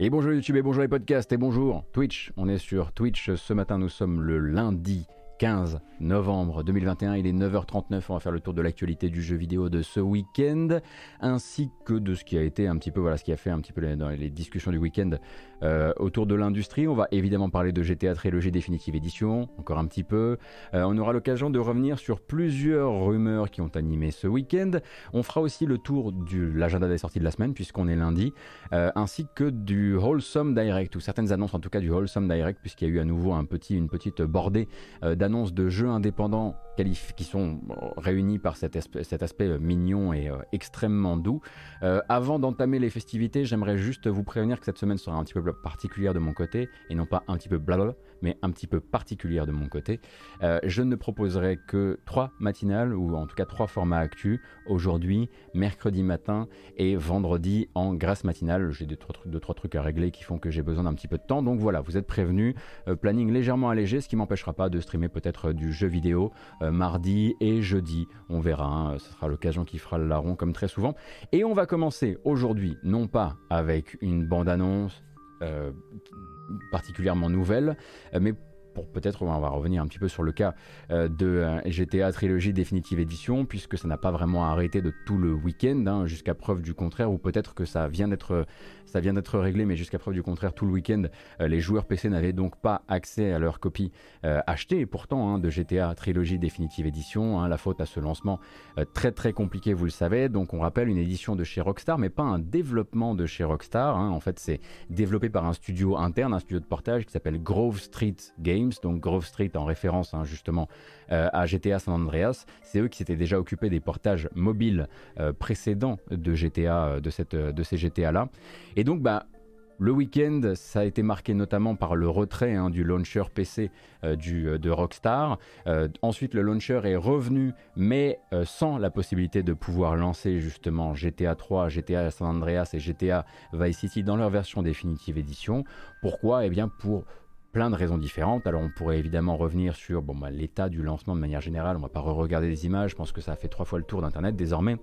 Et bonjour YouTube et bonjour les podcasts et bonjour Twitch. On est sur Twitch ce matin, nous sommes le lundi 15 novembre 2021, il est 9h39, on va faire le tour de l'actualité du jeu vidéo de ce week-end, ainsi que de ce qui a été un petit peu, voilà, ce qui a fait un petit peu les, dans les discussions du week-end euh, autour de l'industrie. On va évidemment parler de GTA Trilogy Définitive Edition, encore un petit peu. Euh, on aura l'occasion de revenir sur plusieurs rumeurs qui ont animé ce week-end. On fera aussi le tour de l'agenda des sorties de la semaine, puisqu'on est lundi, euh, ainsi que du Wholesome Direct, ou certaines annonces en tout cas du Wholesome Direct, puisqu'il y a eu à nouveau une petite bordée d'annonces de jeux indépendants qui sont réunis par cet, aspect mignon et extrêmement doux. Avant d'entamer les festivités, j'aimerais juste vous prévenir que cette semaine sera un petit peu particulière de mon côté, et non pas un petit peu blablabla, mais un petit peu particulière de mon côté. je ne proposerai que trois matinales, ou en tout cas trois formats actus, aujourd'hui, mercredi matin et vendredi en grâce matinale. J'ai deux, deux, trois trucs à régler qui font que j'ai besoin d'un petit peu de temps, donc voilà, vous êtes prévenus. planning légèrement allégé, ce qui m'empêchera pas de streamer peut-être du jeu vidéo euh, mardi et jeudi. On verra, hein, ce sera l'occasion qui fera le larron comme très souvent. Et on va commencer aujourd'hui, non pas avec une bande-annonce euh, particulièrement nouvelle, euh, mais pour peut-être on va revenir un petit peu sur le cas de GTA Trilogy Definitive Edition, puisque ça n'a pas vraiment arrêté de tout le week-end, hein, jusqu'à preuve du contraire, ou peut-être que ça vient d'être ça vient d'être réglé, mais jusqu'à preuve du contraire, tout le week-end, euh, les joueurs PC n'avaient donc pas accès à leur copie euh, achetée, pourtant, hein, de GTA Trilogy Definitive Edition. Hein, la faute à ce lancement euh, très très compliqué, vous le savez. Donc on rappelle une édition de chez Rockstar, mais pas un développement de chez Rockstar. En fait, c'est développé par un studio interne, un studio de portage qui s'appelle Grove Street Games. Donc Grove Street en référence justement à GTA San Andreas. C'est eux qui s'étaient déjà occupés des portages mobiles précédents de GTA, de, cette, de ces GTA là. Et donc, bah, le week-end, ça a été marqué notamment par le retrait hein, du launcher PC euh, euh, de Rockstar. Euh, ensuite, le launcher est revenu, mais sans la possibilité de pouvoir lancer justement GTA 3, GTA San Andreas et GTA Vice City dans leur version définitive édition. Pourquoi? Eh bien, pour plein de raisons différentes. Alors on pourrait évidemment revenir sur bon, bah, l'état du lancement de manière générale, on va pas re-regarder les images, je pense que ça a fait trois fois le tour d'Internet désormais.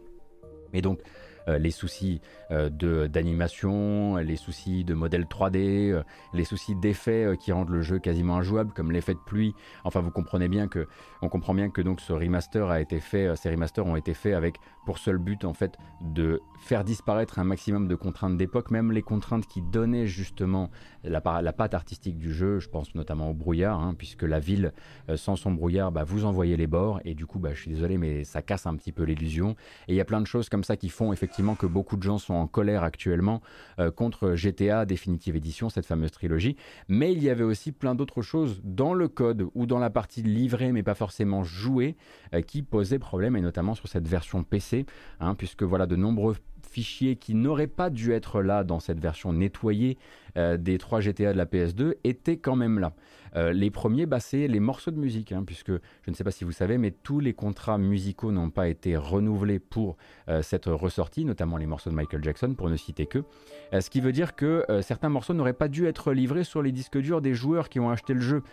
Mais donc euh, les soucis euh, d'animation, les soucis de modèle 3D, euh, les soucis d'effets qui rendent le jeu quasiment injouable, comme l'effet de pluie. Enfin, vous comprenez bien que, on comprend bien que donc ce remaster a été fait, ces remasters ont été faits avec pour seul but en fait de faire disparaître un maximum de contraintes d'époque, même les contraintes qui donnaient justement la, la patte artistique du jeu. Je pense notamment au brouillard, hein, puisque la ville sans son brouillard, bah, vous envoyez les bords et du coup, bah, je suis désolé, mais ça casse un petit peu l'illusion. Et il y a plein de choses comme ça qui font effectivement que beaucoup de gens sont en colère actuellement euh, contre GTA Definitive Edition, cette fameuse trilogie. Mais il y avait aussi plein d'autres choses dans le code ou dans la partie livrée mais pas forcément jouée euh, qui posaient problème et notamment sur cette version PC, hein, puisque voilà de nombreux fichiers qui n'auraient pas dû être là dans cette version nettoyée euh, des 3 GTA de la PS2 étaient quand même là. Euh, les premiers, bah, c'est les morceaux de musique, hein, puisque je ne sais pas si vous savez, mais tous les contrats musicaux n'ont pas été renouvelés pour euh, cette ressortie, notamment les morceaux de Michael Jackson, pour ne citer que. ce qui veut dire que certains morceaux n'auraient pas dû être livrés sur les disques durs des joueurs qui ont acheté le jeu.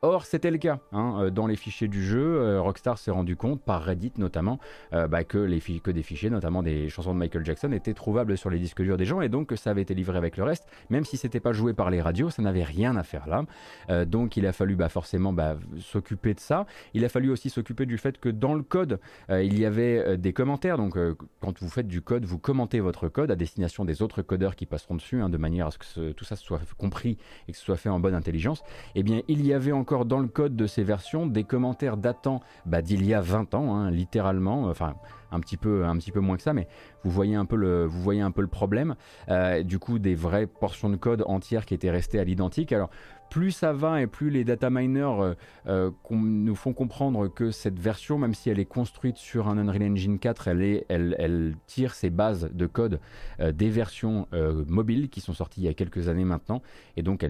Or, c'était le cas. Hein, euh, dans les fichiers du jeu, euh, Rockstar s'est rendu compte, par Reddit notamment, euh, bah, que, des fichiers, notamment des chansons de Michael Jackson, étaient trouvables sur les disques durs des gens et donc que ça avait été livré avec le reste. Même si c'était pas joué par les radios, ça n'avait rien à faire là. donc, il a fallu bah, forcément bah, s'occuper de ça. Il a fallu aussi s'occuper du fait que dans le code, il y avait des commentaires. Donc, quand vous faites du code, vous commentez votre code à destination des autres codeurs qui passeront dessus, hein, de manière à ce que tout ça soit compris et que ce soit fait en bonne intelligence. Eh bien, il y avait encore dans le code de ces versions des commentaires datant bah, d'il y a 20 ans, hein, littéralement, enfin un petit, peu, un petit peu moins que ça, mais vous voyez un peu le, vous voyez un peu le problème. Euh, du coup, des vraies portions de code entières qui étaient restées à l'identique. Alors, plus ça va et plus les data miners euh, euh, nous font comprendre que cette version, même si elle est construite sur un Unreal Engine 4, elle, tire ses bases de code euh, des versions mobiles qui sont sorties il y a quelques années maintenant. Et donc,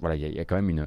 voilà, il y, a quand même une,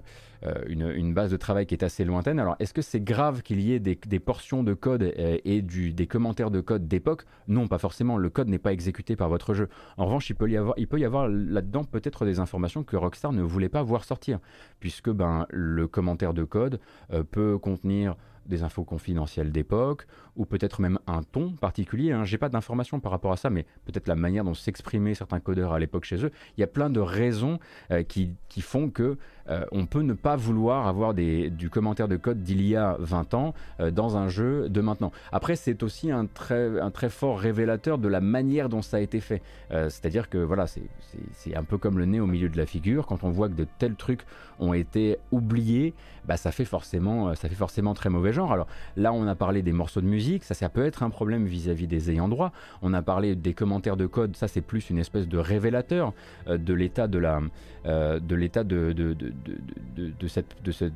une, une, base de travail qui est assez lointaine. Alors, est-ce que c'est grave qu'il y ait des, portions de code et du, des commentaires de code d'époque? Non, pas forcément. Le code n'est pas exécuté par votre jeu. En revanche, il peut y avoir, avoir là-dedans peut-être des informations que Rockstar ne voulait pas voir sortir puisque ben, le commentaire de code euh, peut contenir des infos confidentielles d'époque, ou peut-être même un ton particulier. Hein. J'ai pas d'informations par rapport à ça, mais peut-être la manière dont s'exprimaient certains codeurs à l'époque chez eux. Il y a plein de raisons euh, qui, qui, font que euh, on peut ne pas vouloir avoir du commentaire de code d'il y a 20 ans euh, dans un jeu de maintenant. Après, c'est aussi un très, fort révélateur de la manière dont ça a été fait. C'est-à-dire que voilà, c'est un peu comme le nez au milieu de la figure. Quand on voit que de tels trucs ont été oubliés, bah, ça, fait forcément, ça fait forcément très mauvais genre. Alors là, on a parlé des morceaux de musique, ça, ça peut être un problème vis-à-vis des ayants droit. On a parlé des commentaires de code, ça c'est plus une espèce de révélateur euh, de l'état de la, euh, de l'état de, de,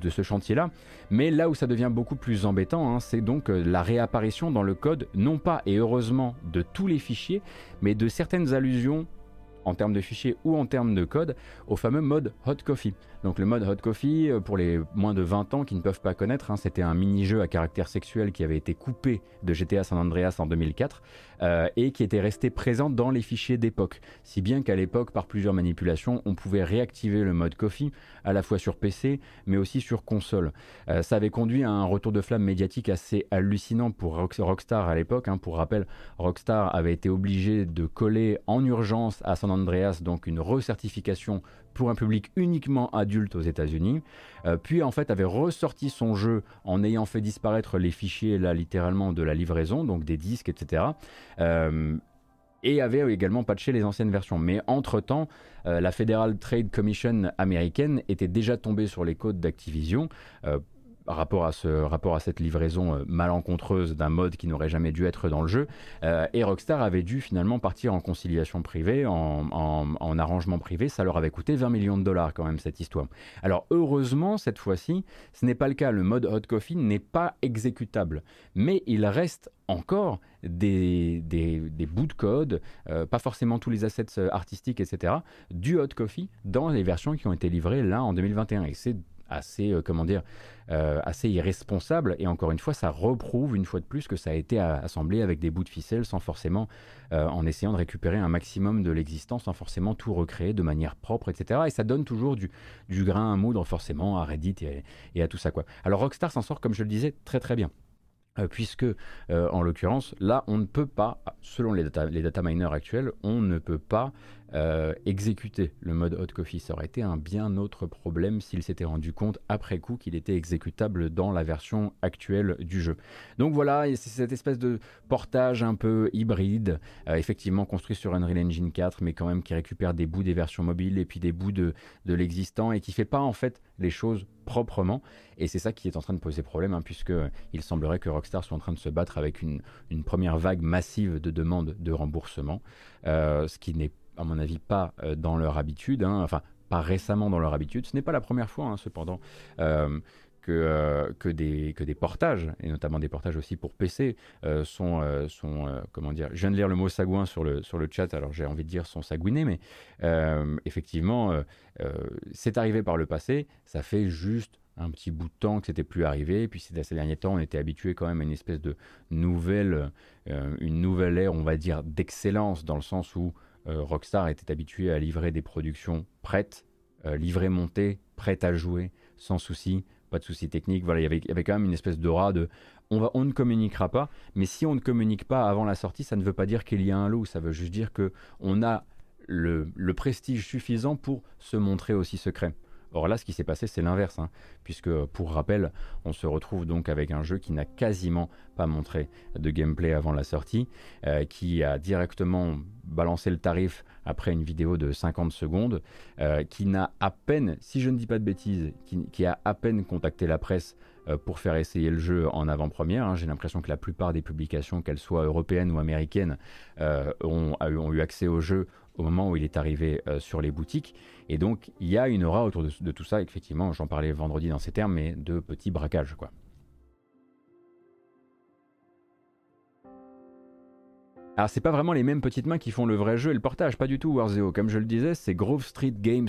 ce chantier-là. Mais là où ça devient beaucoup plus embêtant, hein, c'est donc euh, la réapparition dans le code, non pas et heureusement de tous les fichiers, mais de certaines allusions en termes de fichiers ou en termes de code au fameux mode Hot Coffee. Donc le mode Hot Coffee, euh, pour les moins de 20 ans qui ne peuvent pas connaître, hein, c'était un mini-jeu à caractère sexuel qui avait été coupé de GTA San Andreas en 2004 euh, et qui était resté présent dans les fichiers d'époque. Si bien qu'à l'époque, par plusieurs manipulations, on pouvait réactiver le mode Coffee à la fois sur PC mais aussi sur console. Euh, ça avait conduit à un retour de flamme médiatique assez hallucinant pour Rockstar à l'époque. Hein. Pour rappel, Rockstar avait été obligé de coller en urgence à San Andreas donc une recertification pour un public uniquement adulte aux États-Unis, euh, puis en fait avait ressorti son jeu en ayant fait disparaître les fichiers là littéralement de la livraison, donc des disques, etc. Euh, et avait également patché les anciennes versions. Mais entre-temps, euh, la Federal Trade Commission américaine était déjà tombée sur les codes d'Activision rapport à, ce, rapport à cette livraison euh, malencontreuse d'un mode qui n'aurait jamais dû être dans le jeu. Euh, et Rockstar avait dû finalement partir en conciliation privée, en, en, arrangement privé. Ça leur avait coûté 20 millions de dollars quand même cette histoire. Alors heureusement, cette fois-ci, ce n'est pas le cas. Le mode Hot Coffee n'est pas exécutable. Mais il reste encore des, des, bouts de code, euh, pas forcément tous les assets artistiques, etc., du Hot Coffee dans les versions qui ont été livrées là en 2021. Et c'est assez, euh, comment dire, euh, assez irresponsable. Et encore une fois, ça reprouve une fois de plus que ça a été assemblé avec des bouts de ficelle sans forcément, euh, en essayant de récupérer un maximum de l'existence, sans forcément tout recréer de manière propre, etc. Et ça donne toujours du, du grain à moudre forcément à Reddit et, et à tout ça. Quoi. Alors Rockstar s'en sort, comme je le disais, très très bien. Puisque en l'occurrence, là, on ne peut pas, selon les data, les data miners actuels, on ne peut pas euh, exécuter le mode hot coffee. Ça aurait été un bien autre problème s'il s'était rendu compte après coup qu'il était exécutable dans la version actuelle du jeu. Donc voilà, c'est cette espèce de portage un peu hybride, effectivement construit sur Unreal Engine 4, mais quand même qui récupère des bouts des versions mobiles et puis des bouts de, de l'existant et qui fait pas en fait les choses proprement. Et c'est ça qui est en train de poser problème, hein, puisque il semblerait que Rockstar soit en train de se battre avec une, première vague massive de demandes de remboursement, euh, ce qui n'est à mon avis pas euh, dans leur habitude, hein, enfin pas récemment dans leur habitude. Ce n'est pas la première fois, hein, cependant. Euh, que, que, des, que des portages, et notamment des portages aussi pour PC, sont, sont comment dire, je viens de lire le mot sagouin sur le, sur le chat, alors j'ai envie de dire sont sagouinés, mais effectivement, c'est arrivé par le passé, ça fait juste un petit bout de temps que c'était plus arrivé. puis ces derniers temps, on était habitué quand même à une espèce de nouvelle, euh, une nouvelle ère, on va dire, d'excellence, dans le sens où euh, Rockstar était habitué à livrer des productions prêtes, euh, livrées, montées, prêtes à jouer, sans souci, pas de soucis techniques. Voilà, il y avait, quand même une espèce d'aura de on, va, on ne communiquera pas, mais si on ne communique pas avant la sortie, ça ne veut pas dire qu'il y a un loup, ça veut juste dire que on a le prestige suffisant pour se montrer aussi secret. Or là, ce qui s'est passé, c'est l'inverse, hein, puisque pour rappel, on se retrouve donc avec un jeu qui n'a quasiment pas montré de gameplay avant la sortie, euh, qui a directement balancé le tarif après une vidéo de 50 secondes, euh, qui n'a à peine, si je ne dis pas de bêtises, qui, a à peine contacté la presse euh, pour faire essayer le jeu en avant-première. Hein. J'ai l'impression que la plupart des publications, qu'elles soient européennes ou américaines, ont, ont, eu accès au jeu au moment où il est arrivé sur les boutiques. Et donc, il y a une aura autour de, tout ça, effectivement, j'en parlais vendredi dans ces termes, mais de petits braquages, quoi. Alors c'est pas vraiment les mêmes petites mains qui font le vrai jeu et le portage, pas du tout Warzeo. Comme je le disais, c'est Grove Street Games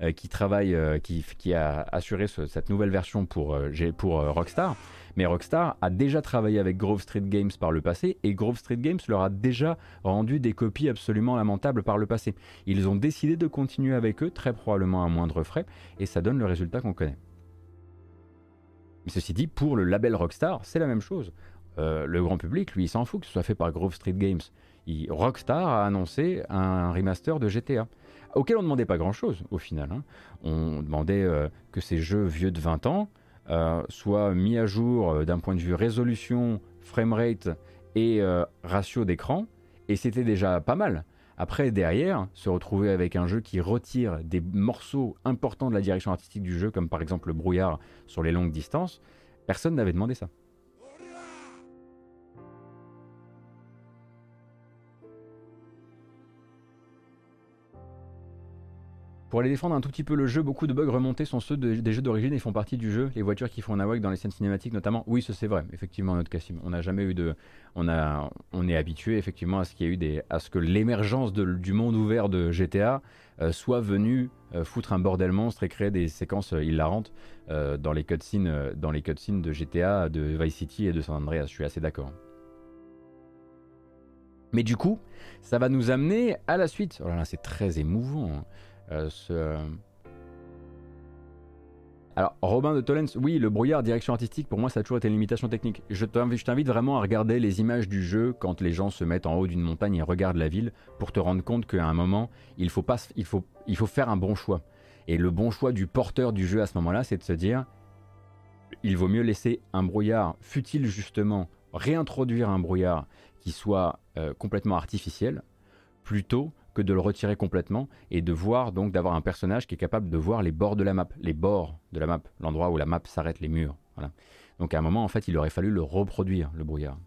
euh, qui travaille, euh, qui, a assuré cette nouvelle version pour, euh, pour Rockstar. Mais Rockstar a déjà travaillé avec Grove Street Games par le passé et Grove Street Games leur a déjà rendu des copies absolument lamentables par le passé. Ils ont décidé de continuer avec eux, très probablement à moindre frais, et ça donne le résultat qu'on connaît. Mais ceci dit, pour le label Rockstar, c'est la même chose. Euh, le grand public, lui, il s'en fout que ce soit fait par Grove Street Games. Rockstar a annoncé un remaster de GTA, auquel on ne demandait pas grand-chose au final. Hein. On demandait euh, que ces jeux vieux de 20 ans euh, soient mis à jour d'un point de vue résolution, framerate et ratio d'écran, et c'était déjà pas mal. Après, derrière, se retrouver avec un jeu qui retire des morceaux importants de la direction artistique du jeu, comme par exemple le brouillard sur les longues distances, personne n'avait demandé ça. Pour aller défendre un tout petit peu le jeu, beaucoup de bugs remontés sont ceux des jeux d'origine et font partie du jeu. Les voitures qui font un awak dans les scènes cinématiques notamment. Oui, ça c'est vrai, effectivement, notre Cassim. On n'a jamais eu de. On, a, on est habitué effectivement à ce qu'il y ait eu des. à ce que l'émergence du monde ouvert de GTA euh, soit venue euh, foutre un bordel monstre et créer des séquences euh, hilarantes dans les cutscenes dans les cutscenes de GTA, de Vice City et de San Andreas. Je suis assez d'accord. Mais du coup, ça va nous amener à la suite. Oh là là, c'est très émouvant. Hein. Euh, euh, Alors, Robin de Tollens, oui, le brouillard, direction artistique, pour moi, ça a toujours été une limitation technique. Je t'invite vraiment à regarder les images du jeu quand les gens se mettent en haut d'une montagne et regardent la ville pour te rendre compte qu'à un moment, il faut, pas, il, faut, il faut faire un bon choix. Et le bon choix du porteur du jeu à ce moment-là, c'est de se dire il vaut mieux laisser un brouillard, fut-il justement réintroduire un brouillard qui soit euh, complètement artificiel, plutôt que de le retirer complètement et de voir donc d'avoir un personnage qui est capable de voir les bords de la map, les bords de la map, l'endroit où la map s'arrête, les murs. Donc à un moment, en fait, il aurait fallu le reproduire, le brouillard.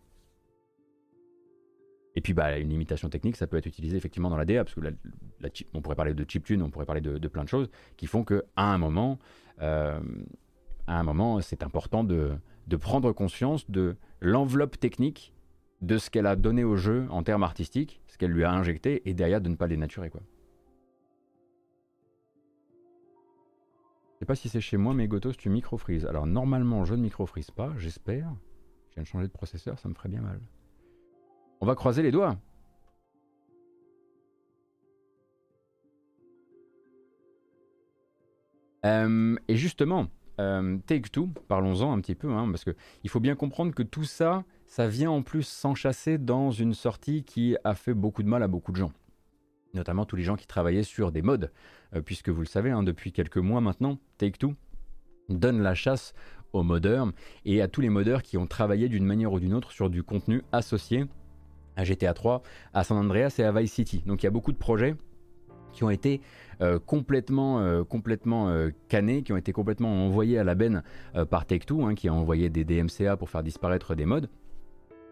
Et puis bah, une limitation technique, ça peut être utilisé effectivement dans la DA, parce que on pourrait parler de chiptune, on pourrait parler de, plein de choses qui font qu'à un moment, euh, à un moment, c'est important de, de prendre conscience de l'enveloppe technique de ce qu'elle a donné au jeu en termes artistiques, qu'elle lui a injecté, et derrière de ne pas les dénaturer. Quoi. Je sais pas si c'est chez moi, mais Gotos, tu micro-freeze. Alors normalement, je ne micro-freeze pas, j'espère. Je viens de changer de processeur, ça me ferait bien mal. On va croiser les doigts. Euh, et justement, euh, Take Two, parlons-en un petit peu, hein, parce qu'il faut bien comprendre que tout ça, ça vient en plus s'enchasser dans une sortie qui a fait beaucoup de mal à beaucoup de gens. Notamment tous les gens qui travaillaient sur des modes, euh, puisque vous le savez, hein, depuis quelques mois maintenant, Take-Two donne la chasse aux modeurs et à tous les modeurs qui ont travaillé d'une manière ou d'une autre sur du contenu associé à GTA 3, à San Andreas et à Vice City. Donc il y a beaucoup de projets qui ont été euh, complètement, euh, complètement canés, qui ont été complètement envoyés à la benne par Take-Two, hein, qui a envoyé des DMCA pour faire disparaître des modes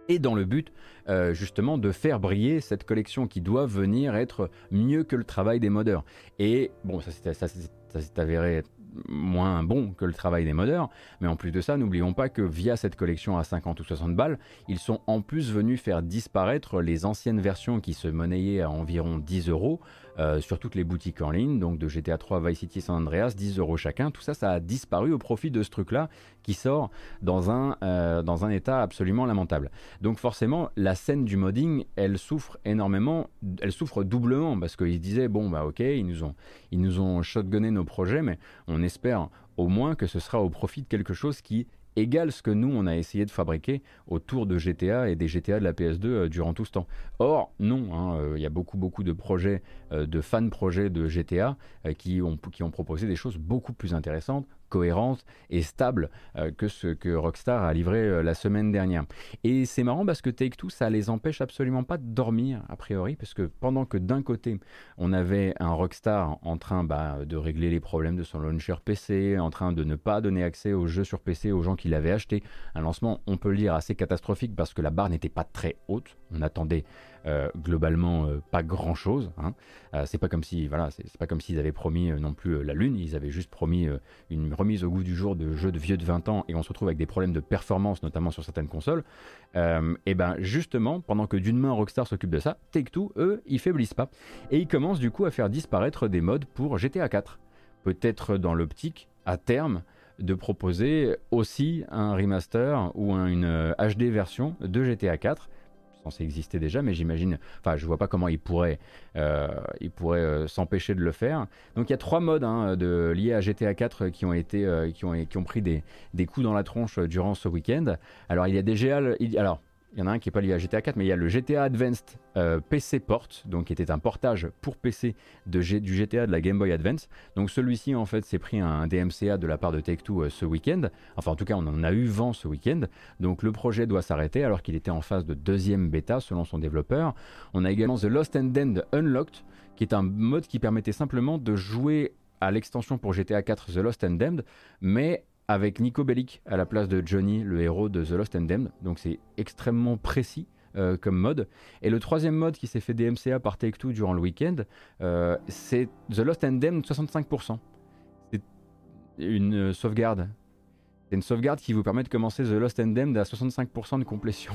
et dans le but euh, justement de faire briller cette collection qui doit venir être mieux que le travail des modeurs. Et bon, ça s'est avéré moins bon que le travail des modeurs, mais en plus de ça, n'oublions pas que via cette collection à 50 ou 60 balles, ils sont en plus venus faire disparaître les anciennes versions qui se monnayaient à environ 10 euros euh, sur toutes les boutiques en ligne, donc de GTA 3, Vice City, San Andreas, 10 euros chacun. Tout ça, ça a disparu au profit de ce truc-là qui sort dans un, euh, dans un état absolument lamentable. Donc forcément, la scène du modding, elle souffre énormément, elle souffre doublement parce qu'ils disaient bon bah ok, ils nous ont, ils nous ont shotgunné nos projets, mais on espère au moins que ce sera au profit de quelque chose qui égale ce que nous, on a essayé de fabriquer autour de GTA et des GTA de la PS2 euh, durant tout ce temps. Or, non, hein, euh, il y a beaucoup, beaucoup de projets, euh, de fan projets de GTA qui, ont, qui ont proposé des choses beaucoup plus intéressantes, cohérente et stable euh, que ce que Rockstar a livré euh, la semaine dernière. Et c'est marrant parce que Take-Two, ça les empêche absolument pas de dormir, a priori, parce que pendant que d'un côté, on avait un Rockstar en train bah, de régler les problèmes de son launcher PC, en train de ne pas donner accès aux jeux sur PC aux gens qui l'avaient acheté, un lancement, on peut le dire, assez catastrophique parce que la barre n'était pas très haute, on attendait euh, globalement euh, pas grand chose. Hein. Euh, c'est pas comme si voilà, c'est pas comme s'ils avaient promis non plus la lune, ils avaient juste promis une remise au goût du jour de jeux de vieux de 20 ans et on se retrouve avec des problèmes de performance notamment sur certaines consoles. et ben justement, pendant que d'une main Rockstar s'occupe de ça, Take-Two eux, ils faiblissent pas et ils commencent du coup à faire disparaître des modes pour GTA 4. Peut-être dans l'optique à terme de proposer aussi un remaster ou une HD version de GTA 4 censé exister déjà, mais j'imagine, enfin je vois pas comment ils pourraient, ils pourraient s'empêcher de le faire. Donc il y a trois modes hein, de, liés à GTA 4 qui ont été, qui ont, qui ont pris des, des coups dans la tronche durant ce week-end. Alors il y a des GA, alors il y en a un qui n'est pas lié à GTA 4, mais il y a le GTA Advanced euh, PC Port, donc qui était un portage pour PC de du GTA de la Game Boy Advance. Donc celui-ci, en fait, s'est pris un DMCA de la part de Take-Two euh, ce week-end. Enfin, en tout cas, on en a eu vent ce week-end. Donc le projet doit s'arrêter alors qu'il était en phase de deuxième bêta selon son développeur. On a également The Lost and End Unlocked, qui est un mode qui permettait simplement de jouer à l'extension pour GTA 4 The Lost and Damned, mais avec Nico Bellic à la place de Johnny, le héros de The Lost and Damned. Donc c'est extrêmement précis euh, comme mode. Et le troisième mode qui s'est fait DMCA par Take-Two durant le week-end, euh, c'est The Lost and Damned 65%. C'est une sauvegarde. C'est une sauvegarde qui vous permet de commencer The Lost and Damned à 65% de complétion.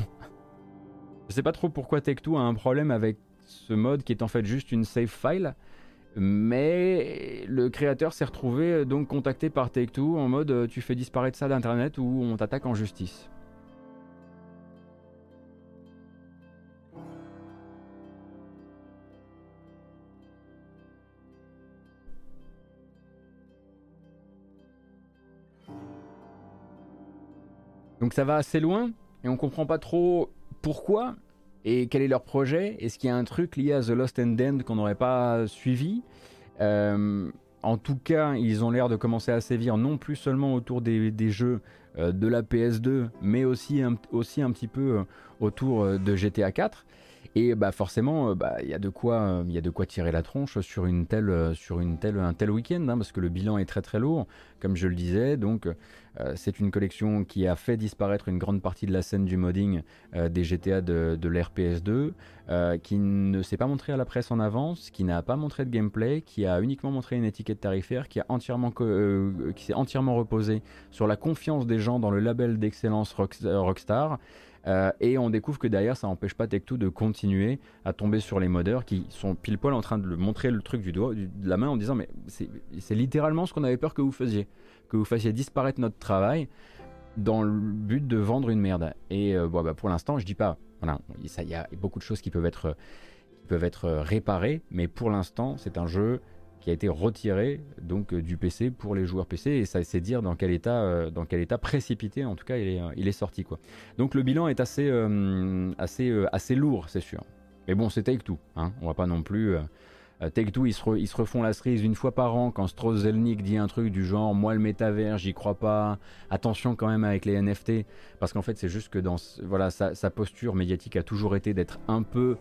Je sais pas trop pourquoi Take-Two a un problème avec ce mode qui est en fait juste une save file. Mais le créateur s'est retrouvé euh, donc contacté par Take-Two en mode euh, tu fais disparaître ça d'internet ou on t'attaque en justice. Donc ça va assez loin et on comprend pas trop pourquoi et quel est leur projet? Est-ce qu'il y a un truc lié à The Lost and Damned qu'on n'aurait pas suivi? Euh, En tout cas, ils ont l'air de commencer à sévir non plus seulement autour des, jeux euh, de la PS2, mais aussi un, aussi un petit peu euh, autour de GTA 4. Et bah forcément, bah, il y a de quoi, il y a de quoi tirer la tronche sur une telle, sur une telle, un tel week-end, hein, parce que le bilan est très très lourd, comme je le disais. Donc euh, c'est une collection qui a fait disparaître une grande partie de la scène du modding euh, des GTA de, de l'RPS2, euh, qui ne s'est pas montré à la presse en avance, qui n'a pas montré de gameplay, qui a uniquement montré une étiquette tarifaire, qui, a entièrement qui s'est entièrement reposé sur la confiance des gens dans le label d'excellence Rockstar. Et on découvre que derrière, ça n'empêche pas Tech2 de continuer à tomber sur les modeurs qui sont pile poil en train de montrer le truc du doigt, de la main en disant mais c'est littéralement ce qu'on avait peur que vous faisiez que vous fassiez disparaître notre travail dans le but de vendre une merde. Et euh, bon, bah, pour l'instant, je dis pas, voilà, il y a beaucoup de choses qui peuvent être, qui peuvent être réparées, mais pour l'instant, c'est un jeu qui a été retiré donc euh, du PC pour les joueurs PC et ça c'est dire dans quel état euh, dans quel état précipité en tout cas il est, il est sorti quoi. Donc le bilan est assez assez assez lourd c'est sûr. Mais bon c'est take tout hein. on va pas non plus euh, Take-Two, ils, se refont la cerise une fois par an quand Strauss dit un truc du genre Moi, le métavers, j'y crois pas. Attention quand même avec les NFT. Parce qu'en fait, c'est juste que dans voilà, sa, posture médiatique a toujours été d'être un peu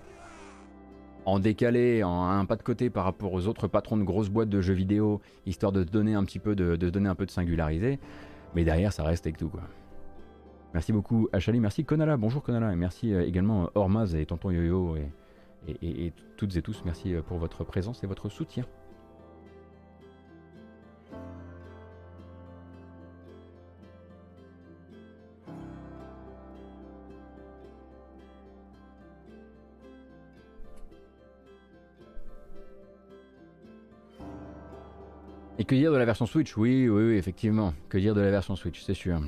en décalé, en un pas de côté par rapport aux autres patrons de grosses boîtes de jeux vidéo, histoire de donner un petit peu de, donner un peu de singularité. Mais derrière, ça reste Take-Two, quoi. Merci beaucoup Achali, merci Konala, bonjour Konala, et merci euh, également Ormaz et Tonton Yo-Yo et et, toutes et tous, merci euh, pour votre présence et votre soutien. Que dire de la version Switch? Oui, oui, effectivement. Que dire de la version Switch, c'est sûr.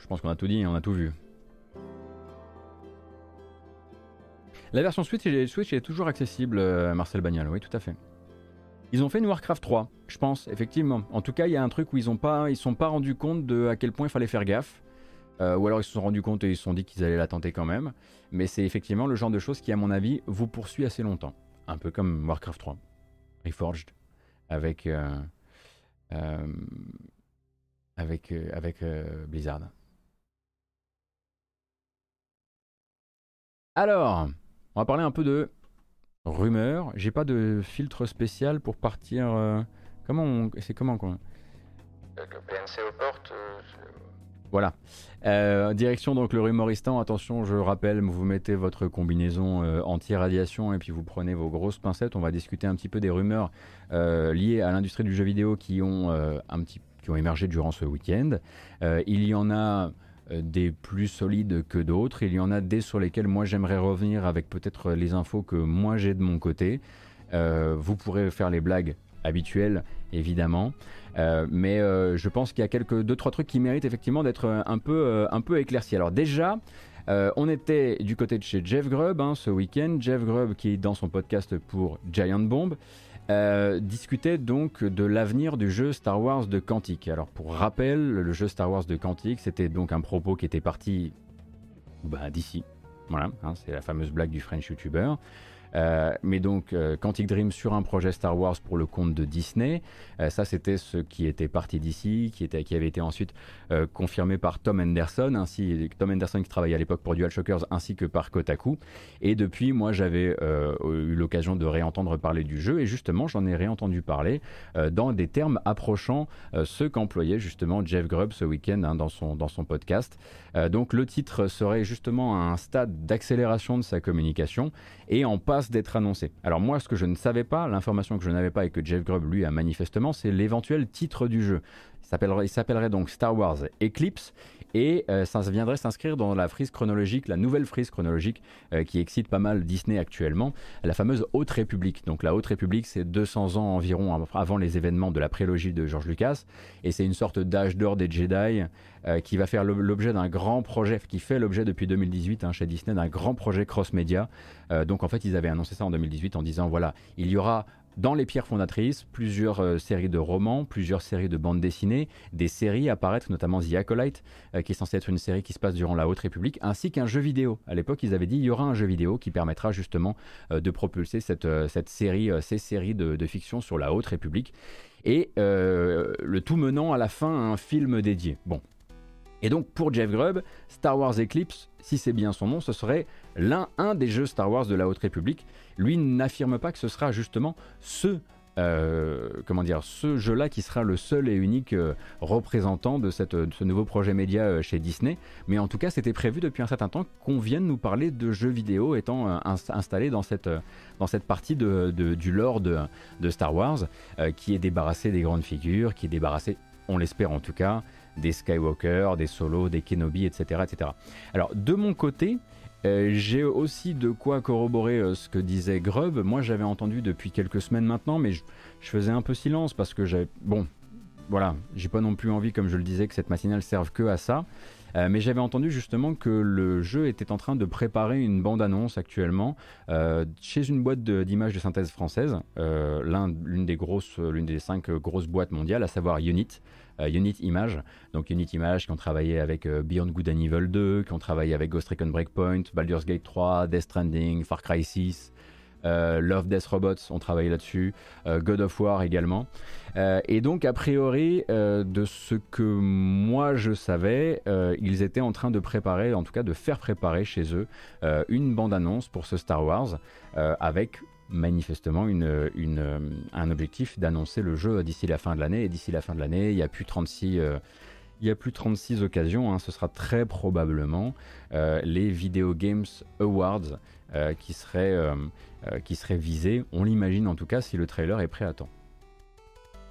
Je pense qu'on a tout dit, on a tout vu. La version Switch, est toujours accessible, euh, Marcel Bagnal, oui, tout à fait. Ils ont fait une Warcraft 3, je pense, effectivement. En tout cas, il y a un truc où ils ne pas, sont pas rendus compte de à quel point il fallait faire gaffe. Euh, ou alors ils se sont rendus compte et ils se sont dit qu'ils allaient la tenter quand même. Mais c'est effectivement le genre de choses qui, à mon avis, vous poursuit assez longtemps. Un peu comme Warcraft 3, Reforged, avec, euh, avec, avec Blizzard. Alors, on va parler un peu de rumeurs. J'ai pas de filtre spécial pour partir. Euh, comment on... C'est comment quoi Le PNC aux portes. Euh, voilà. Euh, direction donc le rumoristan. Attention, je rappelle, vous mettez votre combinaison anti-radiation et puis vous prenez vos grosses pincettes. On va discuter un petit peu des rumeurs liées à l'industrie du jeu vidéo qui ont un petit qui ont émergé durant ce week-end. il y en a euh, des plus solides que d'autres. Il y en a des sur lesquels moi j'aimerais revenir avec peut-être les infos que moi j'ai de mon côté. Euh, vous pourrez faire les blagues habituelles, évidemment. Euh, mais je pense qu'il y a quelques deux trois trucs qui méritent effectivement d'être un peu un peu éclaircis. Alors déjà, on était du côté de chez Jeff Grubb hein, ce week-end. Jeff Grubb qui dans son podcast pour Giant Bomb. discutait donc de l'avenir du jeu Star Wars de Quantic. Alors pour rappel, le jeu Star Wars de Quantic, c'était donc un propos qui était parti bah, d'ici. Voilà, hein, c'est la fameuse blague du French YouTuber. Euh, mais donc euh, Quantic Dream sur un projet Star Wars pour le compte de Disney, euh, ça c'était ce qui était parti d'ici, qui, avait été ensuite confirmé par Tom Anderson, ainsi Tom Anderson qui travaillait à l'époque pour DualShockers ainsi que par Kotaku. Et depuis, moi j'avais eu l'occasion de réentendre parler du jeu et justement j'en ai réentendu parler dans des termes approchant ceux qu'employait justement Jeff Grubb ce week-end hein, dans, son, dans son podcast. donc le titre serait justement à un stade d'accélération de sa communication et en passe d'être annoncé. Alors moi, ce que je ne savais pas, l'information que je n'avais pas et que Jeff Grubb lui a manifestement, c'est l'éventuel titre du jeu. Il s'appellerait donc Star Wars Eclipse et euh, ça viendrait s'inscrire dans la frise chronologique, la nouvelle frise chronologique euh, qui excite pas mal Disney actuellement, la fameuse Haute République. Donc la Haute République, c'est 200 ans environ avant les événements de la prélogie de George Lucas, et c'est une sorte d'âge d'or des Jedi euh, qui va faire l'objet d'un grand projet, qui fait l'objet depuis 2018 hein, chez Disney d'un grand projet cross-média. donc en fait, ils avaient annoncé ça en 2018 en disant voilà, il y aura dans les pierres fondatrices, plusieurs euh, séries de romans, plusieurs séries de bandes dessinées, des séries apparaissent, notamment The Acolyte, euh, qui est censé être une série qui se passe durant la Haute République, ainsi qu'un jeu vidéo. À l'époque, ils avaient dit il y aura un jeu vidéo qui permettra justement euh, de propulser cette, cette série, ces séries de, de, fiction sur la Haute République. Et le tout menant à la fin à un film dédié. Bon, et donc pour Jeff Grubb, Star Wars Eclipse, si c'est bien son nom, ce serait l'un un des jeux Star Wars de la Haute République. Lui n'affirme pas que ce sera justement ce euh, comment dire, ce jeu-là qui sera le seul et unique euh, représentant de, ce nouveau projet média euh, chez Disney. Mais en tout cas, c'était prévu depuis un certain temps qu'on vienne nous parler de jeux vidéo étant installés dans cette, partie du lore de Star Wars, qui est débarrassé des grandes figures, qui est débarrassé, on l'espère en tout cas, des Skywalker, des Solo, des Kenobi, etc. etc. Alors de mon côté, euh, j'ai aussi de quoi corroborer euh, ce que disait Grubb. Moi j'avais entendu depuis quelques semaines maintenant, mais je, faisais un peu silence parce que j'avais... Bon, voilà, j'ai pas non plus envie, comme je le disais, que cette matinale serve que à ça. Euh, mais j'avais entendu justement que le jeu était en train de préparer une bande-annonce actuellement chez une boîte d'images de, synthèse française, l'une des grosses, l'une des cinq grosses boîtes mondiales, à savoir Unit. Euh, Unit Image. Donc Unit Image qui ont travaillé avec euh, Beyond Good and Evil 2, qui ont travaillé avec Ghost Recon Breakpoint, Baldur's Gate 3, Death Stranding, Far Cry 6. Euh, Love Death Robots ont travaillé là-dessus, God of War également. et donc, a priori, de ce que moi je savais, ils étaient en train de préparer, en tout cas de faire préparer chez eux, une bande-annonce pour ce Star Wars, avec manifestement un objectif d'annoncer le jeu d'ici la fin de l'année. Et d'ici la fin de l'année, il n'y a plus 36... Euh, il y a plus 36 occasions, hein. ce sera très probablement euh, les Video Games Awards euh, qui, seraient, qui seraient visés, on l'imagine en tout cas si le trailer est prêt à temps.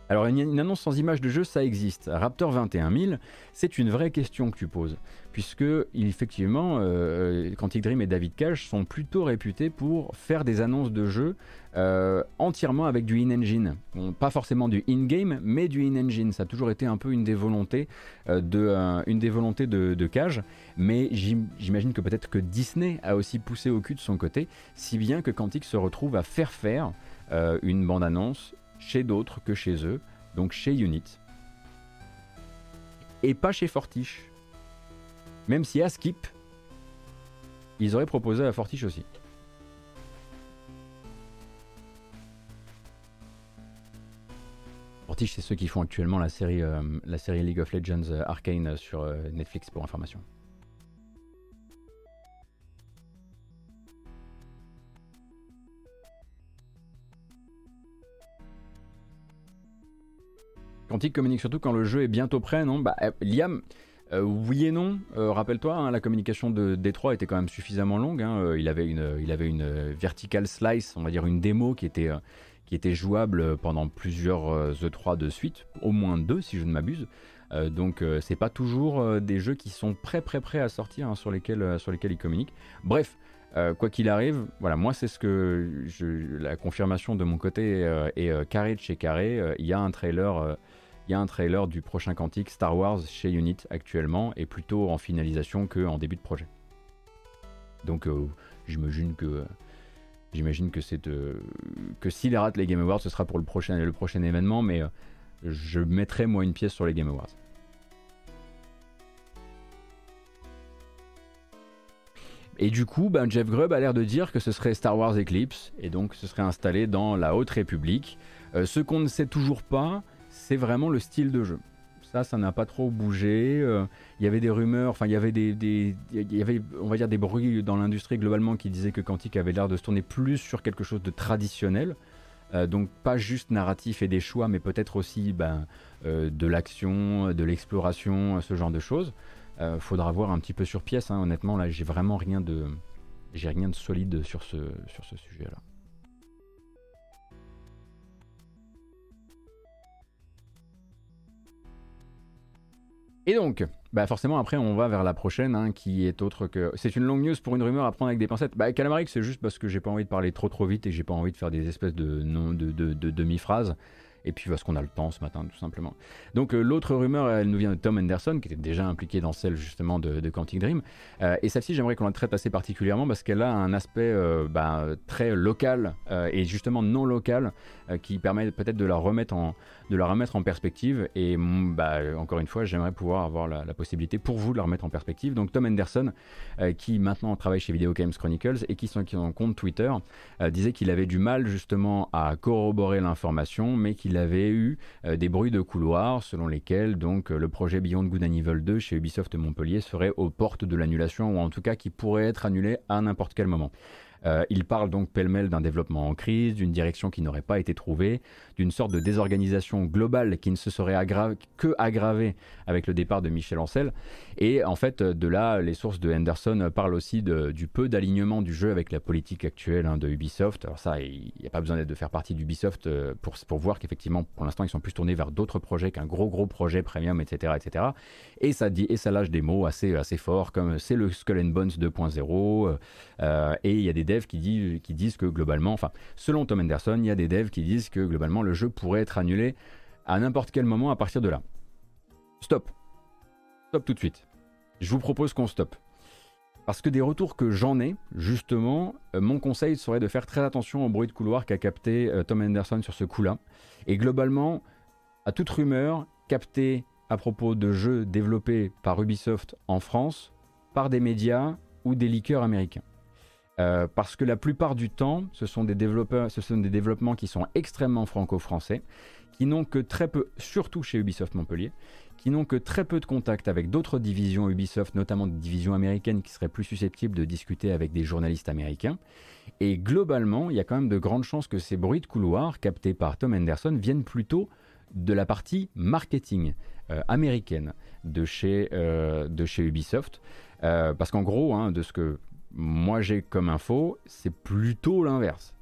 Alors une, annonce sans image de jeu, ça existe. Raptor 21000, c'est une vraie question que tu poses, puisque effectivement, euh, Quantic Dream et David Cage sont plutôt réputés pour faire des annonces de jeux euh, entièrement avec du in-engine. pas forcément du in-game, mais du in-engine. Ça a toujours été un peu une des volontés, euh, de, une des volontés de, de Cage, mais j'imagine que peut-être que Disney a aussi poussé au cul de son côté, si bien que Quantic se retrouve à faire faire une bande-annonce chez d'autres que chez eux, donc chez Unit. Et pas chez Fortiche. Même si à Skip, ils auraient proposé à Fortiche aussi. Fortiche, c'est ceux qui font actuellement la série, euh, League of Legends euh, Arcane sur euh, Netflix pour information. Quantique communique surtout quand le jeu est bientôt prêt, non? Bah, euh, Liam, euh, oui et non. Euh, rappelle-toi, hein, la communication de Détroit était quand même suffisamment longue. Hein. il avait une, il avait une vertical slice, on va dire une démo qui était, qui était jouable pendant plusieurs E3 de suite, au moins deux si je ne m'abuse. donc c'est pas toujours des jeux qui sont prêts, prêts, prêts à sortir hein, sur lesquels, sur lesquels il communique. Bref. quoi qu'il arrive, voilà, moi c'est ce que la confirmation de mon côté est carré de chez carré. Il y a un trailer il y a un trailer du prochain Quantique Star Wars chez Unit actuellement et plutôt en finalisation qu'en début de projet. Donc j'imagine que j'imagine c'est que s'il rate les Game Awards, ce sera pour le prochain événement, mais je mettrai moi une pièce sur les Game Awards. Et du coup, ben, Jeff Grubb a l'air de dire que ce serait Star Wars Eclipse, et donc ce serait installé dans la Haute République. Euh, ce qu'on ne sait toujours pas, c'est vraiment le style de jeu. Ça, ça n'a pas trop bougé. Euh, il y avait des rumeurs, enfin, il y avait des, y avait, on va dire, des bruits dans l'industrie globalement qui disaient que Quantic avait l'air de se tourner plus sur quelque chose de traditionnel. Euh, donc pas juste narratif et des choix, mais peut-être aussi ben, de l'action, de l'exploration, ce genre de choses. Euh, faudra voir un petit peu sur pièce. Hein. Honnêtement, là, j'ai vraiment rien de, j'ai rien de solide sur ce, sur ce sujet-là. Et donc, bah forcément après on va vers la prochaine hein, qui est autre que... C'est une longue news pour une rumeur à prendre avec des pincettes. Bah Calamaric c'est juste parce que j'ai pas envie de parler trop trop vite et j'ai pas envie de faire des espèces de, de, de, de demi-phrases et puis parce qu'on a le temps ce matin tout simplement. Donc euh, l'autre rumeur, elle nous vient de Tom Anderson, qui était déjà impliqué dans celle justement de, Quantic Dream, euh, et celle-ci j'aimerais qu'on la traite assez particulièrement parce qu'elle a un aspect euh, bah, très local et justement non local qui permet peut-être de la remettre en de la remettre en perspective et mm, bah, encore une fois j'aimerais pouvoir avoir la, possibilité pour vous de la remettre en perspective. Donc Tom Anderson qui maintenant travaille chez Video Games Chronicles et qui sont qui en compte Twitter disait qu'il avait du mal justement à corroborer l'information mais qu'il il avait eu euh, des bruits de couloir selon lesquels donc euh, le projet Beyond Good and Evil 2 chez Ubisoft Montpellier serait aux portes de l'annulation ou en tout cas qui pourrait être annulé à n'importe quel moment. Euh, il parle donc pêle-mêle d'un développement en crise, d'une direction qui n'aurait pas été trouvée, d'une sorte de désorganisation globale qui ne se serait que aggravée avec le départ de Michel Ancel. Et en fait, de là, les sources de Henderson parlent aussi du peu d'alignement du jeu avec la politique actuelle hein, de Ubisoft. Alors ça, il n'y a pas besoin de faire partie d'Ubisoft euh, pour, pour voir qu'effectivement, pour l'instant, ils sont plus tournés vers d'autres projets qu'un gros gros projet premium, etc., etc. Et ça dit et ça lâche des mots assez assez forts comme c'est le Skull and Bones 2.0 euh, et il y a des qui, disent, que globalement, enfin, selon Tom Henderson, il y a des devs qui disent que globalement le jeu pourrait être annulé à n'importe quel moment à partir de là. Stop. Stop tout de suite. Je vous propose qu'on stoppe. Parce que des retours que j'en ai, justement, euh, mon conseil serait de faire très attention au bruit de couloir qu'a capté euh, Tom Henderson sur ce coup-là. Et globalement, à toute rumeur captée à propos de jeux développés par Ubisoft en France, par des médias ou des liqueurs américains. Euh, parce que la plupart du temps, ce sont des développements qui sont extrêmement franco-français, qui n'ont que très peu, surtout chez Ubisoft Montpellier, qui n'ont que très peu de contact avec d'autres divisions Ubisoft, notamment des divisions américaines qui seraient plus susceptibles de discuter avec des journalistes américains. Et globalement, il y a quand même de grandes chances que ces bruits de couloir captés par Tom Henderson viennent plutôt de la partie marketing euh, américaine de chez, euh, Ubisoft. parce qu'en gros, hein, de ce que moi j'ai comme info, c'est plutôt l'inverse.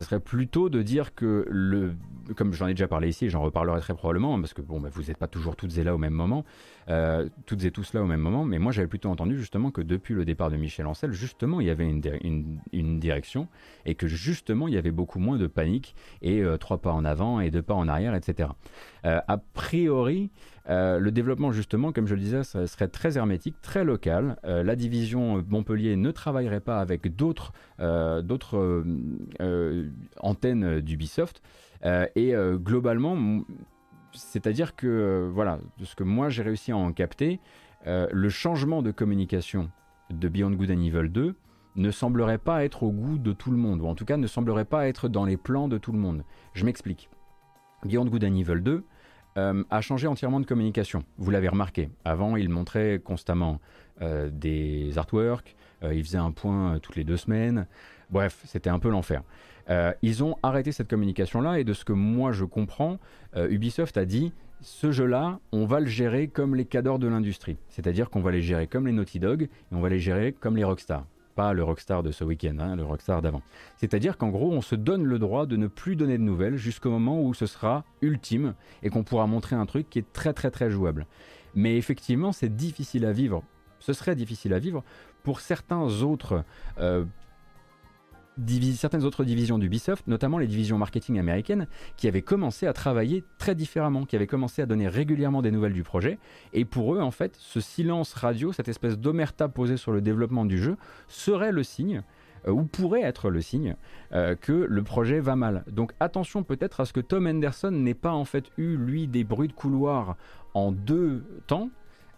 Ce serait plutôt de dire que le, comme j'en ai déjà parlé ici, j'en reparlerai très probablement, parce que bon, bah, vous n'êtes pas toujours toutes et là au même moment, euh, toutes et tous là au même moment, mais moi j'avais plutôt entendu justement que depuis le départ de Michel Ancel, justement il y avait une, direction et que justement il y avait beaucoup moins de panique et euh, trois pas en avant et deux pas en arrière, etc. Euh, a priori, le développement justement, comme je le disais, serait très hermétique, très local. la division Montpellier ne travaillerait pas avec d'autres d'autres antennes d'Ubisoft. et globalement, c'est-à-dire que, euh, voilà, de ce que moi j'ai réussi à en capter, euh, le changement de communication de Beyond Good and Evil 2 ne semblerait pas être au goût de tout le monde, ou en tout cas ne semblerait pas être dans les plans de tout le monde. Je m'explique. Beyond Good and Evil 2 euh, a changé entièrement de communication. Vous l'avez remarqué. Avant, il montrait constamment des artworks, il faisait un point toutes les deux semaines. Bref, c'était un peu l'enfer. Euh, ils ont arrêté cette communication-là et de ce que moi je comprends, euh, Ubisoft a dit ce jeu-là, on va le gérer comme les cadors de l'industrie. C'est-à-dire qu'on va les gérer comme les Naughty Dog et on va les gérer comme les Rockstar. Pas le Rockstar de ce week-end, hein, le Rockstar d'avant. C'est-à-dire qu'en gros, on se donne le droit de ne plus donner de nouvelles jusqu'au moment où ce sera ultime et qu'on pourra montrer un truc qui est très très très jouable. Mais effectivement, c'est difficile à vivre. Ce serait difficile à vivre pour certains autres euh, certaines autres divisions d'Ubisoft, notamment les divisions marketing américaines, qui avaient commencé à travailler très différemment, qui avaient commencé à donner régulièrement des nouvelles du projet. Et pour eux, en fait, ce silence radio, cette espèce d'omerta posée sur le développement du jeu, serait le signe euh, ou pourrait être le signe euh, que le projet va mal. Donc attention peut-être à ce que Tom Henderson n'ait pas en fait eu lui des bruits de couloir en deux temps,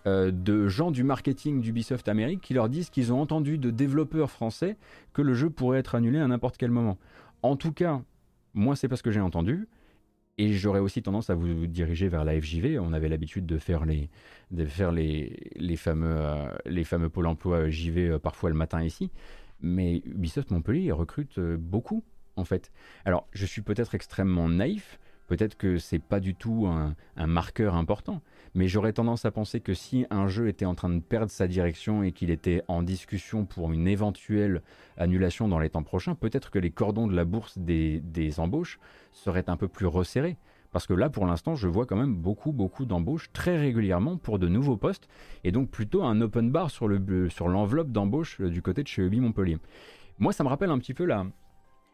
euh, de gens du marketing d'Ubisoft Amérique qui leur disent qu'ils ont entendu de développeurs français que le jeu pourrait être annulé à n'importe quel moment. En tout cas, moi c'est pas ce que j'ai entendu. Et j'aurais aussi tendance à vous diriger vers la FJV. On avait l'habitude de faire les, de faire les, les fameux, euh, les fameux Pôle emploi JV euh, parfois le matin ici. Mais Ubisoft Montpellier recrute beaucoup, en fait. Alors, je suis peut-être extrêmement naïf. Peut-être que c'est pas du tout un, marqueur important mais j'aurais tendance à penser que si un jeu était en train de perdre sa direction et qu'il était en discussion pour une éventuelle annulation dans les temps prochains, peut-être que les cordons de la bourse des, embauches seraient un peu plus resserrés. Parce que là, pour l'instant, je vois quand même beaucoup, beaucoup d'embauches très régulièrement pour de nouveaux postes, et donc plutôt un open bar sur l'enveloppe d'embauche du côté de chez Ubi Montpellier. Moi, ça me rappelle un petit peu la,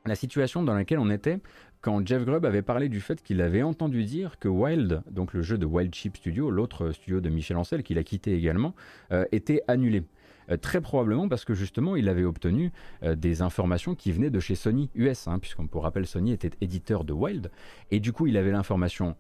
la situation dans laquelle on était quand Jeff Grubb avait parlé du fait qu'il avait entendu dire que Wild, donc le jeu de Wild Chip Studio, l'autre studio de Michel Ancel qu'il a quitté également, euh, était annulé. Euh, très probablement parce que justement il avait obtenu euh, des informations qui venaient de chez Sony US, hein, puisqu'on peut rappeler Sony était éditeur de Wild, et du coup il avait l'information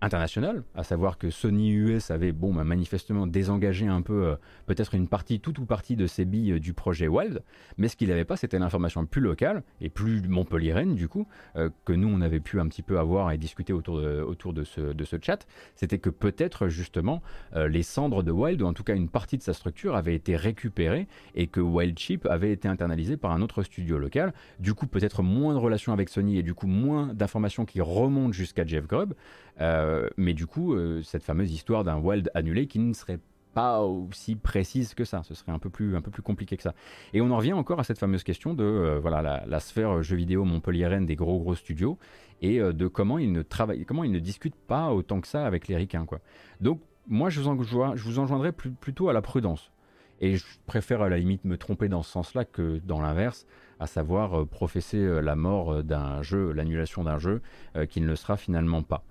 international, à savoir que Sony US avait bon, bah, manifestement désengagé un peu, euh, peut-être une partie, toute ou partie de ses billes euh, du projet Wild, mais ce qu'il n'avait pas, c'était l'information plus locale et plus montpelliéraine du coup, euh, que nous on avait pu un petit peu avoir et discuter autour de, autour de, ce, de ce chat, c'était que peut-être justement les cendres de Wild, ou en tout cas une partie de sa structure, avait été récupérée et que Wild Chip avait été internalisé par un autre studio local, du coup peut-être moins de relations avec Sony et du coup moins d'informations qui remontent jusqu'à Jeff Grubb. Euh, mais du coup, euh, cette fameuse histoire d'un Wild annulé qui ne serait pas aussi précise que ça. Ce serait un peu plus, un peu plus compliqué que ça. Et on en revient encore à cette fameuse question de euh, voilà la, sphère jeux vidéo montpelliéraine des gros gros studios et de comment ils ne travaillent, comment ils ne discutent pas autant que ça avec les ricains quoi. Donc moi je vous, en, je vous enjoindrais plutôt à la prudence. Et je préfère à la limite me tromper dans ce sens-là que dans l'inverse, à savoir professer la mort d'un jeu, l'annulation d'un jeu qui ne le sera finalement pas.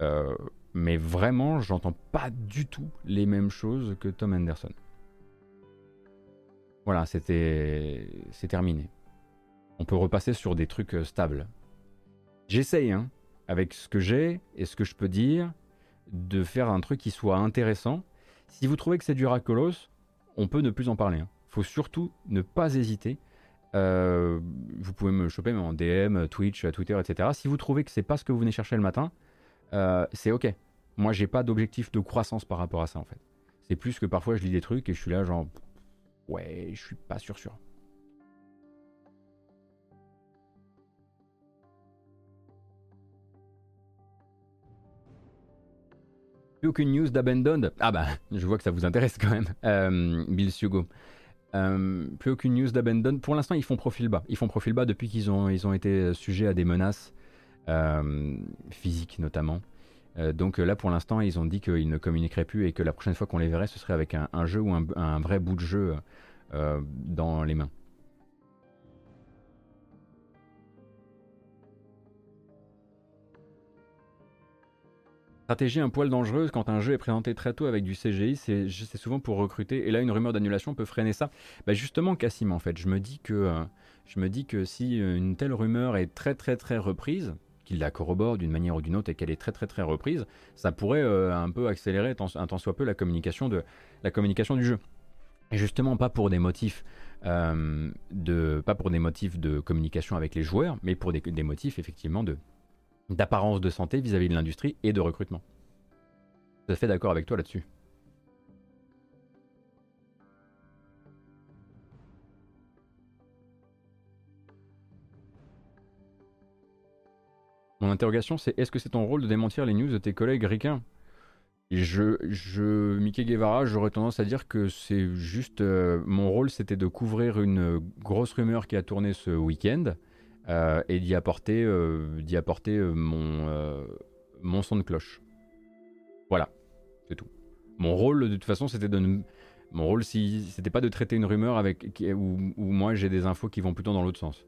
Euh, mais vraiment, j'entends pas du tout les mêmes choses que Tom Henderson. Voilà, c'était. C'est terminé. On peut repasser sur des trucs euh, stables. J'essaye, hein, avec ce que j'ai et ce que je peux dire, de faire un truc qui soit intéressant. Si vous trouvez que c'est du racolos, on peut ne plus en parler. Hein. Faut surtout ne pas hésiter. Euh, vous pouvez me choper en DM, Twitch, Twitter, etc. Si vous trouvez que c'est pas ce que vous venez chercher le matin, euh, c'est ok. Moi, j'ai pas d'objectif de croissance par rapport à ça en fait. C'est plus que parfois je lis des trucs et je suis là genre ouais, je suis pas sûr sûr. Plus aucune news d'Abandoned. Ah bah, je vois que ça vous intéresse quand même, euh, Bill Sugo. Euh, plus aucune news d'Abandoned. Pour l'instant, ils font profil bas. Ils font profil bas depuis qu'ils ont, ils ont été sujets à des menaces physique notamment. Euh, donc là, pour l'instant, ils ont dit qu'ils ne communiqueraient plus et que la prochaine fois qu'on les verrait, ce serait avec un, jeu ou un, vrai bout de jeu euh, dans les mains. Stratégie un poil dangereuse quand un jeu est présenté très tôt avec du CGI, c'est souvent pour recruter. Et là, une rumeur d'annulation peut freiner ça. Bah justement, Cassim, en fait, je me dis que je me dis que si une telle rumeur est très très très reprise, qu'il la corrobore d'une manière ou d'une autre et qu'elle est très très très reprise, ça pourrait euh, un peu accélérer un tant soit peu la communication, de, la communication du jeu. Et justement pas pour des motifs euh, de pas pour des motifs de communication avec les joueurs, mais pour des, motifs effectivement d'apparence de santé vis-à-vis -vis de l'industrie et de recrutement. Tout à fait d'accord avec toi là-dessus. Mon interrogation, c'est est-ce que c'est ton rôle de démentir les news de tes collègues ricains? Je, je, Mickey Guevara, j'aurais tendance à dire que c'est juste. Euh, mon rôle, c'était de couvrir une grosse rumeur qui a tourné ce week-end euh, et d'y apporter, euh, d'y apporter mon, mon son de cloche. Voilà, c'est tout. Mon rôle, de toute façon, c'était de. Mon rôle, si, c'était pas de traiter une rumeur avec où moi j'ai des infos qui vont plutôt dans l'autre sens.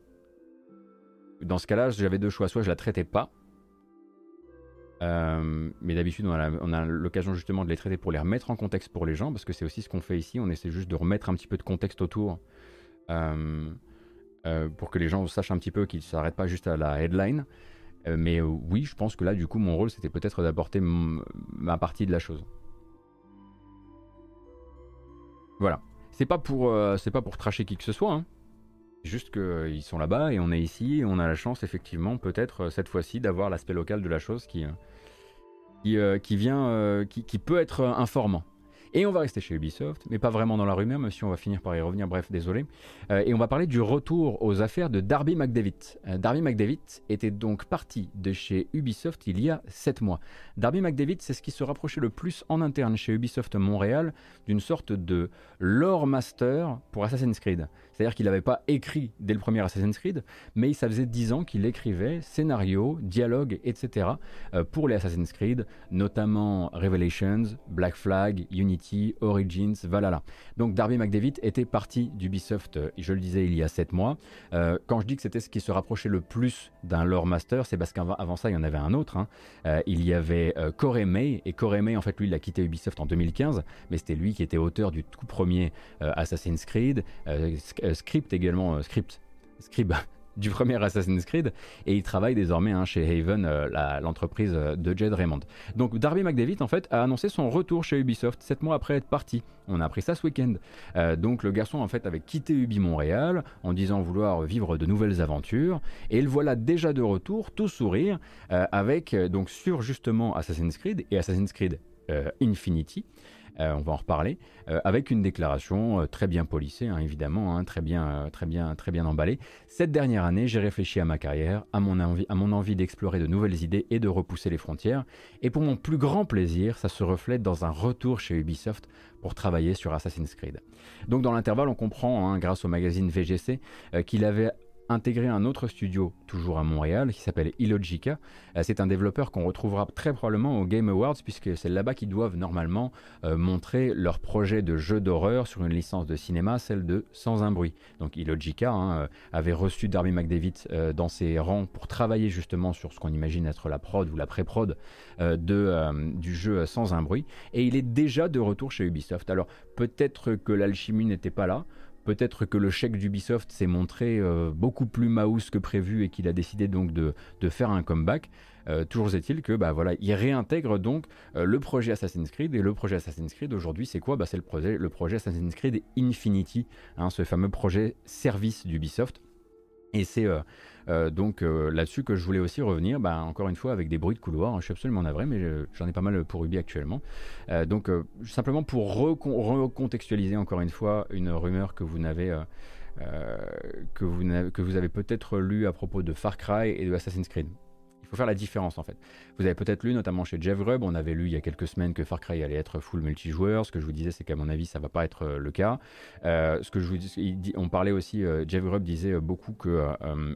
Dans ce cas-là, j'avais deux choix. Soit je la traitais pas, euh, mais d'habitude, on a, l'occasion justement de les traiter pour les remettre en contexte pour les gens, parce que c'est aussi ce qu'on fait ici. On essaie juste de remettre un petit peu de contexte autour euh, euh, pour que les gens sachent un petit peu qu'ils ne s'arrêtent pas juste à la headline. mais oui, je pense que là, du coup, mon rôle, c'était peut-être d'apporter ma partie de la chose. Voilà. C'est pas pour, c'est pas pour tracher qui que ce soit. Hein. Juste qu'ils sont là-bas et on est ici et on a la chance effectivement peut-être cette fois-ci d'avoir l'aspect local de la chose qui, qui, euh, vient, euh, qui, peut être informant. Et on va rester chez Ubisoft, mais pas vraiment dans la rumeur, même si on va finir par y revenir, bref, désolé. Euh, et on va parler du retour aux affaires de Darby McDavid. Darby McDavid était donc parti de chez Ubisoft il y a 7 mois. Darby McDavid, c'est ce qui se rapprochait le plus en interne chez Ubisoft Montréal d'une sorte de lore master pour Assassin's Creed. C'est-à-dire qu'il n'avait pas écrit dès le premier Assassin's Creed, mais ça faisait 10 ans qu'il écrivait scénario, dialogue, etc. Euh, pour les Assassin's Creed, notamment Revelations, Black Flag, Unity, Origins, Valhalla. Donc Darby McDavid était parti d'Ubisoft, euh, je le disais, il y a 7 mois. Euh, quand je dis que c'était ce qui se rapprochait le plus d'un lore master, c'est parce qu'avant ça, il y en avait un autre. Hein. il y avait Corey May, et Corey May, en fait, lui, il a quitté Ubisoft en 2015, mais c'était lui qui était auteur du tout premier Assassin's Creed. Euh, script également, euh, script, scribe du premier Assassin's Creed et il travaille désormais hein, chez Haven, euh, l'entreprise de Jed Raymond. Donc Darby McDavid en fait a annoncé son retour chez Ubisoft 7 mois après être parti. On a appris ça ce week-end. donc le garçon en fait avait quitté Ubi Montréal en disant vouloir vivre de nouvelles aventures et le voilà déjà de retour, tout sourire, avec donc sur justement Assassin's Creed et Assassin's Creed Infinity. Euh, on va en reparler, euh, avec une déclaration euh, très bien polissée, hein, évidemment, hein, très, bien, très, bien, très bien emballée. Cette dernière année, j'ai réfléchi à ma carrière, à mon envie, d'explorer de nouvelles idées et de repousser les frontières. Et pour mon plus grand plaisir, ça se reflète dans un retour chez Ubisoft pour travailler sur Assassin's Creed. Donc dans l'intervalle, on comprend, hein, grâce au magazine VGC, qu'il avait intégré un autre studio, toujours à Montréal, qui s'appelle Illogica. Euh, c'est un développeur qu'on retrouvera très probablement au Game Awards, puisque c'est là-bas qu'ils doivent normalement euh, montrer leur projet de jeu d'horreur sur une licence de cinéma, celle de Sans un bruit. Donc Illogica hein, euh, avait reçu Darby McDavid dans ses rangs pour travailler justement sur ce qu'on imagine être la prod ou la pré-prod du jeu Sans un bruit. Et il est déjà de retour chez Ubisoft. Alors peut-être que l'alchimie n'était pas là. Peut-être que le chèque d'Ubisoft s'est montré euh, beaucoup plus mouse que prévu et qu'il a décidé donc de, faire un comeback. Euh, toujours est-il que bah voilà, il réintègre donc euh, le projet Assassin's Creed et le projet Assassin's Creed aujourd'hui c'est quoi? Bah, C'est le projet, le projet Assassin's Creed Infinity, hein, ce fameux projet service d'Ubisoft. Et c'est euh, donc euh, là-dessus que je voulais aussi revenir, bah, encore une fois avec des bruits de couloir, hein, je suis absolument navré, mais j'en ai pas mal pour Ubi actuellement. Euh, donc simplement pour recontextualiser encore une fois une rumeur que vous n'avez... que vous avez peut-être lu à propos de Far Cry et de Assassin's Creed. Faire la différence en fait. Vous avez peut-être lu notamment chez Jeff Grubb, on avait lu il y a quelques semaines que Far Cry allait être full multijoueur. Ce que je vous disais, c'est qu'à mon avis, ça va pas être euh, le cas. Euh, ce que je vous dis, on parlait aussi, euh, Jeff Grubb disait beaucoup que,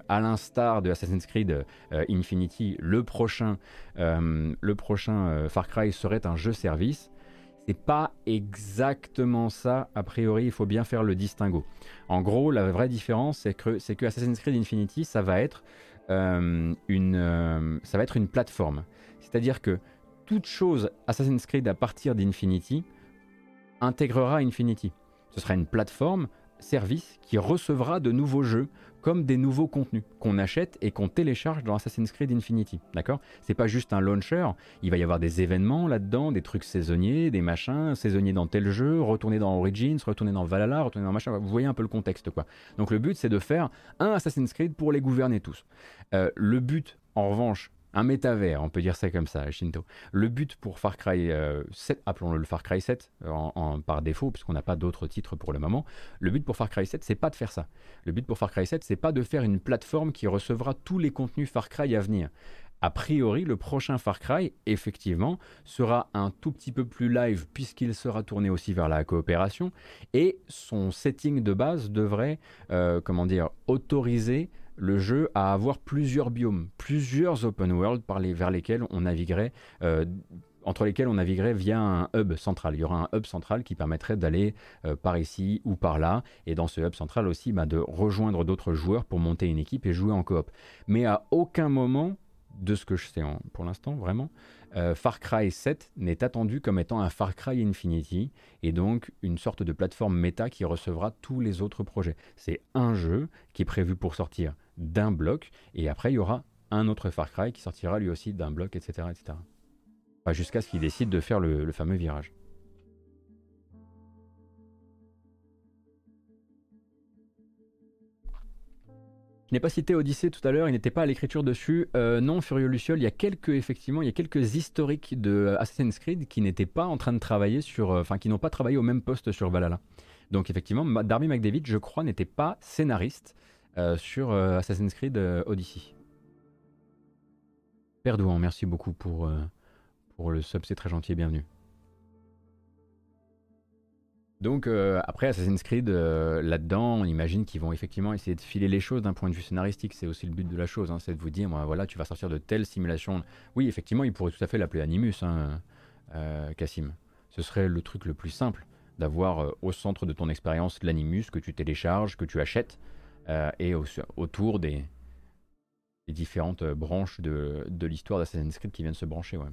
à l'instar de Assassin's Creed Infinity, le prochain, le prochain Far Cry serait un jeu service. C'est pas exactement ça, a priori, il faut bien faire le distinguo. En gros, la vraie différence, c'est que, c'est que Assassin's Creed Infinity, ça va être euh, euh, ça va être une plateforme. C'est-à-dire que toute chose Assassin's Creed à partir d'Infinity intégrera Infinity. Ce sera une plateforme, service, qui recevra de nouveaux jeux comme des nouveaux contenus qu'on achète et qu'on télécharge dans Assassin's Creed Infinity. D'accord? C'est pas juste un launcher, il va y avoir des événements là-dedans, des trucs saisonniers, des machins, saisonniers dans tel jeu, retourner dans Origins, retourner dans Valhalla, retourner dans machin. Vous voyez un peu le contexte quoi. Donc le but c'est de faire un Assassin's Creed pour les gouverner tous. Euh, le but en revanche un métavers, on peut dire ça comme ça, Shinto. Le but pour Far Cry 7, euh, appelons-le le Far Cry 7 en, par défaut, puisqu'on n'a pas d'autres titres pour le moment, le but pour Far Cry 7, c'est pas de faire ça. Le but pour Far Cry 7, c'est pas de faire une plateforme qui recevra tous les contenus Far Cry à venir. A priori, le prochain Far Cry, effectivement, sera un tout petit peu plus live puisqu'il sera tourné aussi vers la coopération et son setting de base devrait, euh, comment dire, autoriser le jeu à avoir plusieurs biomes, plusieurs open world vers lesquels on naviguerait euh, entre lesquels on naviguerait via un hub central. Il y aura un hub central qui permettrait d'aller euh, par ici ou par là, et dans ce hub central aussi bah, de rejoindre d'autres joueurs pour monter une équipe et jouer en coop. Mais à aucun moment, de ce que je sais pour l'instant vraiment, euh, Far Cry 7 n'est attendu comme étant un Far Cry Infinity, et donc une sorte de plateforme méta qui recevra tous les autres projets. C'est un jeu qui est prévu pour sortir d'un bloc, et après il y aura un autre Far Cry qui sortira lui aussi d'un bloc, etc. etc jusqu'à ce qu'il décide de faire le, fameux virage. Je n'ai pas cité Odyssey tout à l'heure, il n'était pas à l'écriture dessus. Euh, non, Furio Luciol, il y a quelques effectivement, il y a quelques historiques de Assassin's Creed qui n'étaient pas en train de travailler sur, euh, enfin qui n'ont pas travaillé au même poste sur Valhalla. Donc effectivement, Darby McDavid, je crois, n'était pas scénariste euh, sur Assassin's Creed Odyssey. Perdouan, merci beaucoup pour pour le sub, c'est très gentil et bienvenue. Donc euh, après Assassin's Creed, euh, là-dedans, on imagine qu'ils vont effectivement essayer de filer les choses d'un point de vue scénaristique. C'est aussi le but de la chose, hein, c'est de vous dire, voilà, tu vas sortir de telle simulation. Oui, effectivement, ils pourraient tout à fait l'appeler Animus, hein, euh, Cassim. Ce serait le truc le plus simple d'avoir au centre de ton expérience l'Animus que tu télécharges, que tu achètes, et autour des, différentes branches de, de l'histoire d'Assassin's Creed qui viennent se brancher. Ouais.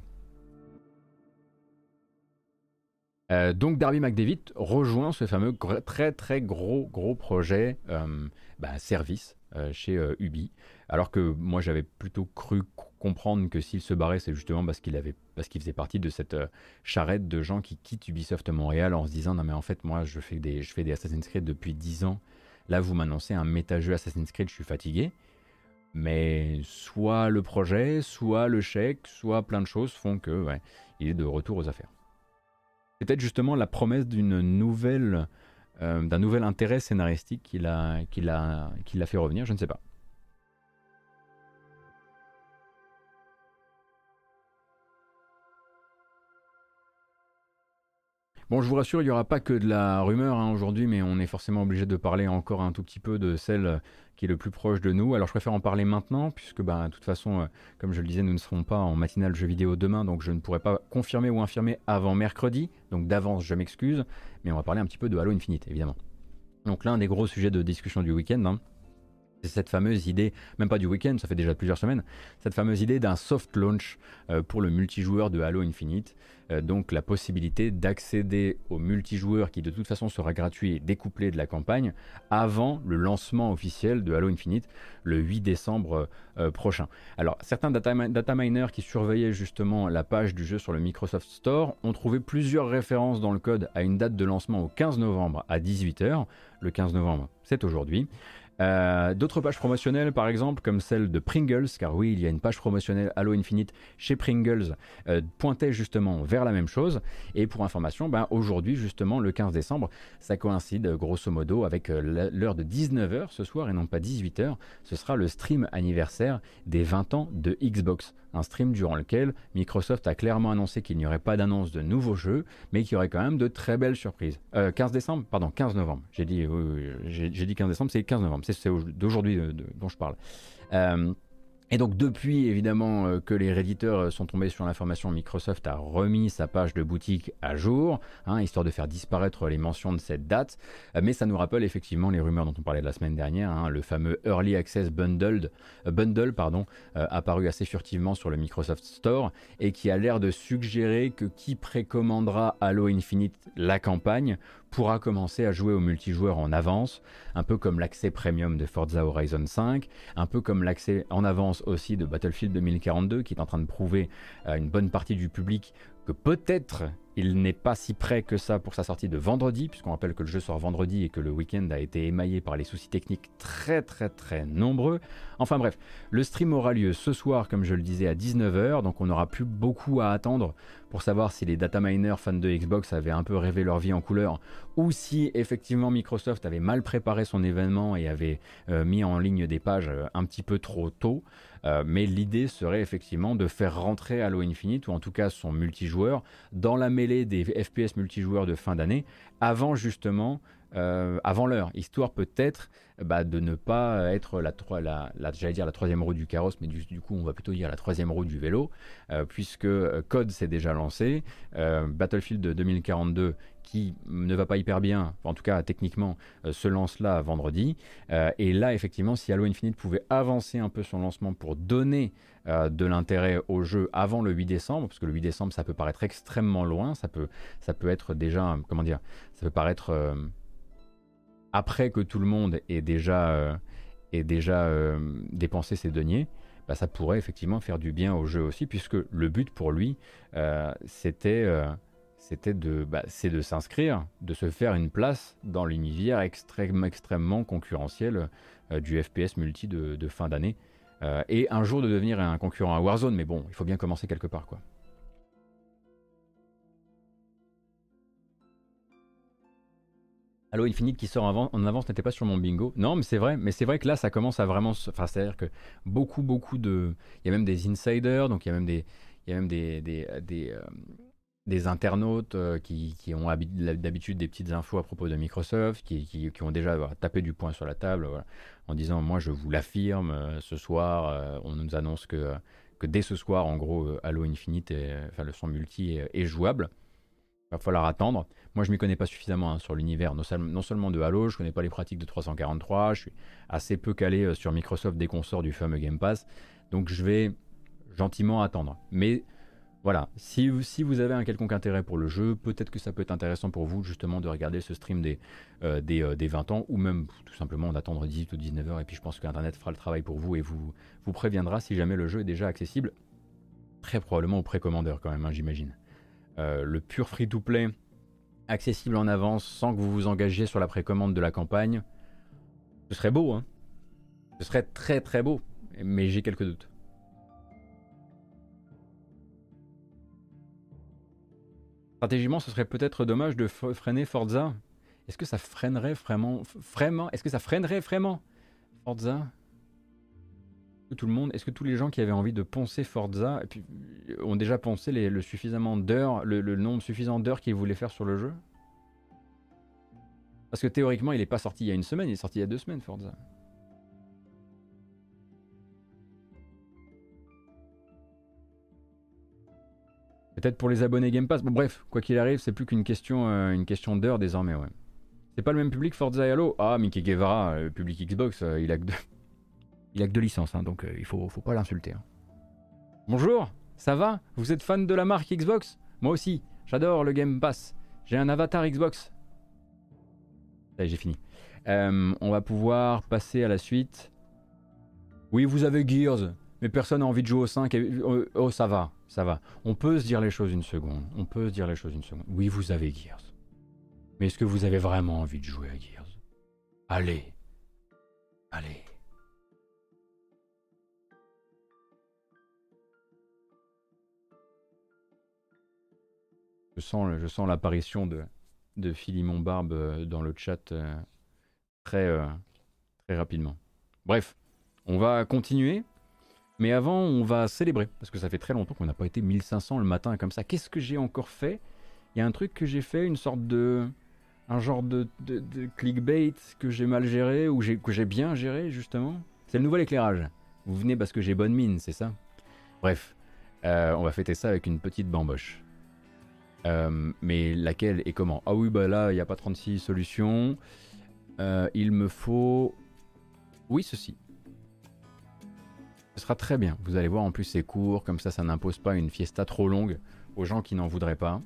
Euh, donc Darby McDavid rejoint ce fameux très très gros gros projet euh, bah, service euh, chez Ubi. Alors que moi j'avais plutôt cru comprendre que s'il se barrait c'est justement parce qu'il avait parce qu'il faisait partie de cette charrette de gens qui quittent Ubisoft Montréal en se disant non mais en fait moi je fais des je fais des Assassin's Creed depuis 10 ans. Là vous m'annoncez un méta-jeu Assassin's Creed, je suis fatigué. Mais soit le projet, soit le chèque, soit plein de choses font que il est de retour aux affaires. C'est peut-être justement la promesse d'une nouvelle, euh, d'un nouvel intérêt scénaristique qui l'a, qui, l'a, qui l'a fait revenir, je ne sais pas. Bon, je vous rassure, il n'y aura pas que de la rumeur hein, aujourd'hui, mais on est forcément obligé de parler encore un tout petit peu de celle qui est le plus proche de nous. Alors je préfère en parler maintenant, puisque bah, de toute façon, euh, comme je le disais, nous ne serons pas en matinale jeu vidéo demain, donc je ne pourrai pas confirmer ou infirmer avant mercredi. Donc d'avance, je m'excuse, mais on va parler un petit peu de Halo Infinite, évidemment. Donc l'un des gros sujets de discussion du week-end, hein, c'est cette fameuse idée, même pas du week-end, ça fait déjà plusieurs semaines, cette fameuse idée d'un soft launch euh, pour le multijoueur de Halo Infinite. Euh, donc la possibilité d'accéder au multijoueur qui de toute façon sera gratuit et découplé de la campagne avant le lancement officiel de Halo Infinite le 8 décembre euh, prochain. Alors certains data, data, miners qui surveillaient justement la page du jeu sur le Microsoft Store ont trouvé plusieurs références dans le code à une date de lancement au 15 novembre à 18h. Le 15 novembre, c'est aujourd'hui. Euh, d'autres pages promotionnelles, par exemple, comme celle de Pringles, car oui, il y a une page promotionnelle Halo Infinite chez Pringles, euh, pointait justement vers la même chose. Et pour information, ben, aujourd'hui, justement, le 15 décembre, ça coïncide grosso modo avec euh, l'heure de 19h ce soir et non pas 18h. Ce sera le stream anniversaire des 20 ans de Xbox un stream durant lequel Microsoft a clairement annoncé qu'il n'y aurait pas d'annonce de nouveaux jeux, mais qu'il y aurait quand même de très belles surprises. 15 décembre, pardon, 15 novembre. J'ai dit, j'ai dit 15 décembre, c'est 15 novembre c'est d'aujourd'hui euh, dont je parle. Euh, et donc depuis évidemment euh, que les réditeurs euh, sont tombés sur l'information, Microsoft a remis sa page de boutique à jour, hein, histoire de faire disparaître les mentions de cette date. Euh, mais ça nous rappelle effectivement les rumeurs dont on parlait la semaine dernière, hein, le fameux Early Access Bundle pardon, apparu assez furtivement sur le Microsoft Store et qui a l'air de suggérer que qui précommandera Halo Infinite la campagne pourra commencer à jouer au multijoueur en avance, un peu comme l'accès premium de Forza Horizon 5, un peu comme l'accès en avance aussi de Battlefield 2042 qui est en train de prouver à une bonne partie du public que peut-être il n'est pas si près que ça pour sa sortie de vendredi, puisqu'on rappelle que le jeu sort vendredi et que le week-end a été émaillé par les soucis techniques très très très nombreux. Enfin bref, le stream aura lieu ce soir, comme je le disais, à 19h, donc on n'aura plus beaucoup à attendre pour savoir si les data miners fans de Xbox avaient un peu rêvé leur vie en couleur, ou si effectivement Microsoft avait mal préparé son événement et avait euh, mis en ligne des pages euh, un petit peu trop tôt. Euh, mais l'idée serait effectivement de faire rentrer Halo Infinite, ou en tout cas son multijoueur, dans la mêlée des FPS multijoueurs de fin d'année, avant justement avant l'heure, histoire peut-être bah, de ne pas être la, la, la j'allais dire la troisième roue du carrosse, mais du, coup on va plutôt dire la troisième roue du vélo, puisque Code s'est déjà lancé, Battlefield 2042 qui ne va pas hyper bien, en tout cas techniquement, euh, se lance là vendredi. Euh, et là, effectivement, si Halo Infinite pouvait avancer un peu son lancement pour donner euh, de l'intérêt au jeu avant le 8 décembre, parce que le 8 décembre, ça peut paraître extrêmement loin, ça peut, ça peut être déjà, comment dire, ça peut paraître après que tout le monde ait déjà, ait déjà dépensé ses deniers. Bah, ça pourrait effectivement faire du bien au jeu aussi, puisque le but pour lui, c'était c'était de, bah, de s'inscrire, de se faire une place dans l'univers extrêmement, concurrentiel euh, du FPS multi de, fin d'année. Euh, et un jour de devenir un concurrent à Warzone, mais bon, il faut bien commencer quelque part. Halo Infinite qui sort en, en avance n'était pas sur mon bingo. Non, mais c'est vrai. Mais c'est vrai que là, ça commence à vraiment. Enfin, c'est-à-dire que beaucoup, beaucoup de. Il y a même des insiders, donc il y a même des. Il y a même des, des, des, euh, internautes euh, qui, ont d'habitude des petites infos à propos de Microsoft, qui, ont déjà tapé du poing sur la table en disant moi je vous l'affirme, euh, ce soir on nous annonce que, que dès ce soir en gros Halo Infinite, enfin le son multi est, jouable. Va falloir attendre. Moi je m'y connais pas suffisamment hein, sur l'univers, non, seulement de Halo, je connais pas les pratiques de 343, je suis assez peu calé sur Microsoft dès qu'on sort du fameux Game Pass, donc je vais gentiment attendre. Mais voilà, si, vous avez un quelconque intérêt pour le jeu, peut-être que ça peut être intéressant pour vous justement de regarder ce stream des, euh, des, 20 euh, ans ou même tout simplement d'attendre 18 ou 19 heures et puis je pense qu'Internet fera le travail pour vous et vous, vous préviendra si jamais le jeu est déjà accessible, très probablement aux précommandeurs quand même, hein, j'imagine. Euh, le pur free-to-play, accessible en avance sans que vous vous engagiez sur la précommande de la campagne, ce serait beau, hein ce serait très très beau, mais j'ai quelques doutes. Stratégiquement, ce serait peut-être dommage de freiner Forza. Est-ce que ça freinerait vraiment, vraiment Est-ce que ça freinerait vraiment Forza? Tout le monde, est-ce que tous les gens qui avaient envie de poncer Forza euh, ont déjà pensé le suffisamment d'heures, le, nombre suffisant d'heures qu'ils voulaient faire sur le jeu? Parce que théoriquement, il n'est pas sorti il y a une semaine, il est sorti il y a deux semaines, Forza. Peut-être pour les abonnés Game Pass. Bon, bref, quoi qu'il arrive, c'est plus qu'une question, euh, désormais, ouais. C'est pas le même public Forza et Halo? Ah, Mickey Guevara, le public Xbox, euh, il a que deux, il a que deux licences, hein, donc euh, il faut, faut pas l'insulter. Hein. Bonjour, ça va? Vous êtes fan de la marque Xbox? Moi aussi, j'adore le Game Pass. J'ai un avatar Xbox. Allez, j'ai fini. on va pouvoir passer à la suite. Oui, vous avez Gears, mais personne n'a envie de jouer au 5. Oh, ça va, ça va. On peut se dire les choses une seconde. On peut se dire les choses une seconde. Oui, vous avez Gears. Mais est-ce que vous avez vraiment envie de jouer à Gears? Allez. Allez. Je sens, je sens l'apparition de, de Philimon Barbe euh, dans le chat euh, très, euh, très rapidement. Bref, on va continuer mais avant, on va célébrer, parce que ça fait très longtemps qu'on n'a pas été 1500 le matin comme ça. Qu'est-ce que j'ai encore fait? Il y a un truc que j'ai fait, une sorte de... Un genre de, de, clickbait que j'ai mal géré, ou que j'ai bien géré, justement. C'est le nouvel éclairage. Vous venez parce que j'ai bonne mine, c'est ça? Bref, on va fêter ça avec une petite bamboche. Euh, mais laquelle et comment? Ah oui, bah là, il n'y a pas 36 solutions. Euh, il me faut... Oui, ceci. Ce sera très bien. Vous allez voir, en plus c'est court, comme ça ça n'impose pas une fiesta trop longue aux gens qui n'en voudraient pas.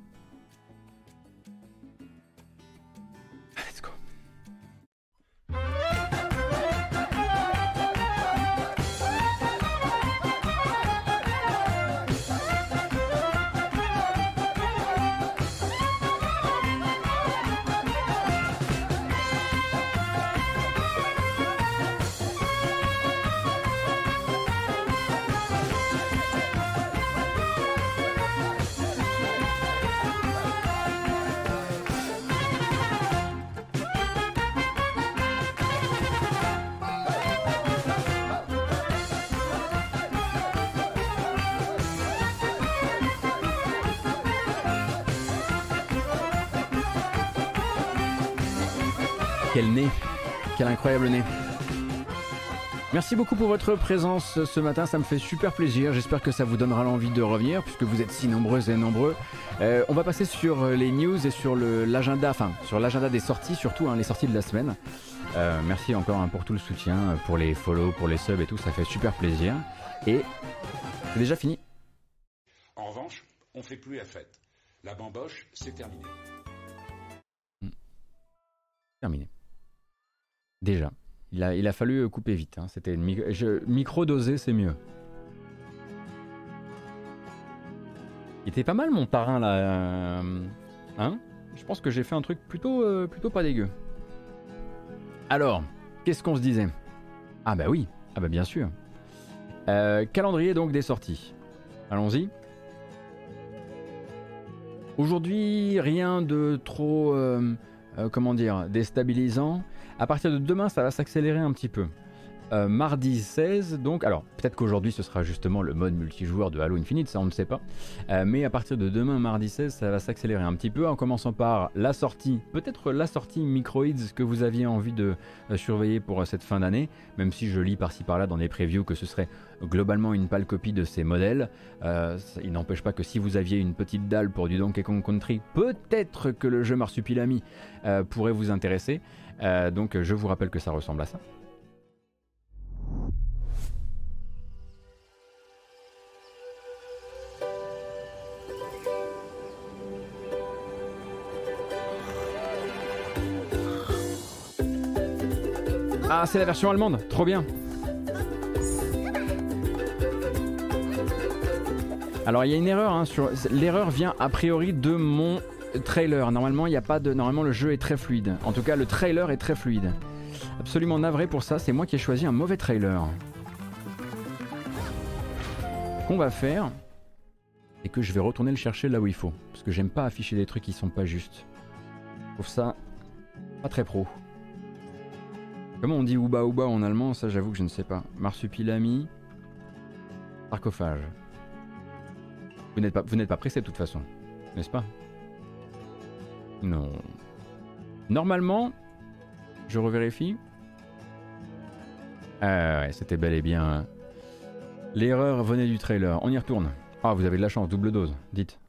Merci beaucoup pour votre présence ce matin, ça me fait super plaisir. J'espère que ça vous donnera l'envie de revenir puisque vous êtes si nombreuses et nombreux. Euh, on va passer sur les news et sur l'agenda, enfin sur l'agenda des sorties, surtout hein, les sorties de la semaine. Euh, merci encore hein, pour tout le soutien, pour les follow, pour les subs et tout, ça fait super plaisir. Et c'est déjà fini. En revanche, on fait plus la fête. La bamboche, c'est terminé. Terminé. Déjà. Il a, il a fallu couper vite. Hein. C'était micro dosé, c'est mieux. Il était pas mal mon parrain là. Euh, hein? Je pense que j'ai fait un truc plutôt, euh, plutôt pas dégueu. Alors, qu'est-ce qu'on se disait? Ah bah oui, ah bah bien sûr. Euh, calendrier donc des sorties. Allons-y. Aujourd'hui, rien de trop, comment dire, déstabilisant. À partir de demain, ça va s'accélérer un petit peu. Euh, mardi 16, donc, alors peut-être qu'aujourd'hui ce sera justement le mode multijoueur de Halo Infinite, ça on ne sait pas, euh, mais à partir de demain, mardi 16, ça va s'accélérer un petit peu en commençant par la sortie, peut-être la sortie Microids que vous aviez envie de euh, surveiller pour cette fin d'année, même si je lis par-ci par-là dans les previews que ce serait globalement une pâle copie de ces modèles. il n'empêche pas que si vous aviez une petite dalle pour du Donkey Kong Country, peut-être que le jeu Marsupilami pourrait vous intéresser. Euh, donc je vous rappelle que ça ressemble à ça. Ah, c'est la version allemande, trop bien. Alors il y a une erreur, hein, l'erreur vient a priori de mon trailer. Normalement, il a pas de. Normalement, le jeu est très fluide. En tout cas, le trailer est très fluide. Absolument navré pour ça. C'est moi qui ai choisi un mauvais trailer. Qu'on va faire, c'est que je vais retourner le chercher là où il faut, parce que j'aime pas afficher des trucs qui sont pas justes. Je trouve ça pas très pro. Comment on dit ouba ouba en allemand? Ça, j'avoue que je ne sais pas. Marsupilami, sarcophage. Vous n'êtes pas, vous n'êtes pas pressé de toute façon, n'est-ce pas? Non. Normalement, je revérifie. Ah ouais, c'était bel et bien. Hein. L'erreur venait du trailer. On y retourne. Ah, vous avez de la chance, double dose, dites.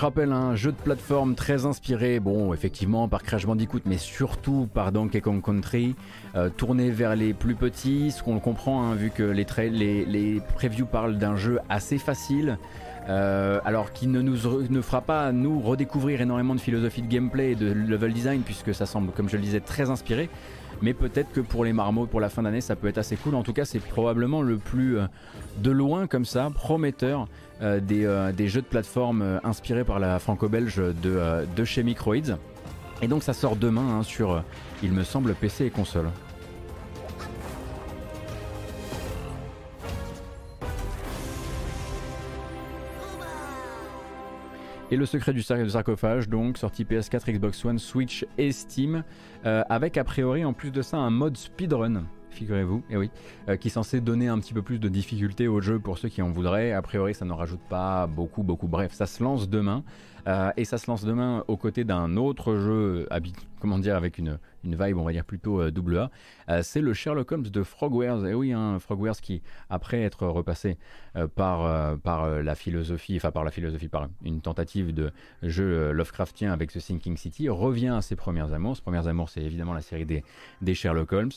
Rappelle un jeu de plateforme très inspiré, bon, effectivement, par Crash Bandicoot, mais surtout par Donkey Kong Country, euh, tourné vers les plus petits, ce qu'on comprend, hein, vu que les previews parlent d'un jeu assez facile. Euh, alors qui ne nous ne fera pas nous redécouvrir énormément de philosophie de gameplay et de level design puisque ça semble comme je le disais très inspiré mais peut-être que pour les marmots pour la fin d'année ça peut être assez cool en tout cas c'est probablement le plus euh, de loin comme ça prometteur euh, euh, des, jeux de plateforme inspirés par la franco-belge de, de, chez Microids. Et donc ça sort demain hein, sur, il me semble, PC et console. Et le secret du sarcophage, donc sorti PS4, Xbox One, Switch et Steam, avec a priori en plus de ça un mode speedrun figurez-vous, et eh oui, euh, qui est censé donner un petit peu plus de difficulté au jeu pour ceux qui en voudraient. A priori, ça ne rajoute pas beaucoup, beaucoup. Bref, ça se lance demain. Euh, et ça se lance demain aux côtés d'un autre jeu, comment dire, avec une, une vibe, on va dire plutôt euh, double A. Euh, c'est le Sherlock Holmes de Frogwares. Et oui, hein, Frogwares qui, après être repassé par, par la philosophie, enfin par la philosophie, par une tentative de jeu Lovecraftien avec The Sinking City, revient à ses premières amours. Ses premières amours, c'est évidemment la série des, des Sherlock Holmes.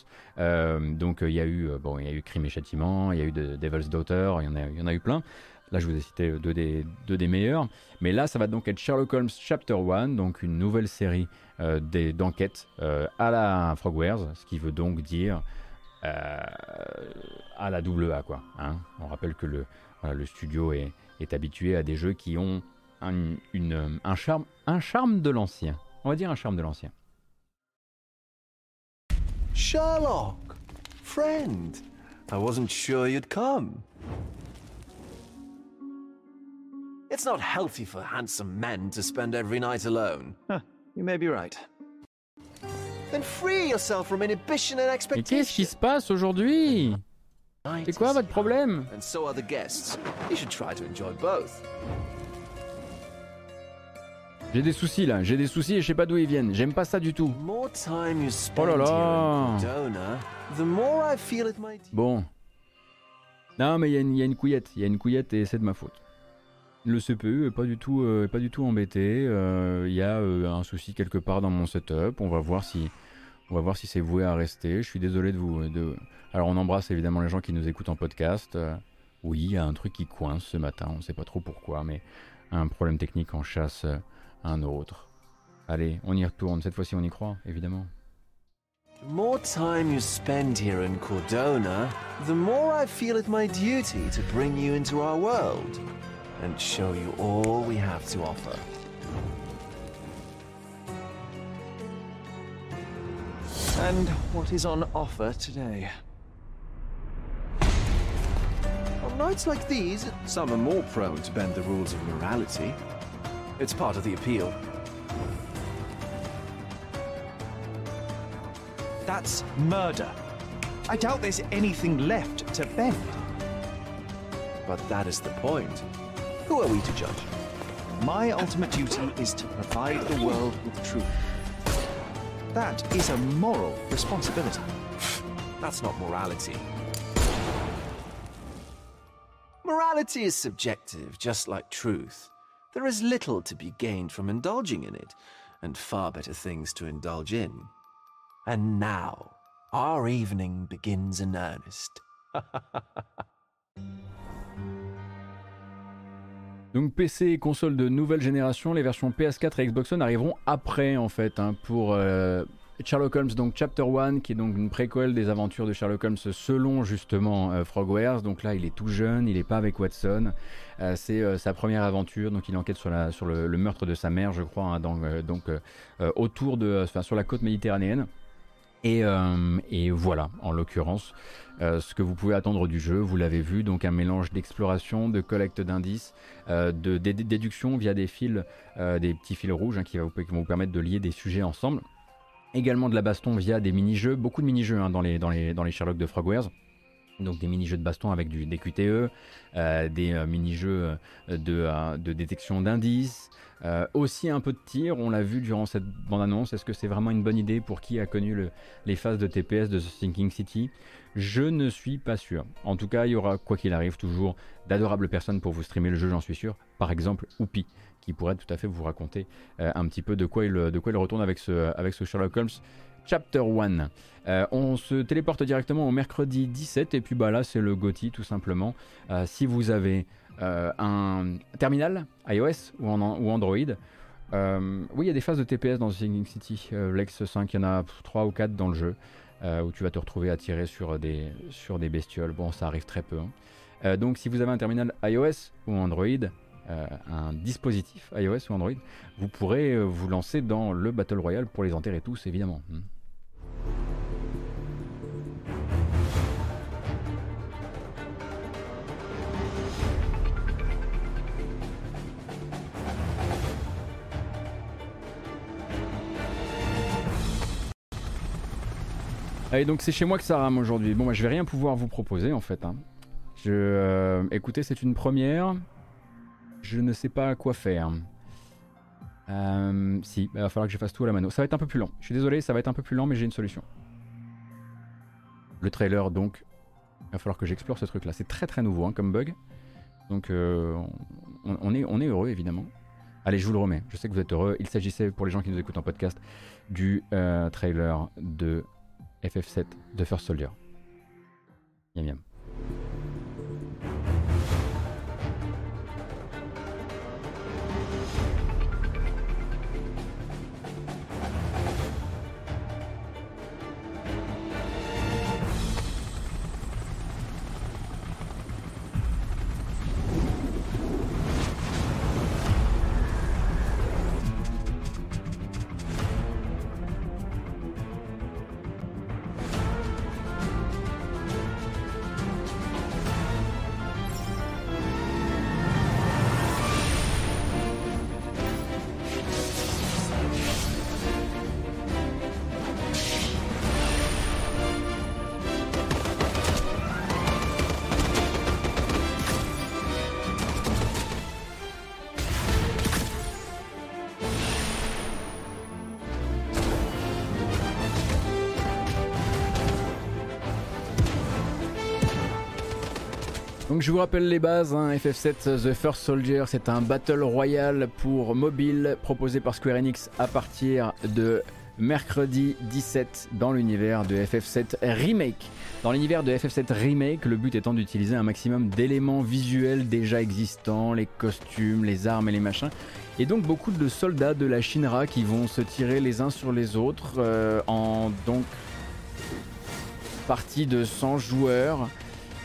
donc il y a eu, bon, il y a eu Crime et Châtiment, il y a eu Devil's Daughter, il y il y en a eu plein. Là, je vous ai cité deux des, meilleurs. Mais là, ça va donc être Sherlock Holmes Chapter 1, donc une nouvelle série euh, d'enquêtes euh, à la Frogwares, ce qui veut donc dire euh, à la double A. Quoi, hein. On rappelle que le, le studio est, est, habitué à des jeux qui ont un, une, un, charme, un charme de l'ancien. On va dire un charme de l'ancien. Sherlock, friend, I wasn't sure you'd come. It's not healthy for handsome men to spend every night alone. Huh, you may be right. Then free yourself from inhibition and Mais expectation. qu'est-ce qui se passe aujourd'hui? C'est quoi votre problème? And so are the guests. You should try to enjoy both. J'ai des soucis là, j'ai des soucis et je sais pas d'où ils viennent. J'aime pas ça du tout. Oh là là. Bon. Non mais il y, y a une couillette, il y a une couillette et c'est de ma faute. Le CPU est pas du tout, euh, pas du tout embêté. euh, Il y a euh, un souci quelque part dans mon setup. On va voir si, on va voir si c'est voué à rester. Je suis désolé de vous. De... Alors on embrasse évidemment les gens qui nous écoutent en podcast. Oui, il y a un truc qui coince ce matin. On ne sait pas trop pourquoi, mais un problème technique en chasse un autre. Allez, on y retourne. Cette fois-ci, on y croit, évidemment. The more time you spend here in Cordona, the more I feel it my duty to bring you into our world and show you all we have to offer. And what is on offer today? On nights like these, some are more prone to bend the rules of morality. It's part of the appeal. That's murder. I doubt there's anything left to bend. But that is the point. Who are we to judge? My ultimate duty is to provide the world with truth. That is a moral responsibility. That's not morality. Morality is subjective, just like truth. There is little to be gained from indulging in it, and far better things to indulge in. And now, our evening begins in earnest. Donc PC et consoles de nouvelle génération, les versions PS4 et Xbox One arriveront après en fait hein, pour euh, Sherlock Holmes donc Chapter 1 qui est donc une préquelle des aventures de Sherlock Holmes selon justement euh, Frogwares. Donc là il est tout jeune, il n'est pas avec Watson. Euh, c'est sa première aventure, donc il enquête sur, le, meurtre de sa mère je crois, hein, donc autour de, sur la côte méditerranéenne. Et, euh, et voilà, en l'occurrence, euh, ce que vous pouvez attendre du jeu, vous l'avez vu, donc un mélange d'exploration, de collecte d'indices, euh, de, dé- déduction via des fils, des petits fils rouges hein, qui, vont vous permettre de lier des sujets ensemble. Également de la baston via des mini-jeux, beaucoup de mini-jeux hein, dans, les, Sherlock de Frogwares. Donc des mini-jeux de baston avec du, des QTE, des mini-jeux de, de détection d'indices, euh, aussi un peu de tir, on l'a vu durant cette bande-annonce. Est-ce que c'est vraiment une bonne idée pour qui a connu le- les phases de TPS de The Thinking City? Je ne suis pas sûr. En tout cas, il y aura, quoi qu'il arrive, toujours d'adorables personnes pour vous streamer le jeu, j'en suis sûr. Par exemple, Oupi, qui pourrait tout à fait vous raconter euh, un petit peu de quoi il, retourne avec ce Sherlock Holmes Chapter 1. Euh, on se téléporte directement au mercredi 17 et puis bah là c'est le GOTY tout simplement. Euh, si vous avez euh, un terminal iOS ou, Android, oui il y a des phases de TPS dans Singing City. Lex 5, il y en a 3 ou 4 dans le jeu où tu vas te retrouver à tirer sur des, sur des bestioles. Bon ça arrive très peu. hein. Donc si vous avez un terminal iOS ou Android, un dispositif iOS ou Android, vous pourrez vous lancer dans le Battle Royale pour les enterrer tous évidemment. Allez, donc c'est chez moi que ça rame aujourd'hui. Bon, bah, je vais rien pouvoir vous proposer en fait. hein. Je, euh, écoutez, c'est une première. Je ne sais pas quoi faire. Euh, si, il va falloir que je fasse tout à la mano. Ça va être un peu plus lent. Je suis désolé, ça va être un peu plus lent, mais j'ai une solution. Le trailer, donc, il va falloir que j'explore ce truc-là. C'est très très nouveau hein, comme bug. Donc, euh, on, est, on est heureux évidemment. Allez, je vous le remets. Je sais que vous êtes heureux. Il s'agissait, pour les gens qui nous écoutent en podcast, du euh, trailer de FF7 de First Soldier. Miam miam. Je vous rappelle les bases, hein, FF7 The First Soldier, c'est un Battle Royale pour mobile proposé par Square Enix à partir de mercredi 17 dans l'univers de FF7 Remake. Dans l'univers de FF7 Remake, le but étant d'utiliser un maximum d'éléments visuels déjà existants, les costumes, les armes et les machins. Et donc beaucoup de soldats de la Shinra qui vont se tirer les uns sur les autres euh, en partie de 100 joueurs.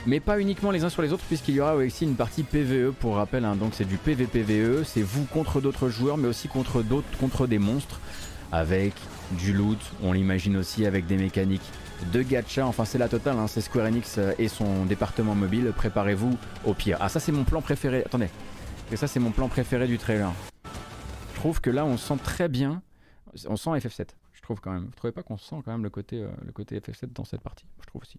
Mais pas uniquement les uns sur les autres, puisqu'il y aura aussi une partie PVE pour rappel. Hein. donc c'est du PVPVE, c'est vous contre d'autres joueurs, mais aussi contre d'autres, contre des monstres, avec du loot. On l'imagine aussi avec des mécaniques de gacha. Enfin, c'est la totale. Hein. c'est Square Enix euh, et son département mobile. Préparez-vous au pire. Ah, ça c'est mon plan préféré. Attendez, et ça c'est mon plan préféré du trailer. Je trouve que là, on sent très bien. On sent FF7. Je trouve quand même. Vous trouvez pas qu'on sent quand même le côté, euh, le côté FF7 dans cette partie? Je trouve aussi.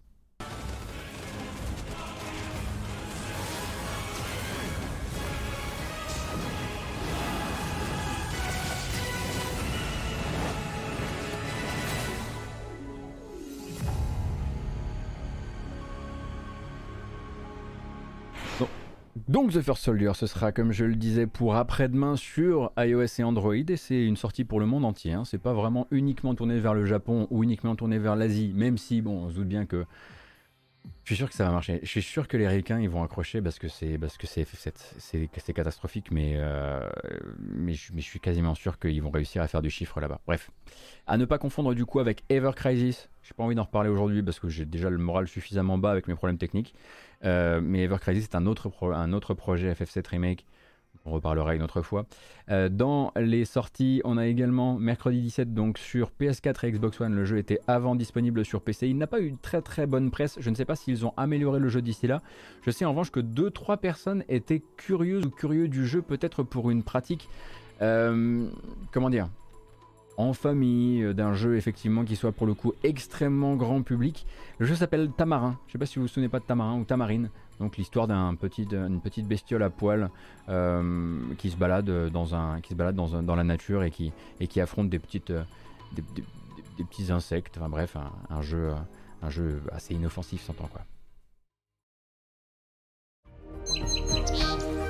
Donc The First Soldier, ce sera comme je le disais pour après-demain sur iOS et Android et c'est une sortie pour le monde entier. Hein. C'est pas vraiment uniquement tourné vers le Japon ou uniquement tourné vers l'Asie, même si bon, on se doute bien que je suis sûr que ça va marcher. Je suis sûr que les Ricains ils vont accrocher parce que c'est parce que c'est catastrophique, mais euh, mais, je, suis quasiment sûr qu'ils vont réussir à faire du chiffre là-bas. Bref, à ne pas confondre du coup avec Ever Crisis. J'ai pas envie d'en reparler aujourd'hui parce que j'ai déjà le moral suffisamment bas avec mes problèmes techniques. Euh, mais Ever c'est un autre un autre projet FF7 remake on reparlera une autre fois. Euh, dans les sorties, on a également mercredi 17 donc sur PS4 et Xbox One. Le jeu était avant disponible sur PC. Il n'a pas eu une très très bonne presse. Je ne sais pas s'ils ont amélioré le jeu d'ici là. Je sais en revanche que 2-3 personnes étaient curieuses ou curieux du jeu, peut-être pour une pratique. Euh, comment dire? En famille, euh, d'un jeu effectivement qui soit pour le coup extrêmement grand public. Le jeu s'appelle Tamarin. Je ne sais pas si vous vous souvenez pas de Tamarin ou Tamarine. Donc l'histoire d'une petit, petite bestiole à poil euh, qui se balade dans un, qui se balade dans, dans la nature et qui, et qui affronte des petites, euh, des, petits insectes. Enfin bref, un, jeu, un jeu assez inoffensif, s'entend quoi.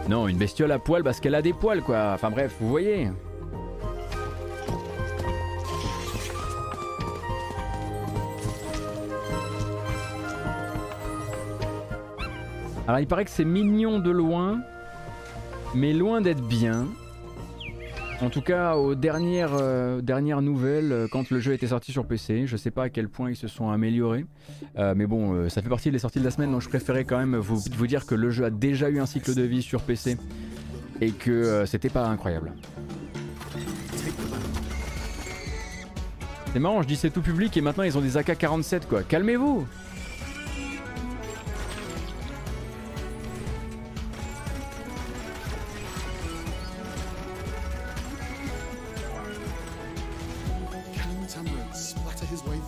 Non, une bestiole à poil parce qu'elle a des poils quoi. Enfin bref, vous voyez. Alors il paraît que c'est mignon de loin, mais loin d'être bien. En tout cas, aux dernières, euh, dernières nouvelles, euh, quand le jeu était sorti sur PC, je sais pas à quel point ils se sont améliorés. Euh, mais bon, ça fait partie des sorties de la semaine, donc je préférais quand même vous, vous dire que le jeu a déjà eu un cycle de vie sur PC et que c'était pas incroyable. C'est marrant, je dis c'est tout public et maintenant ils ont des AK-47 quoi. Calmez-vous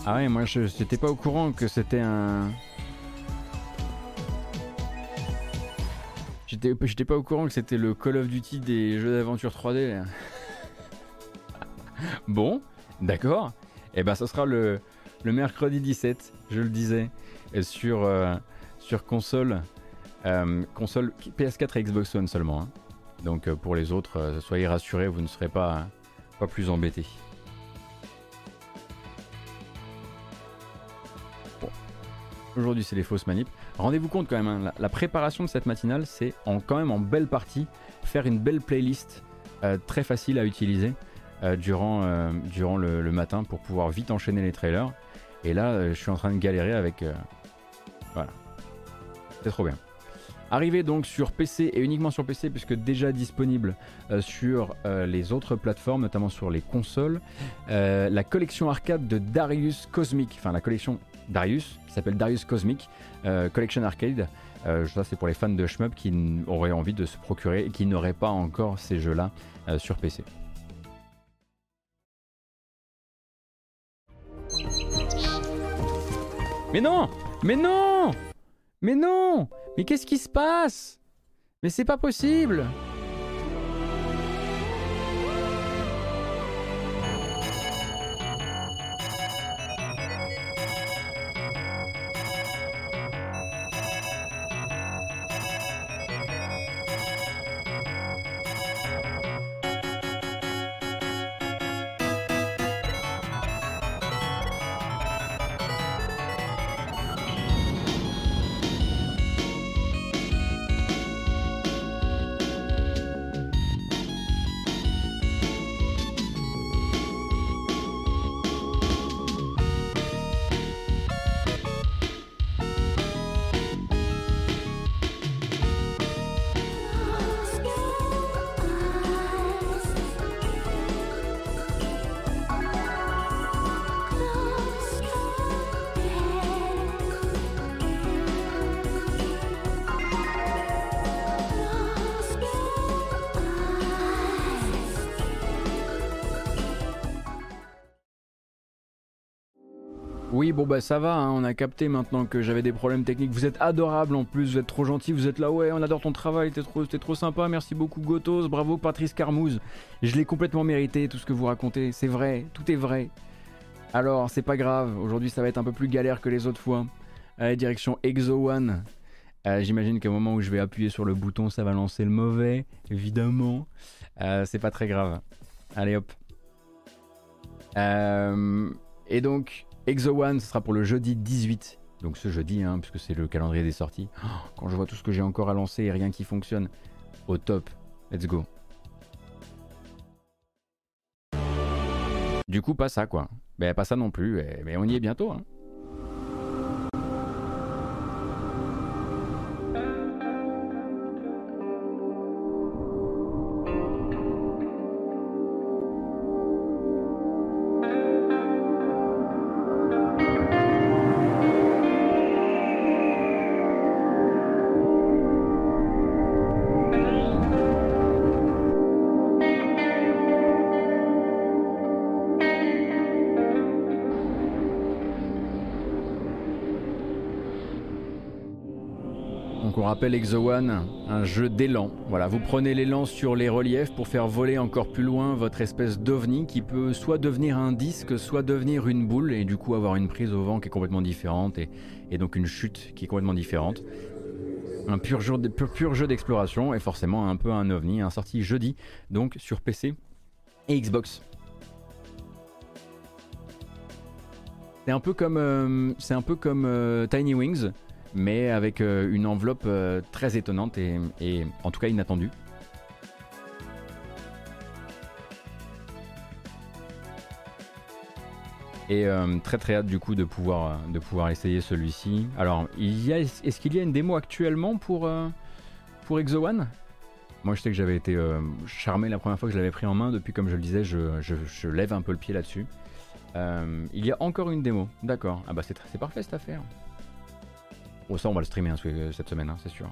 Ah ouais, moi je n'étais pas au courant que c'était un. J'étais pas au courant que c'était le Call of Duty des jeux d'aventure 3D. bon, d'accord. Et eh ben ça sera le, mercredi 17, je le disais, sur, euh, sur console, euh, console PS4 et Xbox One seulement. Hein. Donc euh, pour les autres, soyez rassurés, vous ne serez pas, pas plus embêtés. Aujourd'hui, c'est les fausses manips. Rendez-vous compte quand même, hein, la, préparation de cette matinale, c'est en, quand même en belle partie faire une belle playlist euh, très facile à utiliser euh, durant, euh, durant le, matin pour pouvoir vite enchaîner les trailers. Et là, je suis en train de galérer avec. voilà. C'est trop bien. Arrivé donc sur PC et uniquement sur PC puisque déjà disponible sur les autres plateformes, notamment sur les consoles, la collection arcade de Darius Cosmic, enfin la collection Darius, qui s'appelle Darius Cosmic euh, Collection Arcade. Euh, ça, c'est pour les fans de shmup qui auraient envie de se procurer et qui n'auraient pas encore ces jeux-là euh, sur PC. Mais non! Mais non! Mais non! Mais qu'est-ce qui se passe? Mais c'est pas possible Oui, bon bah ça va, hein, on a capté maintenant que j'avais des problèmes techniques. Vous êtes adorable en plus, vous êtes trop gentil, vous êtes là, ouais, on adore ton travail, t'es trop, sympa, merci beaucoup Gotos, bravo Patrice Carmouze. Je l'ai complètement mérité, tout ce que vous racontez, c'est vrai, tout est vrai. Alors, c'est pas grave, aujourd'hui ça va être un peu plus galère que les autres fois. Allez, direction Exo One. Euh, j'imagine qu'au moment où je vais appuyer sur le bouton, ça va lancer le mauvais, évidemment. Euh, c'est pas très grave. Allez hop. Euh, et donc, Exo One, ce sera pour le jeudi 18. Donc ce jeudi, hein, puisque c'est le calendrier des sorties. Oh, quand je vois tout ce que j'ai encore à lancer et rien qui fonctionne, au top. Let's go. Du coup, pas ça quoi. Ben pas ça non plus, mais on y est bientôt. Hein. Rappelle Exo One, un jeu d'élan. Voilà, vous prenez l'élan sur les reliefs pour faire voler encore plus loin votre espèce d'ovni qui peut soit devenir un disque, soit devenir une boule et du coup avoir une prise au vent qui est complètement différente et, donc une chute qui est complètement différente. Un pur jeu, d'exploration et forcément un peu un ovni, un sorti jeudi donc sur PC et Xbox. C'est un peu comme, euh, un peu comme euh, Tiny Wings mais avec euh, une enveloppe euh, très étonnante et, en tout cas inattendue. Et euh, très très hâte du coup de pouvoir, de pouvoir essayer celui-ci. Alors, est-ce qu'il y a une démo actuellement pour, pour Exo One? Moi je sais que j'avais été charmé la première fois que je l'avais pris en main. Depuis, comme je le disais, je, je lève un peu le pied là-dessus. il y a encore une démo, d'accord. Ah bah c'est parfait cette affaire. Oh, ça, on va le streamer hein, cette semaine, hein, c'est sûr.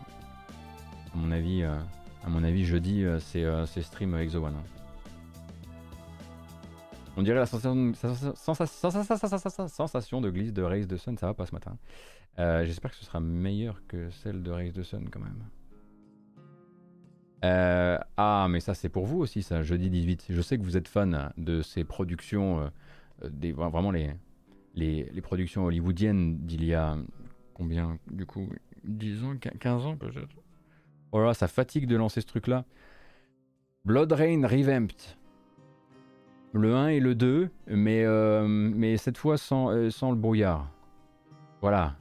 À mon avis, euh, à mon avis jeudi, euh, euh, c'est stream Exo One. Hein. On dirait la sensation, de glisse de Race de Sun, ça va pas ce matin. J'espère que ce sera meilleur que celle de Race de Sun quand même. ah, mais ça c'est pour vous aussi, ça, jeudi 18. Je sais que vous êtes fan de ces productions, des, vraiment les, les productions hollywoodiennes d'il y a combien du coup 10 ans, 15 ans peut-être Oh là, ça fatigue de lancer ce truc-là. Blood Rain Revamped. Le 1 et le 2, mais, euh, mais cette fois sans, euh, sans le brouillard. Voilà.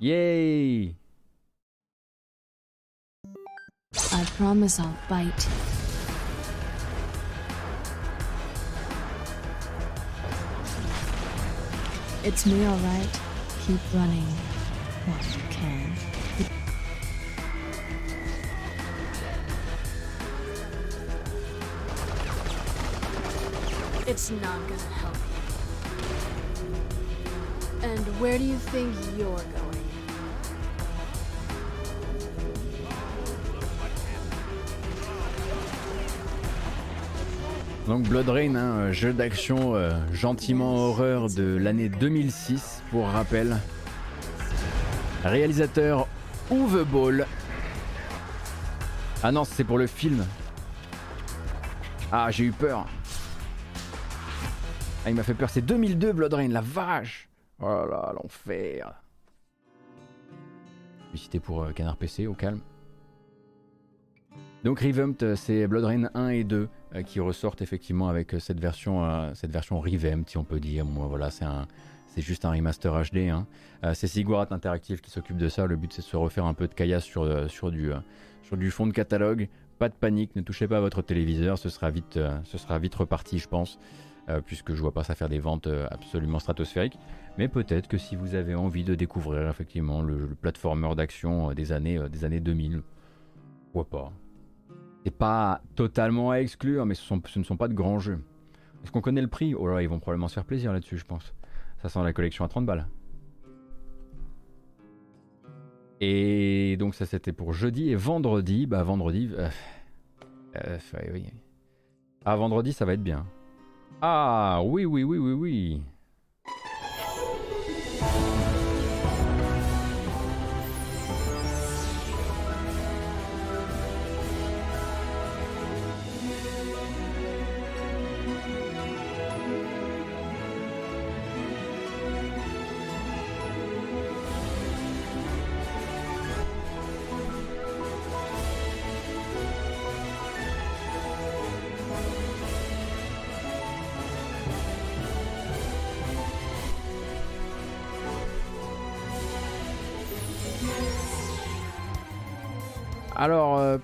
Yay I promise I'll bite. It's me, alright. Keep running. Can. It's not gonna help you. And where do you think you're going? Donc Blood Rain, un jeu d'action euh, gentiment horreur de l'année 2006 pour rappel, Réalisateur Uwe Ball. Ah non, c'est pour le film. Ah, j'ai eu peur. Ah, il m'a fait peur. C'est 2002 Blood Rain, la vache. Oh là là, l'enfer. Publicité pour euh, Canard PC, au calme. Donc Revamped, euh, c'est Blood Rain 1 et 2 euh, qui ressortent effectivement avec cette version, cette version si on peut dire. Voilà, c'est un, c'est juste un remaster HD. Hein. Euh, c'est Sigurat Interactive qui s'occupe de ça. Le but c'est de se refaire un peu de caillasse sur, euh, euh, du fond de catalogue. Pas de panique, ne touchez pas à votre téléviseur, ce sera vite, reparti, je pense, puisque je vois pas ça faire des ventes absolument stratosphériques. Mais peut-être que si vous avez envie de découvrir effectivement le, platformer d'action des années, des années 2000, pourquoi pas. C'est pas totalement à exclure, mais ce, ce ne sont pas de grands jeux. Est-ce qu'on connaît le prix? Oh là, ils vont probablement se faire plaisir là-dessus, je pense. Ça sent la collection à 30 balles. Et donc ça c'était pour jeudi et vendredi, bah vendredi, euh, euh, ah vendredi ça va être bien. Ah oui oui oui oui oui.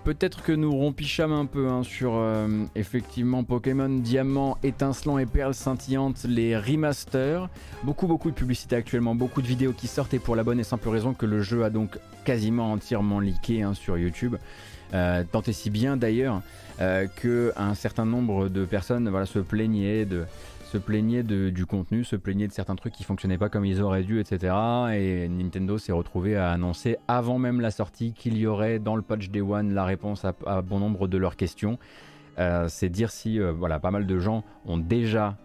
Peut-être que nous rompichâmes un peu hein, sur euh, effectivement Pokémon Diamant, étincelant et perles scintillantes, les remasters. Beaucoup, beaucoup de publicité actuellement, beaucoup de vidéos qui sortent et pour la bonne et simple raison que le jeu a donc quasiment entièrement leaké hein, sur YouTube. Euh, tant et si bien d'ailleurs euh, qu'un certain nombre de personnes se plaignaient de, se plaignait du contenu, se plaignait de certains trucs qui fonctionnaient pas comme ils auraient dû, etc. Et Nintendo s'est retrouvé à annoncer avant même la sortie qu'il y aurait dans le patch Day One la réponse à, bon nombre de leurs questions. Euh, c'est dire si euh, voilà, pas mal de gens ont déjà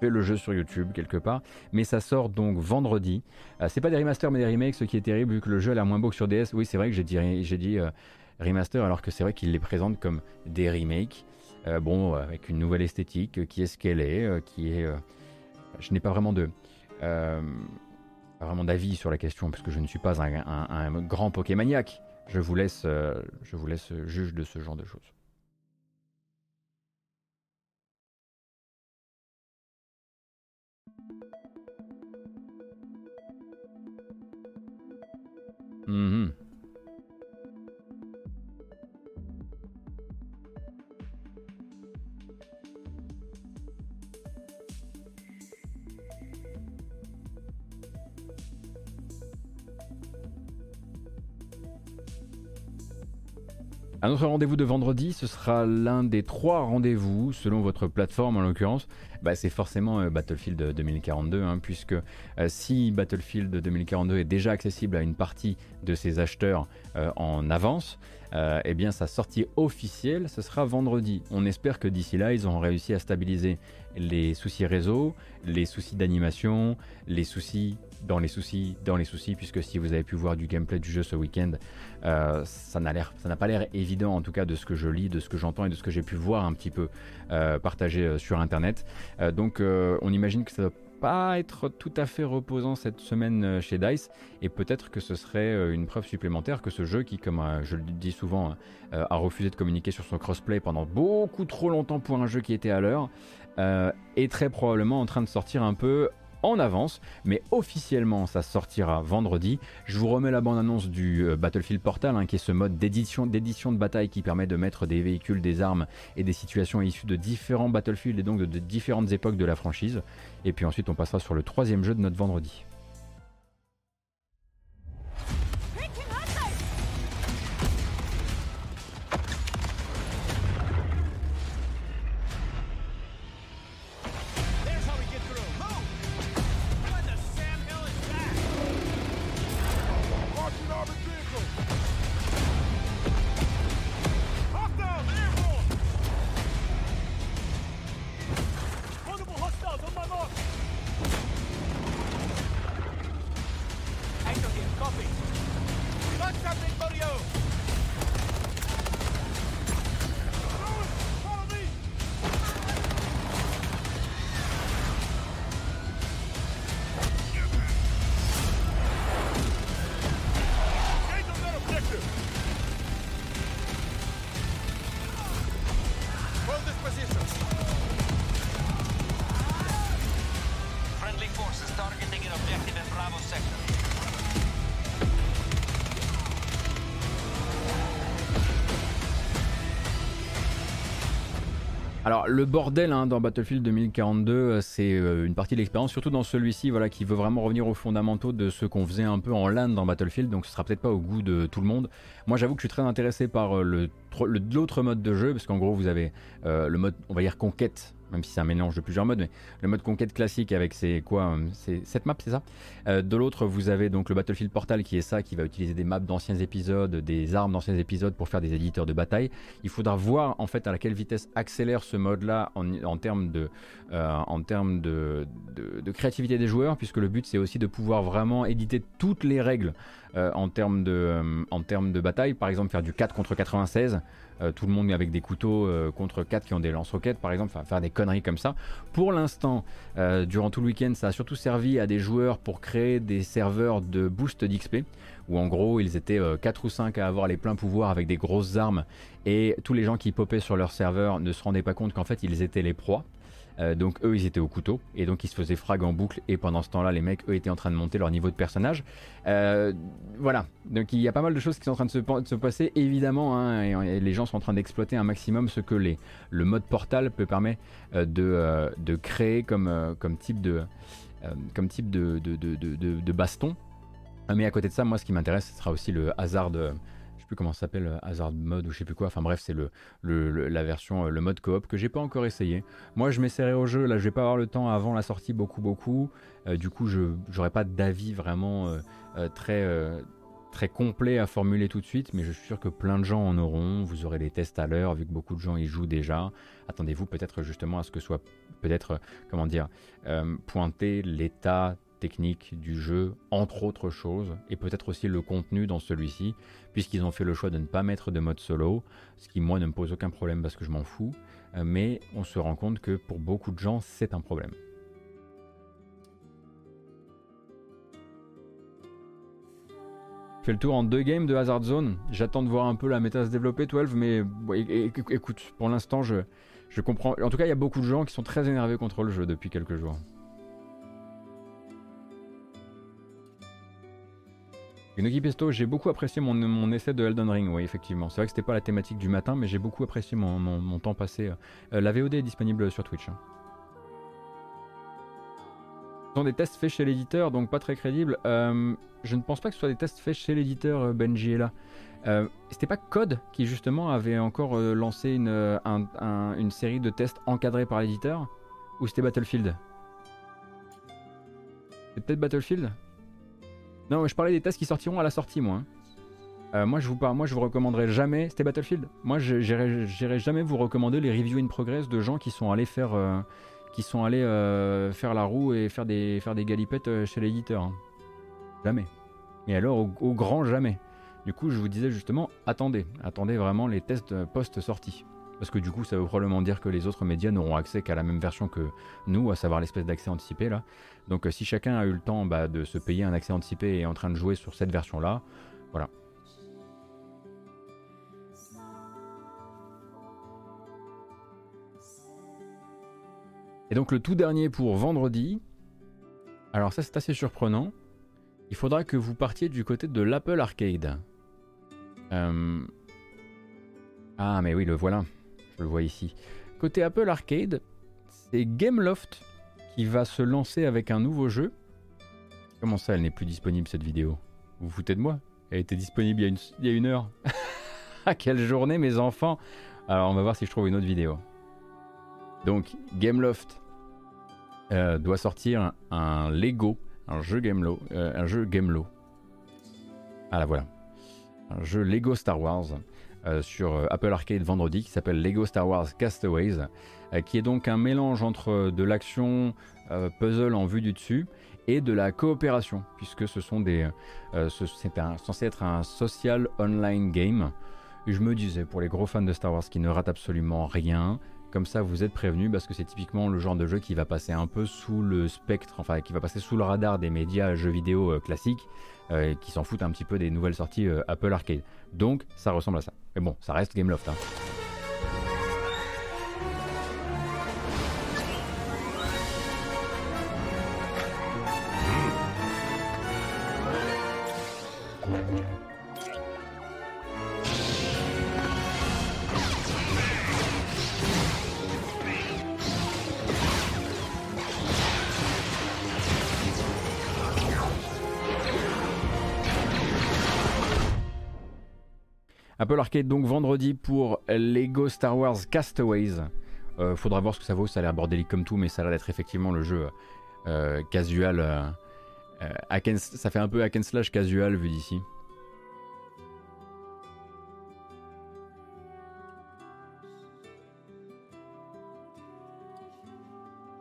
fait le jeu sur YouTube quelque part, mais ça sort donc vendredi. Euh, c'est pas des remasters mais des remakes, ce qui est terrible vu que le jeu a moins beau sur DS. Oui, c'est vrai que j'ai dit, j'ai dit remaster alors que c'est vrai qu'il les présente comme des remakes. Euh, bon, avec une nouvelle esthétique, qui est ce qu'elle est, euh, qui est. Euh, je n'ai pas vraiment de. d'avis sur la question, parce que je ne suis pas un, grand Pokémaniac. Je vous laisse, je vous laisse juge de ce genre de choses. Mmh Un autre rendez-vous de vendredi, ce sera l'un des trois rendez-vous, selon votre plateforme en l'occurrence. Bah, c'est forcément euh, Battlefield 2042, hein, puisque euh, si Battlefield 2042 est déjà accessible à une partie de ses acheteurs euh, en avance, eh bien sa sortie officielle, ce sera vendredi. On espère que d'ici là, ils auront réussi à stabiliser les soucis réseau, les soucis d'animation, les soucis dans les soucis, dans les soucis, puisque si vous avez pu voir du gameplay du jeu ce week-end, euh, ça n'a pas l'air évident en tout cas de ce que je lis, de ce que j'entends et de ce que j'ai pu voir un petit peu euh, partagé euh, sur internet. donc on imagine que ça doit pas être tout à fait reposant cette semaine chez DICE. Et peut-être que ce serait une preuve supplémentaire que ce jeu qui, comme je le dis souvent, a refusé de communiquer sur son crossplay pendant beaucoup trop longtemps pour un jeu qui était à l'heure, est très probablement en train de sortir un peu en avance, mais officiellement ça sortira vendredi. Je vous remets la bande-annonce du euh, Battlefield Portal, hein, qui est ce mode d'édition, de bataille qui permet de mettre des véhicules, des armes et des situations issues de différents Battlefield et donc de différentes époques de la franchise. Et puis ensuite on passera sur le troisième jeu de notre vendredi. Le bordel hein, dans Battlefield 2042, euh, c'est euh, une partie de l'expérience, surtout dans celui-ci, voilà, qui veut vraiment revenir aux fondamentaux de ce qu'on faisait un peu en LAN dans Battlefield, donc ce sera peut-être pas au goût de tout le monde. Moi, j'avoue que je suis très intéressé par euh, l'autre mode de jeu, parce qu'en gros, vous avez le mode, on va dire conquête même si c'est un mélange de plusieurs modes, mais le mode conquête classique avec ses quoi, euh, c'est cette map, c'est ça? Euh, de l'autre, vous avez donc le Battlefield Portal qui est ça, qui va utiliser des maps d'anciens épisodes, des armes d'anciens épisodes pour faire des éditeurs de bataille. Il faudra voir en fait à laquelle vitesse accélère ce mode-là en, termes de, euh, en termes de, de, créativité des joueurs, puisque le but c'est aussi de pouvoir vraiment éditer toutes les règles en termes de, en termes de bataille. Par exemple, faire du 4 contre 96. Euh, tout le monde avec des couteaux euh, contre 4 qui ont des lance-roquettes par exemple, faire des conneries comme ça. Pour l'instant, euh, durant tout le week-end, ça a surtout servi à des joueurs pour créer des serveurs de boost d'XP, où en gros ils étaient 4 ou 5 à avoir les pleins pouvoirs avec des grosses armes, et tous les gens qui popaient sur leur serveur ne se rendaient pas compte qu'en fait ils étaient les proies. Euh, donc eux, ils étaient au couteau et donc ils se faisaient frag en boucle. Et pendant ce temps-là, les mecs, eux, étaient en train de monter leur niveau de personnage. Euh, voilà. Donc il y a pas mal de choses qui sont en train de se, passer, évidemment. Hein, les gens sont en train d'exploiter un maximum ce que le mode Portal peut permettre de, de, créer comme, type de baston. Mais à côté de ça, moi, ce qui m'intéresse, ce sera aussi le hasard de plus comment ça s'appelle, euh, Hazard Mode ou je sais plus quoi. Enfin bref, c'est le, la version, euh, le mode coop que j'ai pas encore essayé. Moi, je m'essaierai au jeu. Là, je vais pas avoir le temps avant la sortie beaucoup, beaucoup. Euh, du coup, je n'aurai pas d'avis vraiment très, très complet à formuler tout de suite, mais je suis sûr que plein de gens en auront. Vous aurez les tests à l'heure, vu que beaucoup de gens y jouent déjà. Attendez-vous peut-être justement à ce que soit peut-être, comment dire, pointer l'état technique du jeu, entre autres choses, et peut-être aussi le contenu dans celui-ci, puisqu'ils ont fait le choix de ne pas mettre de mode solo, ce qui moi ne me pose aucun problème parce que je m'en fous, euh, mais on se rend compte que pour beaucoup de gens c'est un problème. Fais le tour en deux games de Hazard Zone. J'attends de voir un peu la méta se développer, 12, mais écoute, pour l'instant je, je comprends. En tout cas, il y a beaucoup de gens qui sont très énervés contre le jeu depuis quelques jours. Inoki Pesto, j'ai beaucoup apprécié mon, essai de Elden Ring, oui, effectivement. C'est vrai que c'était pas la thématique du matin, mais j'ai beaucoup apprécié mon, temps passé. Euh, la VOD est disponible sur Twitch. Hein. Ce sont des tests faits chez l'éditeur, donc pas très crédibles. Euh, je ne pense pas que ce soit des tests faits chez l'éditeur euh, Benji est là. c'était pas Code qui justement avait encore lancé une, une série de tests encadrés par l'éditeur? Ou c'était Battlefield? C'est peut-être Battlefield? Non, je parlais des tests qui sortiront à la sortie, moi. Hein. Euh, moi, je vous moi, je vous recommanderais jamais. C'était Battlefield. Moi, j'irai jamais vous recommander les reviews in progress de gens qui sont allés faire, euh, euh, la roue et faire des, faire galipettes chez l'éditeur. Hein. Jamais. Et alors, au, grand jamais. Du coup, je vous disais justement, attendez, attendez vraiment les tests post-sortie. Parce que du coup, ça veut probablement dire que les autres médias n'auront accès qu'à la même version que nous, à savoir l'espèce d'accès anticipé là. Donc euh, si chacun a eu le temps bah, de se payer un accès anticipé et est en train de jouer sur cette version là, voilà. Et donc le tout dernier pour vendredi, alors ça c'est assez surprenant, il faudra que vous partiez du côté de l'Apple Arcade. Euh, ah mais oui, le voilà. Je le vois ici. Côté Apple Arcade, c'est Gameloft qui va se lancer avec un nouveau jeu. Comment ça, elle n'est plus disponible cette vidéo? Vous vous foutez de moi? Elle était disponible il y a une, heure. ah, quelle journée, mes enfants Alors, on va voir si je trouve une autre vidéo. Donc, Gameloft euh, doit sortir un, Lego, un jeu Gamelo, euh, un jeu Gamelo. Ah là voilà, un jeu Lego Star Wars euh, sur euh, Apple Arcade vendredi qui s'appelle Lego Star Wars Castaways, euh, qui est donc un mélange entre de l'action puzzle en vue du dessus et de la coopération, puisque ce sont des, c'est censé être un social online game. Je me disais, pour les gros fans de Star Wars qui ne ratent absolument rien, comme ça vous êtes prévenus parce que c'est typiquement le genre de jeu qui va passer un peu sous le spectre, enfin qui va passer sous le radar des médias jeux vidéo classiques, qui s'en foutent un petit peu des nouvelles sorties Apple Arcade. Donc ça ressemble à ça. Mais bon, ça reste Gameloft. Hein. Apple Arcade donc vendredi pour Lego Star Wars Castaways. Euh, faudra voir ce que ça vaut, ça a l'air bordélique comme tout, mais ça a l'air d'être effectivement le jeu euh, casual. Euh, ça fait un peu hack and slash casual vu d'ici.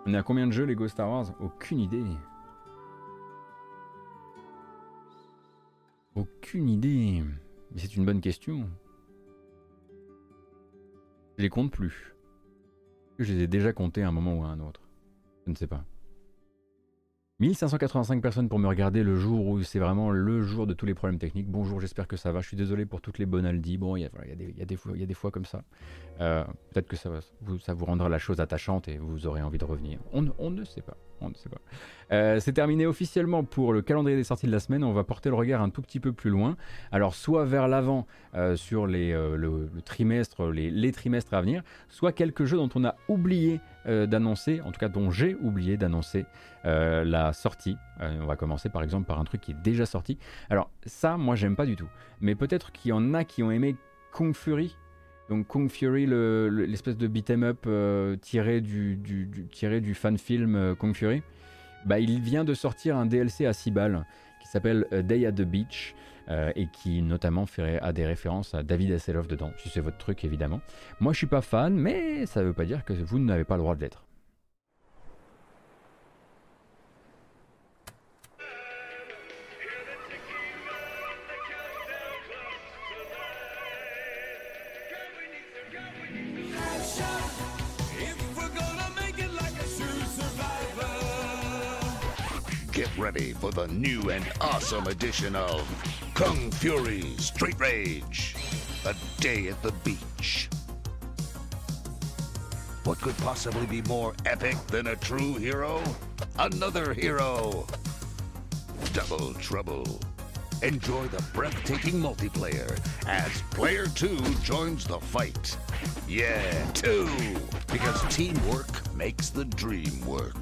On est à combien de jeux Lego Star Wars? Aucune idée. Aucune idée. Mais c'est une bonne question. Je les compte plus. Je les ai déjà comptés à un moment ou à un autre. Je ne sais pas. 1585 personnes pour me regarder le jour où c'est vraiment le jour de tous les problèmes techniques. Bonjour, j'espère que ça va. Je suis désolé pour toutes les bonaldies. Bon, il y, a des fois comme ça. Euh, peut-être que ça vous rendra la chose attachante et vous aurez envie de revenir. On, ne sait pas. Euh, c'est terminé officiellement pour le calendrier des sorties de la semaine. On va porter le regard un tout petit peu plus loin. Alors, soit vers l'avant euh, sur les, le, trimestre, les, trimestres à venir, soit quelques jeux dont on a oublié d'annoncer, en tout cas dont j'ai oublié d'annoncer la sortie. on va commencer par exemple par un truc qui est déjà sorti. Alors, ça, moi, j'aime pas du tout. Mais peut-être qu'il y en a qui ont aimé Kung Fury donc Kung Fury, l'espèce de beat'em up euh, tiré, du, fan film euh, Kung Fury, bah, il vient de sortir un DLC à 6 balles qui s'appelle Day at the Beach euh, et qui notamment a des références à David Hasselhoff dedans, si c'est votre truc évidemment. Moi je suis pas fan, mais ça veut pas dire que vous n'avez pas le droit de l'être. Ready for the new and awesome edition of Kung Fury Street Rage A Day at the Beach. What could possibly be more epic than a true hero? Another hero! Double Trouble. Enjoy the breathtaking multiplayer as Player 2 joins the fight. Yeah, two! Because teamwork makes the dream work.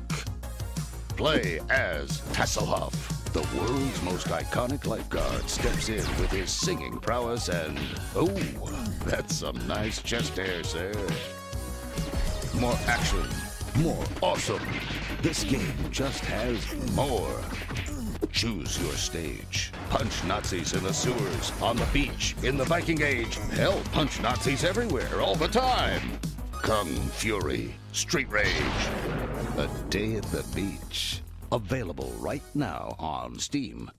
Play as Hasselhoff. The world's most iconic lifeguard steps in with his singing prowess and... Oh, that's some nice chest hair, sir. More action. More awesome. This game just has more. Choose your stage. Punch Nazis in the sewers, on the beach, in the Viking Age. Hell, punch Nazis everywhere, all the time. Kung Fury. Street Rage. A Day at the Beach. Available right now on Steam.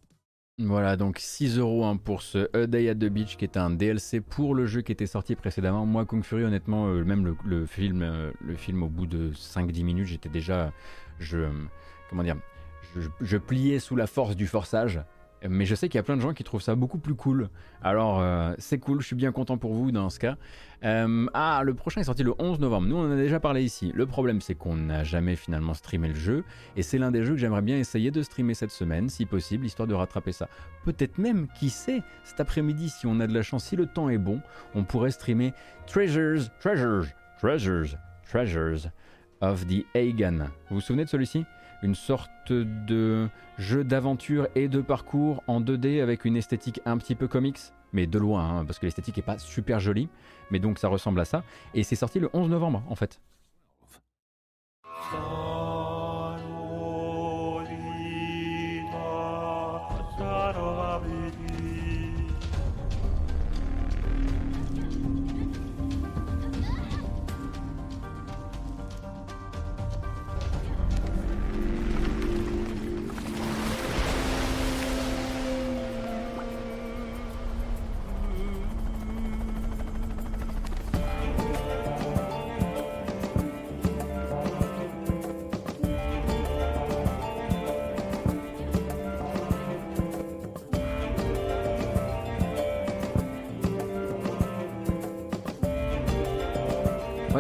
Voilà, donc 6 euros hein, pour ce A Day at the Beach qui est un DLC pour le jeu qui était sorti précédemment. Moi, Kung Fury, honnêtement, euh, même le, film, euh, le film au bout de 5-10 minutes, j'étais déjà. Je. Comment dire je, pliais sous la force du forçage. Mais je sais qu'il y a plein de gens qui trouvent ça beaucoup plus cool. Alors, euh, c'est cool, je suis bien content pour vous dans ce cas. Euh, ah, le prochain est sorti le 11 novembre. Nous, on en a déjà parlé ici. Le problème, c'est qu'on n'a jamais finalement streamé le jeu. Et c'est l'un des jeux que j'aimerais bien essayer de streamer cette semaine, si possible, histoire de rattraper ça. Peut-être même, qui sait, cet après-midi, si on a de la chance, si le temps est bon, on pourrait streamer Treasures, Treasures, Treasures, Treasures of the Hagan. Vous vous souvenez de celui-ci? Une sorte de jeu d'aventure et de parcours en 2D avec une esthétique un petit peu comics, mais de loin, hein, parce que l'esthétique est pas super jolie, mais donc ça ressemble à ça. Et c'est sorti le 11 novembre en fait.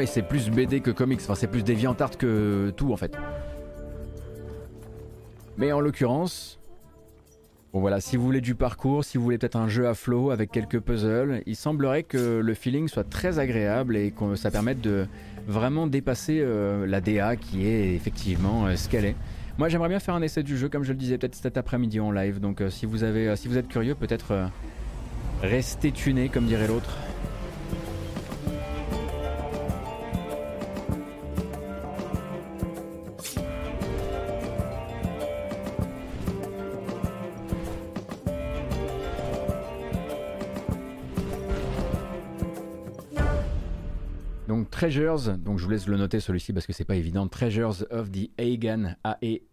C'est plus BD que comics, enfin c'est plus DeviantArt que tout en fait. Mais en l'occurrence, bon voilà, si vous voulez du parcours, si vous voulez peut-être un jeu à flow avec quelques puzzles, il semblerait que le feeling soit très agréable et que ça permette de vraiment dépasser euh, la DA qui est effectivement euh, ce qu'elle est. Moi j'aimerais bien faire un essai du jeu comme je le disais peut-être cet après-midi en live, donc euh, si, vous avez, si vous êtes curieux peut-être restez tuné comme dirait l'autre. Treasures, donc je vous laisse le noter celui-ci parce que c'est pas évident, Treasures of the Hagan, A-E-A-E-G-E-A-N,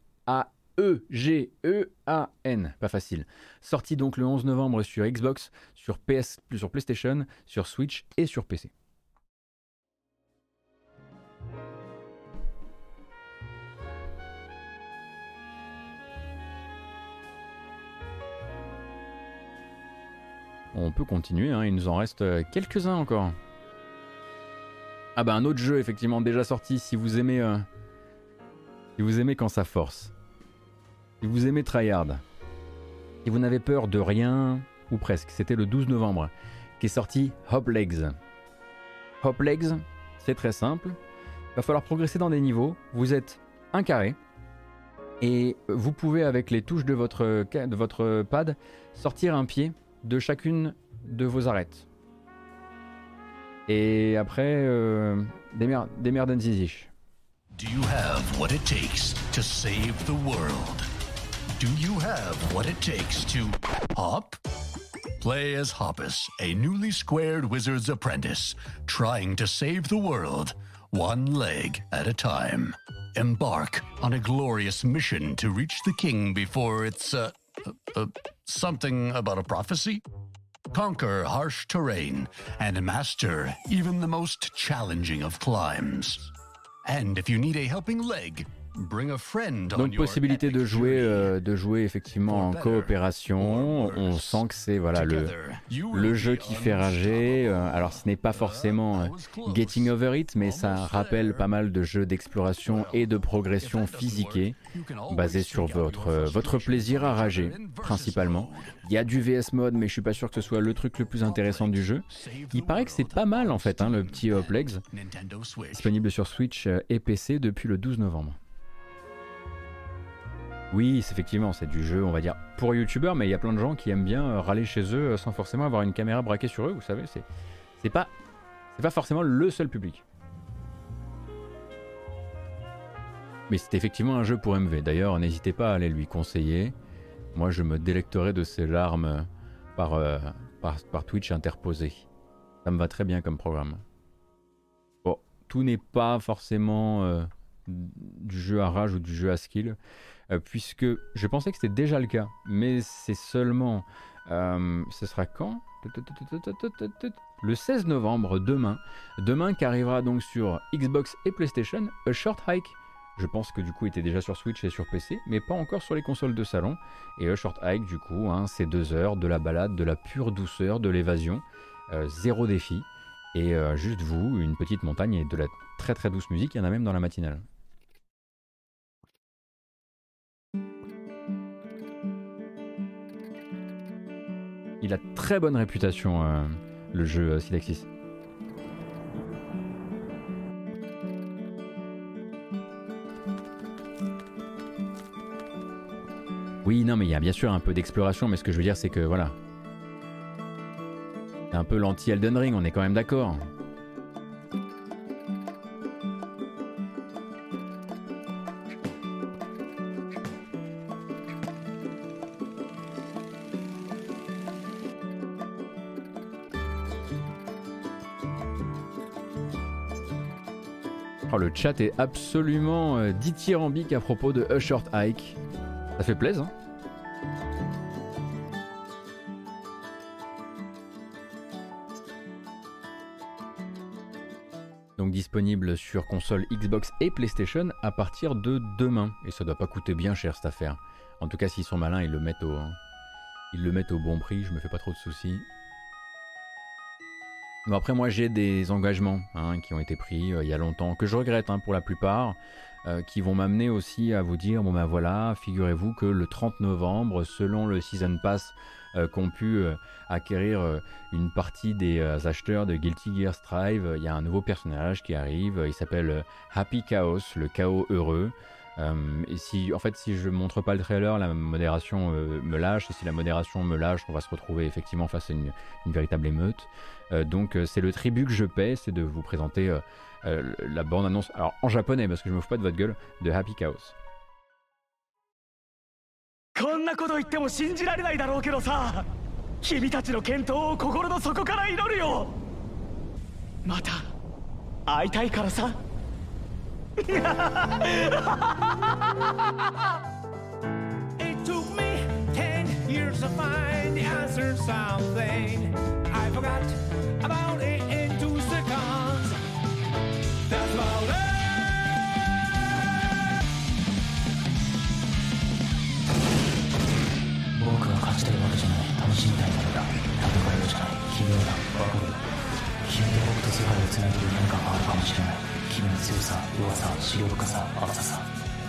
pas facile. Sorti donc le 11 novembre sur Xbox, sur, PS, sur PlayStation, sur Switch et sur PC. On peut continuer, hein. il nous en reste euh, quelques-uns encore. Ah bah un autre jeu effectivement déjà sorti si vous aimez euh, si vous aimez quand ça force. Si vous aimez Tryhard. Si vous n'avez peur de rien ou presque. C'était le 12 novembre qui est sorti Hop Legs. Hop Legs, c'est très simple. Il va falloir progresser dans des niveaux. Vous êtes un carré et vous pouvez avec les touches de votre, de votre pad sortir un pied de chacune de vos arêtes. Et après, euh, des, mer des merdes ziziches. Do you have what it takes to save the world? Do you have what it takes to hop? Play as Hoppus, a newly squared wizard's apprentice, trying to save the world, one leg at a time. Embark on a glorious mission to reach the king before it's, uh, uh, uh something about a prophecy? Conquer harsh terrain and master even the most challenging of climbs. And if you need a helping leg, Donc possibilité de jouer, euh, de jouer effectivement en coopération. On sent que c'est voilà le, le jeu qui fait rager. Euh, alors ce n'est pas forcément euh, Getting Over It, mais ça rappelle pas mal de jeux d'exploration et de progression physiquée basés sur votre, votre plaisir à rager principalement. Il y a du VS Mode, mais je suis pas sûr que ce soit le truc le plus intéressant du jeu. Il paraît que c'est pas mal en fait, hein, le petit Hoplegs, disponible sur Switch et PC depuis le 12 novembre. Oui, effectivement, c'est du jeu, on va dire, pour youtubeurs, mais il y a plein de gens qui aiment bien euh, râler chez eux euh, sans forcément avoir une caméra braquée sur eux, vous savez, c'est, c'est pas, c'est pas forcément le seul public. Mais c'est effectivement un jeu pour MV. D'ailleurs, n'hésitez pas à aller lui conseiller. Moi, je me délecterai de ses larmes par, euh, par, Twitch interposé. Ça me va très bien comme programme. Bon, tout n'est pas forcément du jeu à rage ou du jeu à skill. Euh, puisque je pensais que c'était déjà le cas, mais c'est seulement... Euh, ce sera quand? Le 16 novembre, demain. Demain qui arrivera donc sur Xbox et PlayStation, A Short Hike. Je pense que du coup il était déjà sur Switch et sur PC, mais pas encore sur les consoles de salon. Et A Short Hike, du coup, hein, c'est deux heures de la balade, de la pure douceur, de l'évasion. Euh, zéro défi. Et juste vous, une petite montagne et de la très très douce musique, il y en a même dans la matinale. Il a très bonne réputation, euh, le jeu euh, Sidaxis. Oui, non, mais il y a bien sûr un peu d'exploration, mais ce que je veux dire, c'est que voilà. C'est un peu l'anti-Elden Ring, on est quand même d'accord. Chat est absolument euh, dithyrambique à propos de A Hike. Ça fait plaisir. Hein. Donc disponible sur console Xbox et PlayStation à partir de demain. Et ça doit pas coûter bien cher cette affaire. En tout cas, s'ils sont malins, ils le mettent au, au bon prix. Je me fais pas trop de soucis. Bon, après, moi, j'ai des engagements hein, qui ont été pris euh, il y a longtemps, que je regrette hein, pour la plupart, euh, qui vont m'amener aussi à vous dire bon ben voilà, figurez-vous que le 30 novembre, selon le Season Pass euh, qu'ont pu acquérir une partie des acheteurs de Guilty Gear Strive, il y a un nouveau personnage qui arrive, il s'appelle Happy Chaos, le chaos heureux. et si, en fait, si je montre pas le trailer, la modération me lâche. Et si la modération me lâche, on va se retrouver effectivement face à une véritable émeute. Euh, donc euh, c'est le tribut que je paie, c'est de vous présenter euh, la bande-annonce, alors en japonais parce que je me fous pas de votre gueule, de Happy Chaos. こんなこと言っても信じられないだろうけどさ君たちの健闘を心の底から祈るよまた会いたいからさ It took me 10 years to find the answer something I forgot about it in two seconds. That's about it. 僕は勝ちたいわけじゃない楽しみたいだけだ戦いを奇妙だわかる君と僕と世界をつなげる何かがあるかもしれない君の強さ弱さ視力深さ浅さ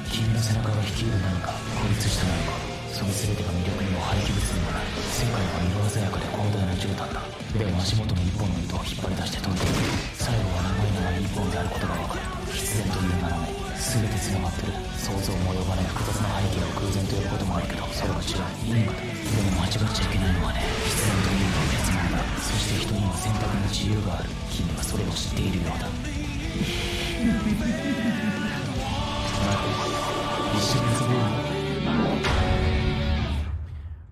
君の背中が率いる何か孤立した何かその全てが魅力にも廃棄物にもない世界は色鮮やかで広大な絨毯だでも足元の一本の糸を引っ張り出して飛んでいく最後は長い長い一本であることがわかる必然という名のね全て繋がってる想像も及ばない複雑な背景を偶然と呼ぶこともあるけどそれは違う因果だでも間違っちゃいけないのはね必然というのは別物だそして人には選択の自由がある。君はそれを知っているようだ。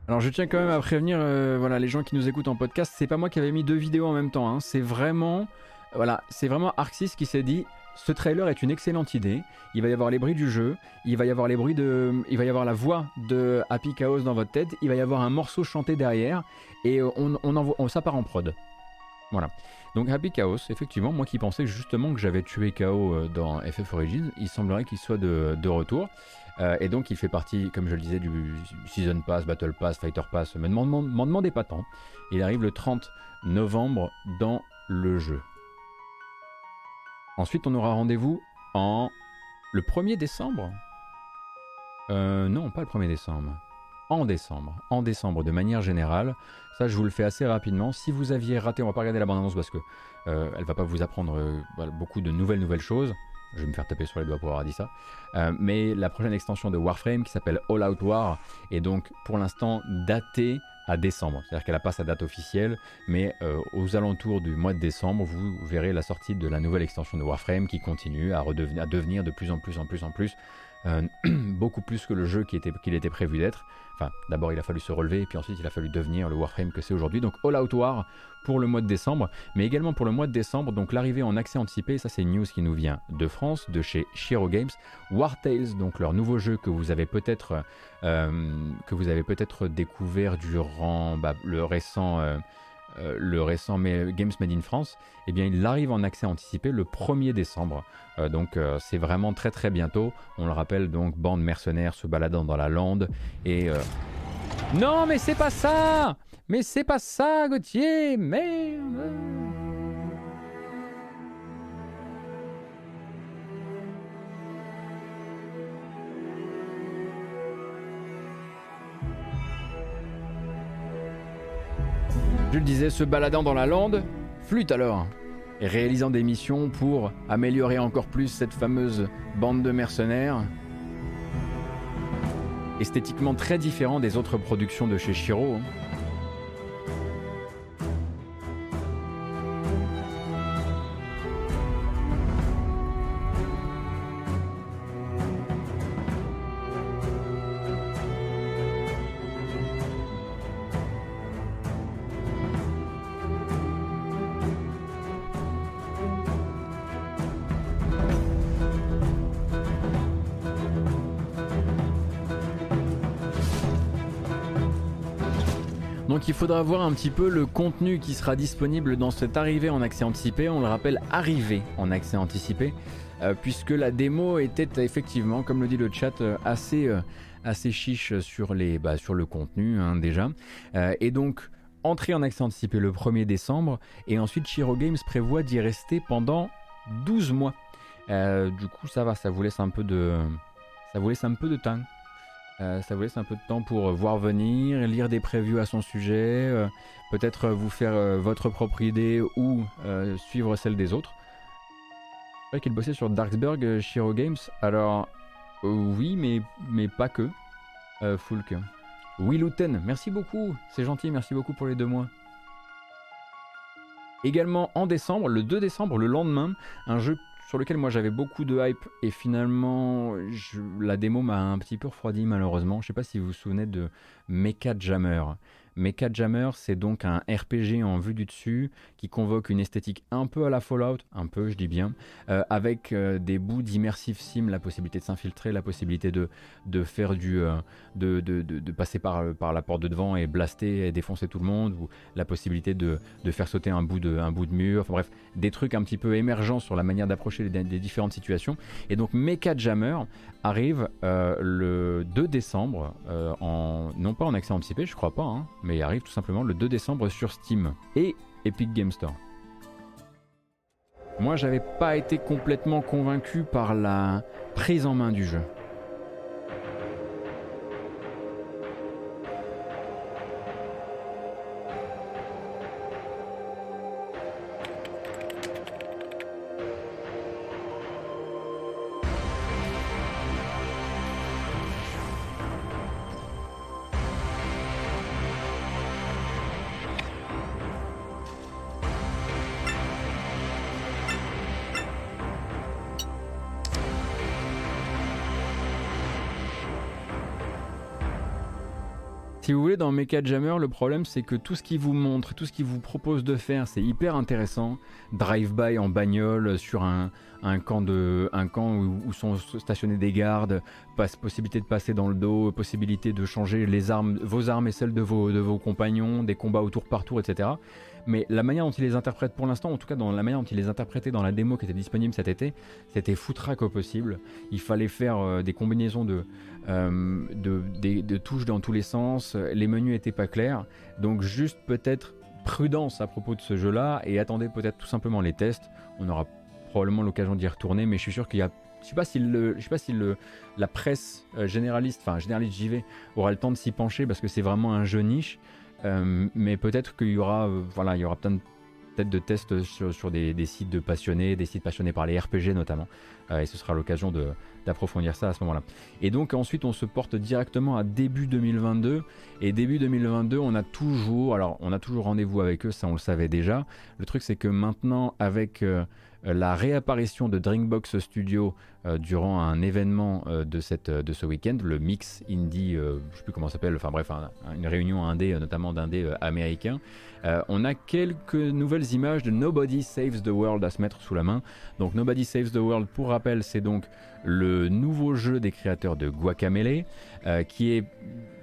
Alors je tiens quand même à prévenir euh, voilà, les gens qui nous écoutent en podcast, c'est pas moi qui avais mis deux vidéos en même temps, hein. c'est vraiment, voilà, vraiment Arxis qui s'est dit ce trailer est une excellente idée. Il va y avoir les bruits du jeu, il va y avoir la voix de Happy Chaos dans votre tête, il va y avoir un morceau chanté derrière et on, on envoie, ça part en prod. Voilà. Donc Happy Chaos, effectivement, moi qui pensais justement que j'avais tué KO euh, dans FF Origins, il semblerait qu'il soit de, de retour. Euh, et donc il fait partie, comme je le disais, du Season Pass, Battle Pass, Fighter Pass. Mais ne m'en demandez pas tant. Il arrive le 30 novembre dans le jeu. Ensuite, on aura rendez-vous en le 1er décembre euh, Non, pas le 1er décembre. En décembre. En décembre, de manière générale. Ça, je vous le fais assez rapidement. Si vous aviez raté, on va pas regarder la bande-annonce parce que euh, va pas vous apprendre euh, beaucoup de nouvelles nouvelles choses. Je vais me faire taper sur les doigts pour avoir dit ça. Euh, mais la prochaine extension de Warframe qui s'appelle All Out War est donc pour l'instant datée à décembre. C'est-à-dire qu'elle n'a pas sa date officielle, mais euh, aux alentours du mois de décembre, vous verrez la sortie de la nouvelle extension de Warframe qui continue à, à devenir de plus en plus en plus en plus beaucoup plus que le jeu qui était, qu'il était prévu d'être. Enfin, d'abord il a fallu se relever, et puis ensuite il a fallu devenir le Warframe que c'est aujourd'hui. Donc All Out War pour le mois de décembre, mais également pour le mois de décembre, donc l'arrivée en accès anticipé, ça c'est une news qui nous vient de France, de chez Shiro Games. War Tales, donc leur nouveau jeu que vous avez peut-être euh, que vous avez peut-être découvert durant bah, le récent... Euh, euh, le récent Games Made in France, eh bien il arrive en accès anticipé le 1er décembre. Euh, donc euh, c'est vraiment très très bientôt. On le rappelle donc, bande mercenaires se baladant dans la lande et... Non mais c'est pas ça Mais c'est pas ça Gauthier Merde Je le disais, se baladant dans la lande, flûte alors, et réalisant des missions pour améliorer encore plus cette fameuse bande de mercenaires. Esthétiquement très différent des autres productions de chez Shiro. Hein. Faudra voir un petit peu le contenu qui sera disponible dans cette arrivée en accès anticipé. On le rappelle, arrivée en accès anticipé, euh, puisque la démo était effectivement, comme le dit le chat, euh, assez, euh, assez chiche sur, bah, le contenu hein, déjà. et donc entrée en accès anticipé le 1er décembre, et ensuite Shiro Games prévoit d'y rester pendant 12 mois. du coup ça va, ça vous laisse un peu de, ça vous laisse un peu de temps. Euh, ça vous laisse un peu de temps pour euh, voir venir, lire des previews à son sujet, euh, peut-être vous faire votre propre idée ou suivre celle des autres. C'est vrai qu'il bossait sur Darksburg, Shiro Games. Alors, oui, mais, mais pas que. Fulk. Willuten, merci beaucoup, c'est gentil, merci beaucoup pour les deux mois. Également en décembre, le 2 décembre, le lendemain, un jeu sur lequel moi j'avais beaucoup de hype et finalement la démo m'a un petit peu refroidi malheureusement. Je sais pas si vous vous souvenez de Mecha Jammer. Mecha Jammer, c'est donc un RPG en vue du dessus qui convoque une esthétique un peu à la Fallout, un peu, je dis bien, euh, avec euh, des bouts d'immersive sim, la possibilité de s'infiltrer, la possibilité de, de faire du, euh, de, de, de, passer par, par la porte de devant et blaster et défoncer tout le monde, ou la possibilité de, faire sauter un bout de, un bout de mur, enfin bref, des trucs un petit peu émergents sur la manière d'approcher des, différentes situations. Et donc Mecha Jammer arrive le 2 décembre, non pas en accès anticipé, je crois pas, hein, mais il arrive tout simplement le 2 décembre sur Steam et Epic Game Store. Moi, j'avais pas été complètement convaincu par la prise en main du jeu. Dans Mecha Jammer, le problème c'est que tout ce qu'il vous montre, tout ce qu'il vous propose de faire, c'est hyper intéressant. Drive-by en bagnole sur un, camp, de, un camp où, sont stationnés des gardes, possibilité de passer dans le dos, possibilité de changer les armes, vos armes et celles de vos, de vos compagnons, des combats au tour par tour, etc. Mais la manière dont il les interprète pour l'instant, en tout cas dans la manière dont il les interprétait dans la démo qui était disponible cet été, c'était foutraque au possible. Il fallait faire euh, des combinaisons de, euh, de, touches dans tous les sens. Les menus n'étaient pas clairs. Donc juste peut-être prudence à propos de ce jeu-là et attendez peut-être tout simplement les tests. On aura probablement l'occasion d'y retourner, mais je suis sûr qu'il y a je sais pas si le, je sais pas si le, la presse euh, généraliste, enfin généraliste JV, aura le temps de s'y pencher parce que c'est vraiment un jeu niche. Euh, mais peut-être qu'il y aura, euh, voilà, il y aura plein de, tests sur, des, sites de passionnés, des sites passionnés par les RPG notamment, et ce sera l'occasion d'approfondir ça à ce moment-là. Et donc ensuite on se porte directement à début 2022, et début 2022 on a toujours, alors on a toujours rendez-vous avec eux, ça on le savait déjà. Le truc c'est que maintenant avec la réapparition de Drinkbox Studio euh, durant un événement euh, de, cette, de ce week-end, le Mix Indie, je ne sais plus comment ça s'appelle, enfin bref, une réunion indé, notamment d'indé américains. on a quelques nouvelles images de Nobody Saves the World à se mettre sous la main. Donc Nobody Saves the World, pour rappel, c'est donc le nouveau jeu des créateurs de Guacamele, qui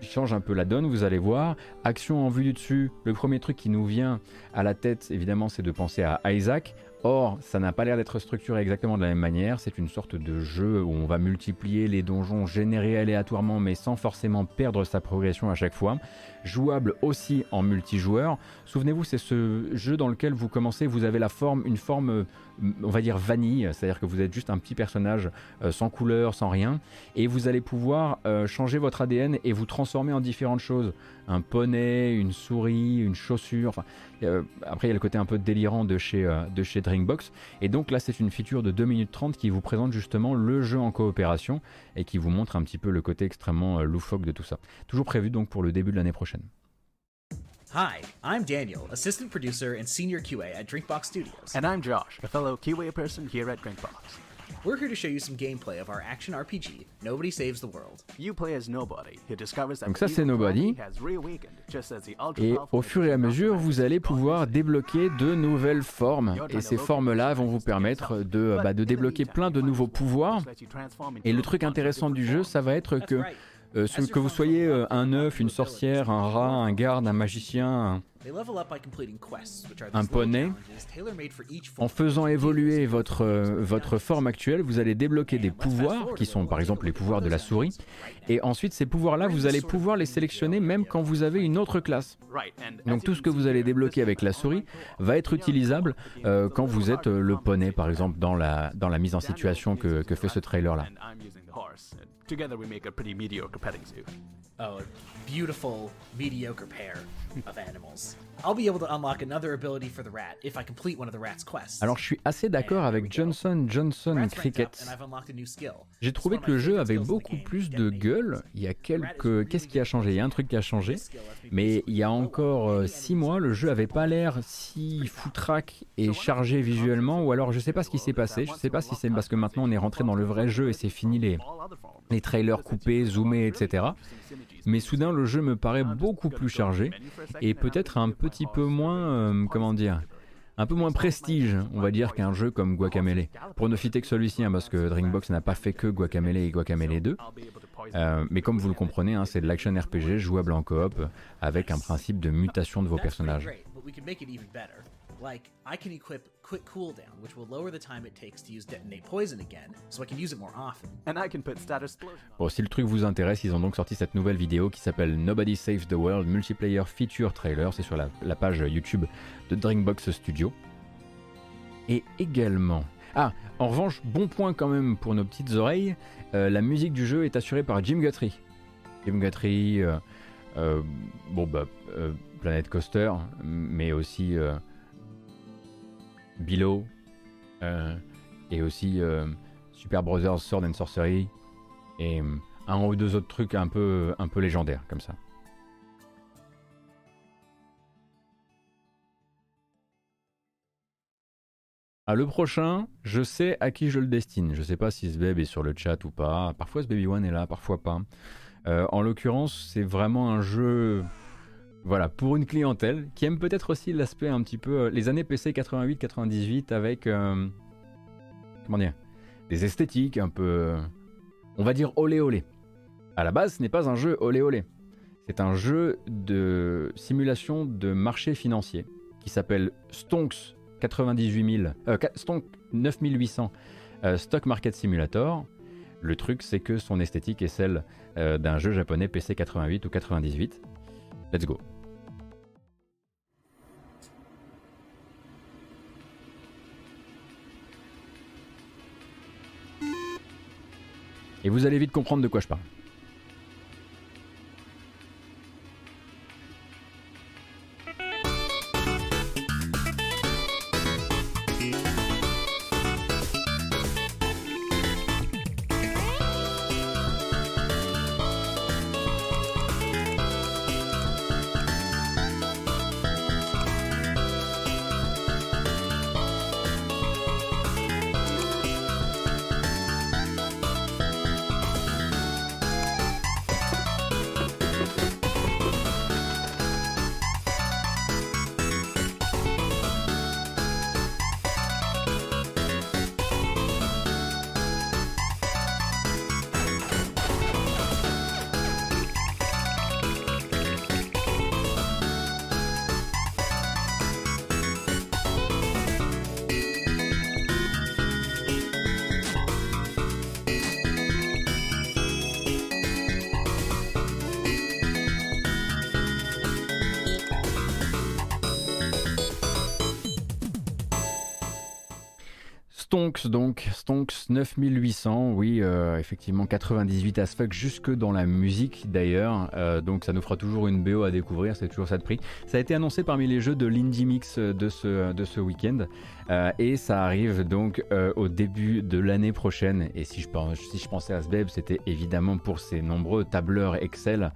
change un peu la donne, vous allez voir. Action en vue du dessus, le premier truc qui nous vient à la tête, évidemment, c'est de penser à Isaac. Or, ça n'a pas l'air d'être structuré exactement de la même manière. C'est une sorte de jeu où on va multiplier les donjons générés aléatoirement, mais sans forcément perdre sa progression à chaque fois. Jouable aussi en multijoueur. Souvenez-vous, c'est ce jeu dans lequel vous commencez, vous avez la forme, une forme on va dire vanille, c'est-à-dire que vous êtes juste un petit personnage euh, sans couleur, sans rien, et vous allez pouvoir euh, changer votre ADN et vous transformer en différentes choses. Un poney, une souris, une chaussure. Enfin, après, il y a le côté un peu délirant de chez, euh, de chez Drinkbox. Et donc là, c'est une feature de 2 minutes 30 qui vous présente justement le jeu en coopération et qui vous montre un petit peu le côté extrêmement loufoque de tout ça. Toujours prévu donc pour le début de l'année prochaine. Hi, I'm Daniel, assistant producer and senior QA at Drinkbox Studios. And I'm Josh, a fellow QA person here at Drinkbox. We're here to show you some gameplay of our action RPG, Nobody Saves the World. You play as Nobody, who discovers that Donc ça c'est Nobody. Et au fur et à mesure, vous allez pouvoir débloquer de nouvelles formes. Et ces formes-là vont vous permettre de, bah, de débloquer plein de nouveaux pouvoirs. Et le truc intéressant du jeu, ça va être que euh, que vous soyez euh, un œuf, une sorcière, un rat, un garde, un magicien, un, poney, en faisant évoluer votre, euh, votre forme actuelle, vous allez débloquer des pouvoirs, qui sont par exemple les pouvoirs de la souris, et ensuite ces pouvoirs-là, vous allez pouvoir les sélectionner même quand vous avez une autre classe. Donc tout ce que vous allez débloquer avec la souris va être utilisable quand vous êtes le poney, par exemple, dans la, dans la mise en situation que, que fait ce trailer-là. Together we make a pretty mediocre petting zoo. Oh, a beautiful, mediocre pair of animals. I'll be able to unlock another ability for the rat if I complete one of the rat's quests. Alors je suis assez d'accord avec Johnson Johnson Cricket. J'ai trouvé que le jeu avait beaucoup plus de gueule. Il y a quelques... Qu'est-ce qui a changé? Il y a un truc qui a changé. Mais il y a encore 6 euh, mois, le jeu avait pas l'air si foutraque et chargé visuellement. Ou alors je sais pas ce qui s'est passé. Je sais pas si c'est parce que maintenant on est rentré dans le vrai jeu et c'est fini les les trailers coupés, zoomés, etc. Mais soudain, le jeu me paraît beaucoup plus chargé et peut-être un petit peu moins, euh, comment dire, un peu moins prestige, on va dire, qu'un jeu comme Guacamele. Pour ne citer que celui-ci, hein, parce que Drinkbox n'a pas fait que Guacamele et Guacamele 2. Euh, mais comme vous le comprenez, hein, c'est de l'action RPG jouable en coop avec un principe de mutation de vos personnages. Like, I can equip Quick Cooldown, which will lower the time it takes to use Detonate Poison again, so I can use it more often. And I can put Status. Bon, si le truc vous intéresse, ils ont donc sorti cette nouvelle vidéo qui s'appelle Nobody Saves the World Multiplayer Feature Trailer. C'est sur la, la page YouTube de Drinkbox Studio. Et également. Ah, en revanche, bon point quand même pour nos petites oreilles. euh, la musique du jeu est assurée par Jim Guthrie. Jim Guthrie, euh, euh, bon bah, euh, Planet Coaster, mais aussi euh, Below, euh, et aussi euh, Super Brothers Sword and Sorcery, et euh, un ou deux autres trucs un peu, un peu légendaires comme ça. Ah, le prochain, je sais à qui je le destine. Je sais pas si Sbeb est sur le chat ou pas. Parfois Baby One est là, parfois pas. En l'occurrence, c'est vraiment un jeu, voilà, pour une clientèle qui aime peut-être aussi l'aspect un petit peu euh, les années PC 88-98 avec euh, comment dire, des esthétiques un peu, on va dire olé olé. À la base, ce n'est pas un jeu olé olé. C'est un jeu de simulation de marché financier qui s'appelle Stonks 98000, euh, Stonk 9800 euh, Stock Market Simulator. Le truc, c'est que son esthétique est celle d'un jeu japonais PC 88 ou 98. Let's go. Et vous allez vite comprendre de quoi je parle. 9800, oui, euh, effectivement 98 as fuck jusque dans la musique d'ailleurs, euh, donc ça nous fera toujours une BO à découvrir, c'est toujours ça de prix. Ça a été annoncé parmi les jeux de l'Indie Mix de ce, ce week-end euh, et ça arrive donc au début de l'année prochaine. Et si je, pensais à Sbeb, c'était évidemment pour ses nombreux tableurs Excel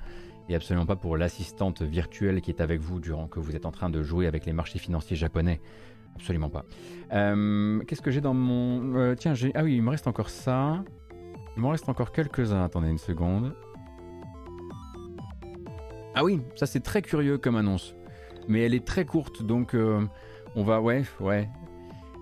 et absolument pas pour l'assistante virtuelle qui est avec vous durant que vous êtes en train de jouer avec les marchés financiers japonais. Absolument pas. Euh, Qu'est-ce que j'ai dans mon... euh, tiens, j'ai... Ah oui, il me reste encore ça. Il m'en reste encore quelques-uns. Attendez une seconde. Ah oui, ça c'est très curieux comme annonce. Mais elle est très courte, donc euh, on va... Ouais, ouais.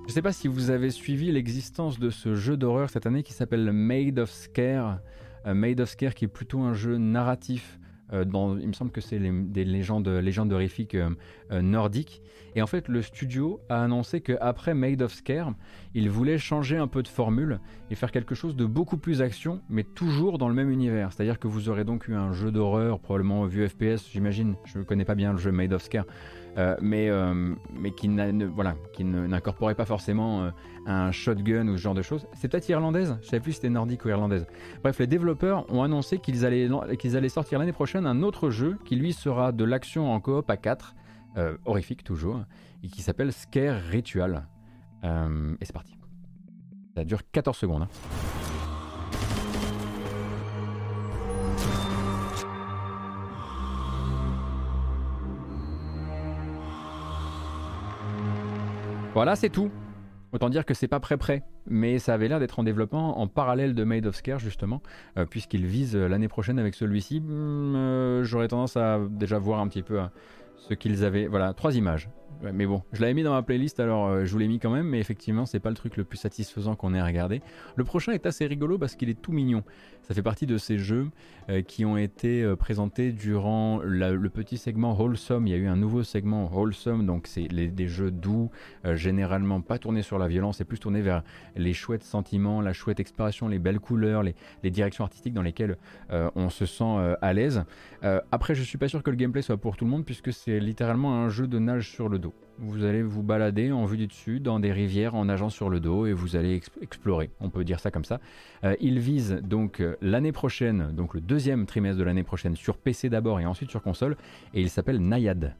Je sais pas si vous avez suivi l'existence de ce jeu d'horreur cette année qui s'appelle Made of Scare. Made of Scare qui est plutôt un jeu narratif. Euh, il me semble que c'est des légendes, légendes horrifiques euh, euh, nordiques. Et en fait, le studio a annoncé qu'après Made of Scare, il voulait changer un peu de formule et faire quelque chose de beaucoup plus action, mais toujours dans le même univers. C'est-à-dire que vous aurez donc eu un jeu d'horreur, probablement vu FPS, j'imagine. Je ne connais pas bien le jeu Made of Scare, euh, mais, euh, mais qui ne- voilà, qui ne- n'incorporait pas forcément euh, un shotgun ou ce genre de choses. C'est peut-être irlandaise Je savais plus si c'était nordique ou irlandaise. Bref, les développeurs ont annoncé qu'ils allaient, qu'ils allaient sortir l'année prochaine un autre jeu qui lui sera de l'action en coop à 4, euh, horrifique toujours, et qui s'appelle Scare Ritual. Et c'est parti. Ça dure 14 secondes. hein. Voilà, c'est tout. Autant dire que c'est pas prêt prêt, mais ça avait l'air d'être en développement en parallèle de Made of Scare justement, euh, puisqu'il vise euh, l'année prochaine avec celui-ci. Hmm, euh, J'aurais tendance à déjà voir un petit peu euh, ce qu'ils avaient. Voilà, trois images. Mais bon, je l'avais mis dans ma playlist, alors euh, je vous l'ai mis quand même, mais effectivement, c'est pas le truc le plus satisfaisant qu'on ait à regarder. Le prochain est assez rigolo parce qu'il est tout mignon. Ça fait partie de ces jeux euh, qui ont été euh, présentés durant le petit segment Wholesome. Il y a eu un nouveau segment Wholesome, donc c'est des jeux doux, généralement pas tournés sur la violence, et plus tournés vers les chouettes sentiments, la chouette exploration, les belles couleurs, les, les directions artistiques dans lesquelles on se sent à l'aise. Après, je suis pas sûr que le gameplay soit pour tout le monde puisque c'est littéralement un jeu de nage sur le dos. Vous allez vous balader en vue du dessus dans des rivières en nageant sur le dos et vous allez ex- explorer. On peut dire ça comme ça. Euh, il vise donc euh, l'année prochaine, donc le deuxième trimestre de l'année prochaine sur PC d'abord et ensuite sur console et il s'appelle Nayad.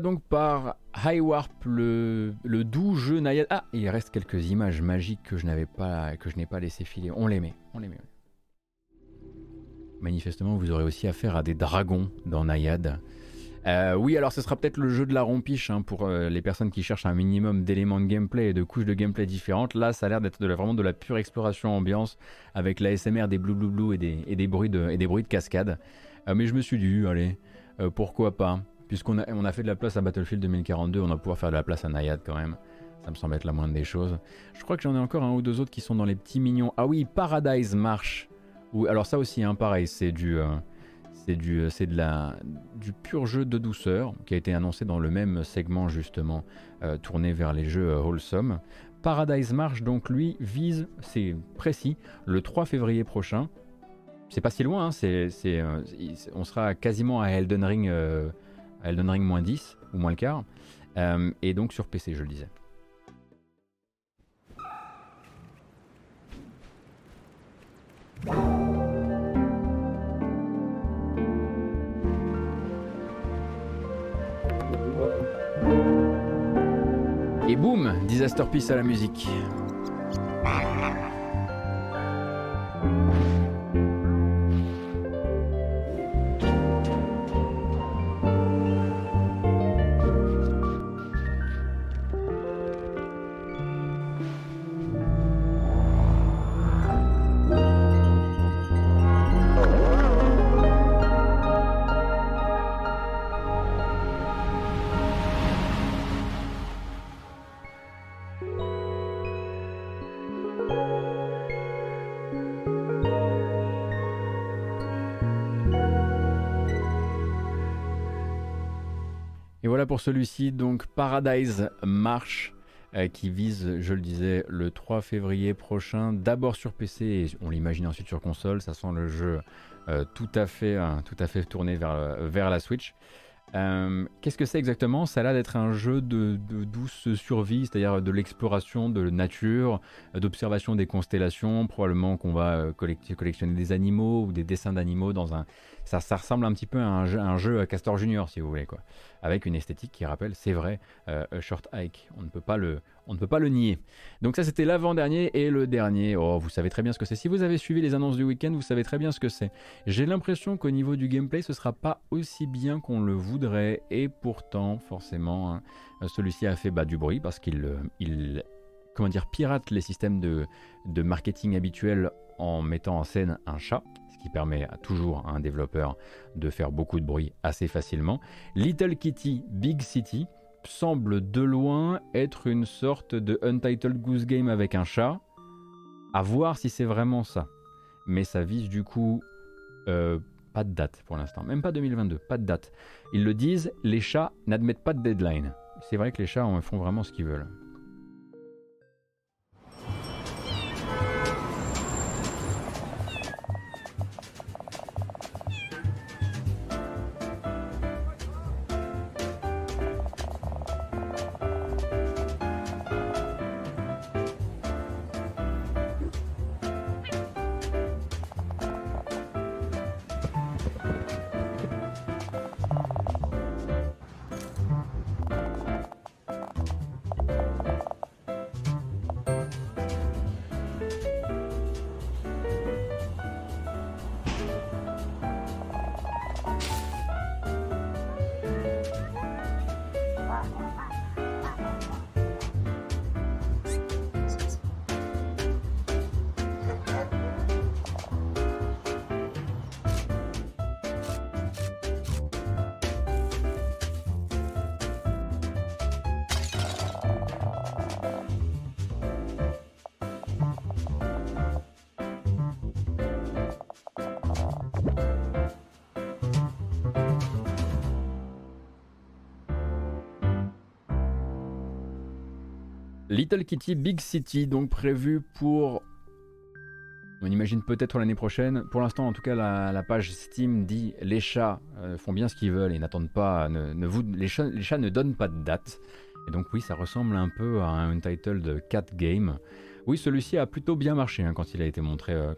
Donc par High Warp le, doux jeu Nayad. Ah, il reste quelques images magiques que je n'avais pas que je n'ai pas laissé filer. On les met, on les. Manifestement, vous aurez aussi affaire à des dragons dans Nayad. Euh, oui, alors ce sera peut-être le jeu de la rompiche hein, pour euh, les personnes qui cherchent un minimum d'éléments de gameplay et de couches de gameplay différentes. Là, ça a l'air d'être vraiment de la pure exploration ambiance avec l'ASMR des blou blou blou et des, et des bruits de, et des bruits de cascade. Euh, mais je me suis dit, allez, pourquoi pas? Puisqu'on a, on a fait de la place à Battlefield 2042, on va pouvoir faire de la place à Nayad quand même. Ça me semble être la moindre des choses. Je crois que j'en ai encore un ou deux autres qui sont dans les petits mignons. Ah oui, Paradise March. Ou alors ça aussi, hein, pareil, c'est du, euh, c'est du, c'est de la, du pur jeu de douceur qui a été annoncé dans le même segment justement euh, tourné vers les jeux euh, wholesome. Paradise March donc lui vise, c'est précis, le 3 février prochain. C'est pas si loin, hein, c'est, c'est, euh, on sera quasiment à Elden Ring, euh, à Elden Ring moins 10 ou moins le quart, Euh, et donc sur PC je le disais. Et boum, Disaster Peace à la musique. Pour celui-ci, donc Paradise March, euh, qui vise, je le disais, le 3 février prochain, d'abord sur PC, et on l'imagine ensuite sur console, ça sent le jeu euh, tout, à fait, hein, tout à fait tourné vers, la Switch. Euh, Qu'est-ce que c'est exactement? Ça a l'air d'être un jeu de, douce survie, c'est-à-dire de l'exploration de nature, euh, d'observation des constellations. Probablement qu'on va euh, collect- collectionner des animaux ou des dessins d'animaux dans un. Ça, ressemble un petit peu à un jeu, à Castor Junior, si vous voulez, quoi. Avec une esthétique qui rappelle, c'est vrai, euh, Short Hike. On ne peut pas le, on ne peut pas le nier. Donc ça, c'était l'avant-dernier et le dernier. Oh, vous savez très bien ce que c'est. Si vous avez suivi les annonces du week-end, vous savez très bien ce que c'est. J'ai l'impression qu'au niveau du gameplay, ce sera pas aussi bien qu'on le voudrait, et pourtant, forcément, hein, celui-ci a fait bah, du bruit parce qu'il, euh, il, comment dire, pirate les systèmes de, marketing habituels en mettant en scène un chat, qui permet toujours à un développeur de faire beaucoup de bruit assez facilement. Little Kitty Big City semble de loin être une sorte de Untitled Goose Game avec un chat. À voir si c'est vraiment ça. Mais ça vise du coup euh, pas de date pour l'instant, même pas 2022, pas de date. Ils le disent, les chats n'admettent pas de deadline. C'est vrai que les chats font vraiment ce qu'ils veulent. Little Kitty Big City, donc prévu pour. On imagine peut-être l'année prochaine. Pour l'instant, en tout cas, la, page Steam dit les chats euh, font bien ce qu'ils veulent et n'attendent pas. Ne, vous, les, chats, les chats ne donnent pas de date. Et donc, oui, ça ressemble un peu à un title de Cat Game. Oui, celui-ci a plutôt bien marché hein, quand il a été montré, euh,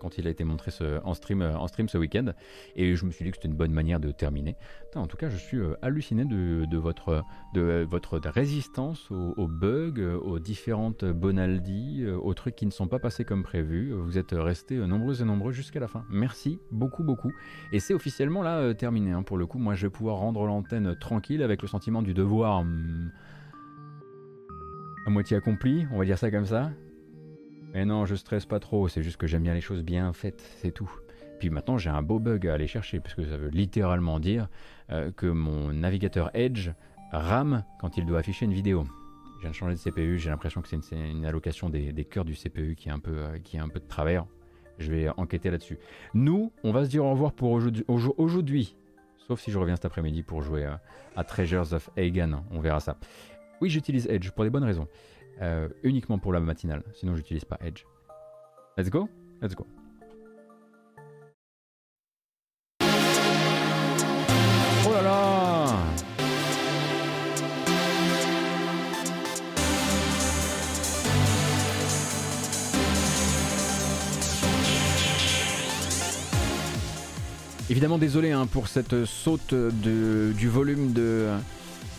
en, stream, euh, ce week-end. Et je me suis dit que c'était une bonne manière de terminer. en tout cas, je suis euh, halluciné de, votre, de votre résistance aux, bugs, aux différentes bonaldies, aux trucs qui ne sont pas passés comme prévu. Vous êtes restés nombreux et nombreux jusqu'à la fin. Merci beaucoup, beaucoup. Et c'est officiellement là terminé. Hein. Pour le coup, moi, je vais pouvoir rendre l'antenne tranquille avec le sentiment du devoir. Hmm, à moitié accompli, on va dire ça comme ça. Mais non, je stresse pas trop, c'est juste que j'aime bien les choses bien faites, c'est tout. Puis maintenant, j'ai un beau bug à aller chercher, puisque ça veut littéralement dire euh, que mon navigateur Edge rame quand il doit afficher une vidéo. Je viens de changer de CPU, j'ai l'impression que c'est une, allocation des, cœurs du CPU qui est, un peu, euh, qui est un peu de travers. Je vais enquêter là-dessus. Nous, on va se dire au revoir pour aujourd'hui. Sauf si je reviens cet après-midi pour jouer à, à Treasures of Hagen. On verra ça. Oui, j'utilise Edge pour des bonnes raisons. Euh, uniquement pour la matinale, sinon j'utilise pas Edge. Let's go? Let's go. Oh là là Évidemment désolé hein, pour cette saute de, du volume de,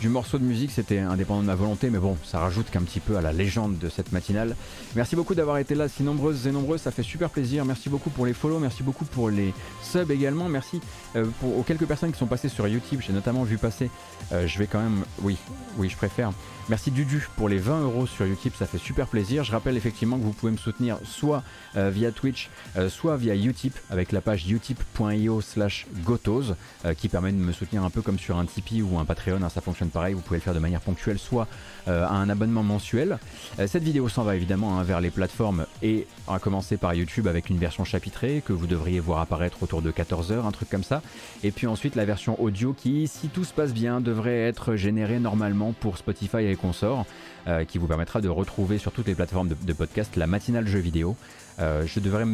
du morceau de musique, c'était indépendant de ma volonté, mais bon, ça rajoute qu'un petit peu à la légende de cette matinale. Merci beaucoup d'avoir été là, si nombreuses et nombreux, ça fait super plaisir. Merci beaucoup pour les follow, merci beaucoup pour les subs également. Merci euh, pour, aux quelques personnes qui sont passées sur YouTube. J'ai notamment vu passer, euh, je vais quand même, oui, oui, je préfère. Merci Dudu pour les 20 euros sur YouTube, ça fait super plaisir. Je rappelle effectivement que vous pouvez me soutenir soit euh, via Twitch, soit via Utip avec la page utip.io slash gotos qui permet de me soutenir un peu comme sur un Tipeee ou un Patreon, hein, ça fonctionne pareil, vous pouvez le faire de manière ponctuelle, soit euh, à un abonnement mensuel. Euh, cette vidéo s'en va évidemment hein, vers les plateformes et à commencer par YouTube avec une version chapitrée que vous devriez voir apparaître autour de 14h, un truc comme ça. Et puis ensuite la version audio qui, si tout se passe bien, devrait être générée normalement pour Spotify et consorts, euh, qui vous permettra de retrouver sur toutes les plateformes de podcast la matinale jeu vidéo. Euh, je devrais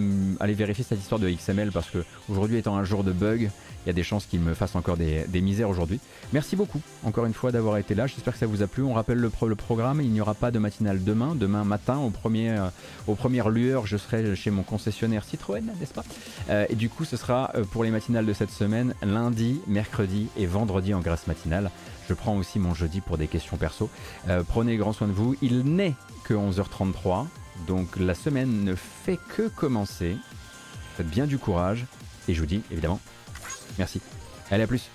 aller vérifier cette histoire de XML parce que aujourd'hui étant un jour de bug, il y a des chances qu'il me fasse encore des, misères aujourd'hui. Merci beaucoup encore une fois d'avoir été là. J'espère que ça vous a plu. On rappelle le, programme. Il n'y aura pas de matinale demain. Demain matin, au premier, euh, aux premières lueurs, je serai chez mon concessionnaire Citroën, n'est-ce pas? Euh, Et du coup, ce sera pour les matinales de cette semaine, lundi, mercredi et vendredi en grâce matinale. Je prends aussi mon jeudi pour des questions perso. prenez grand soin de vous. Il n'est que 11h33. Donc la semaine ne fait que commencer. Faites bien du courage. Et je vous dis évidemment merci. Allez à plus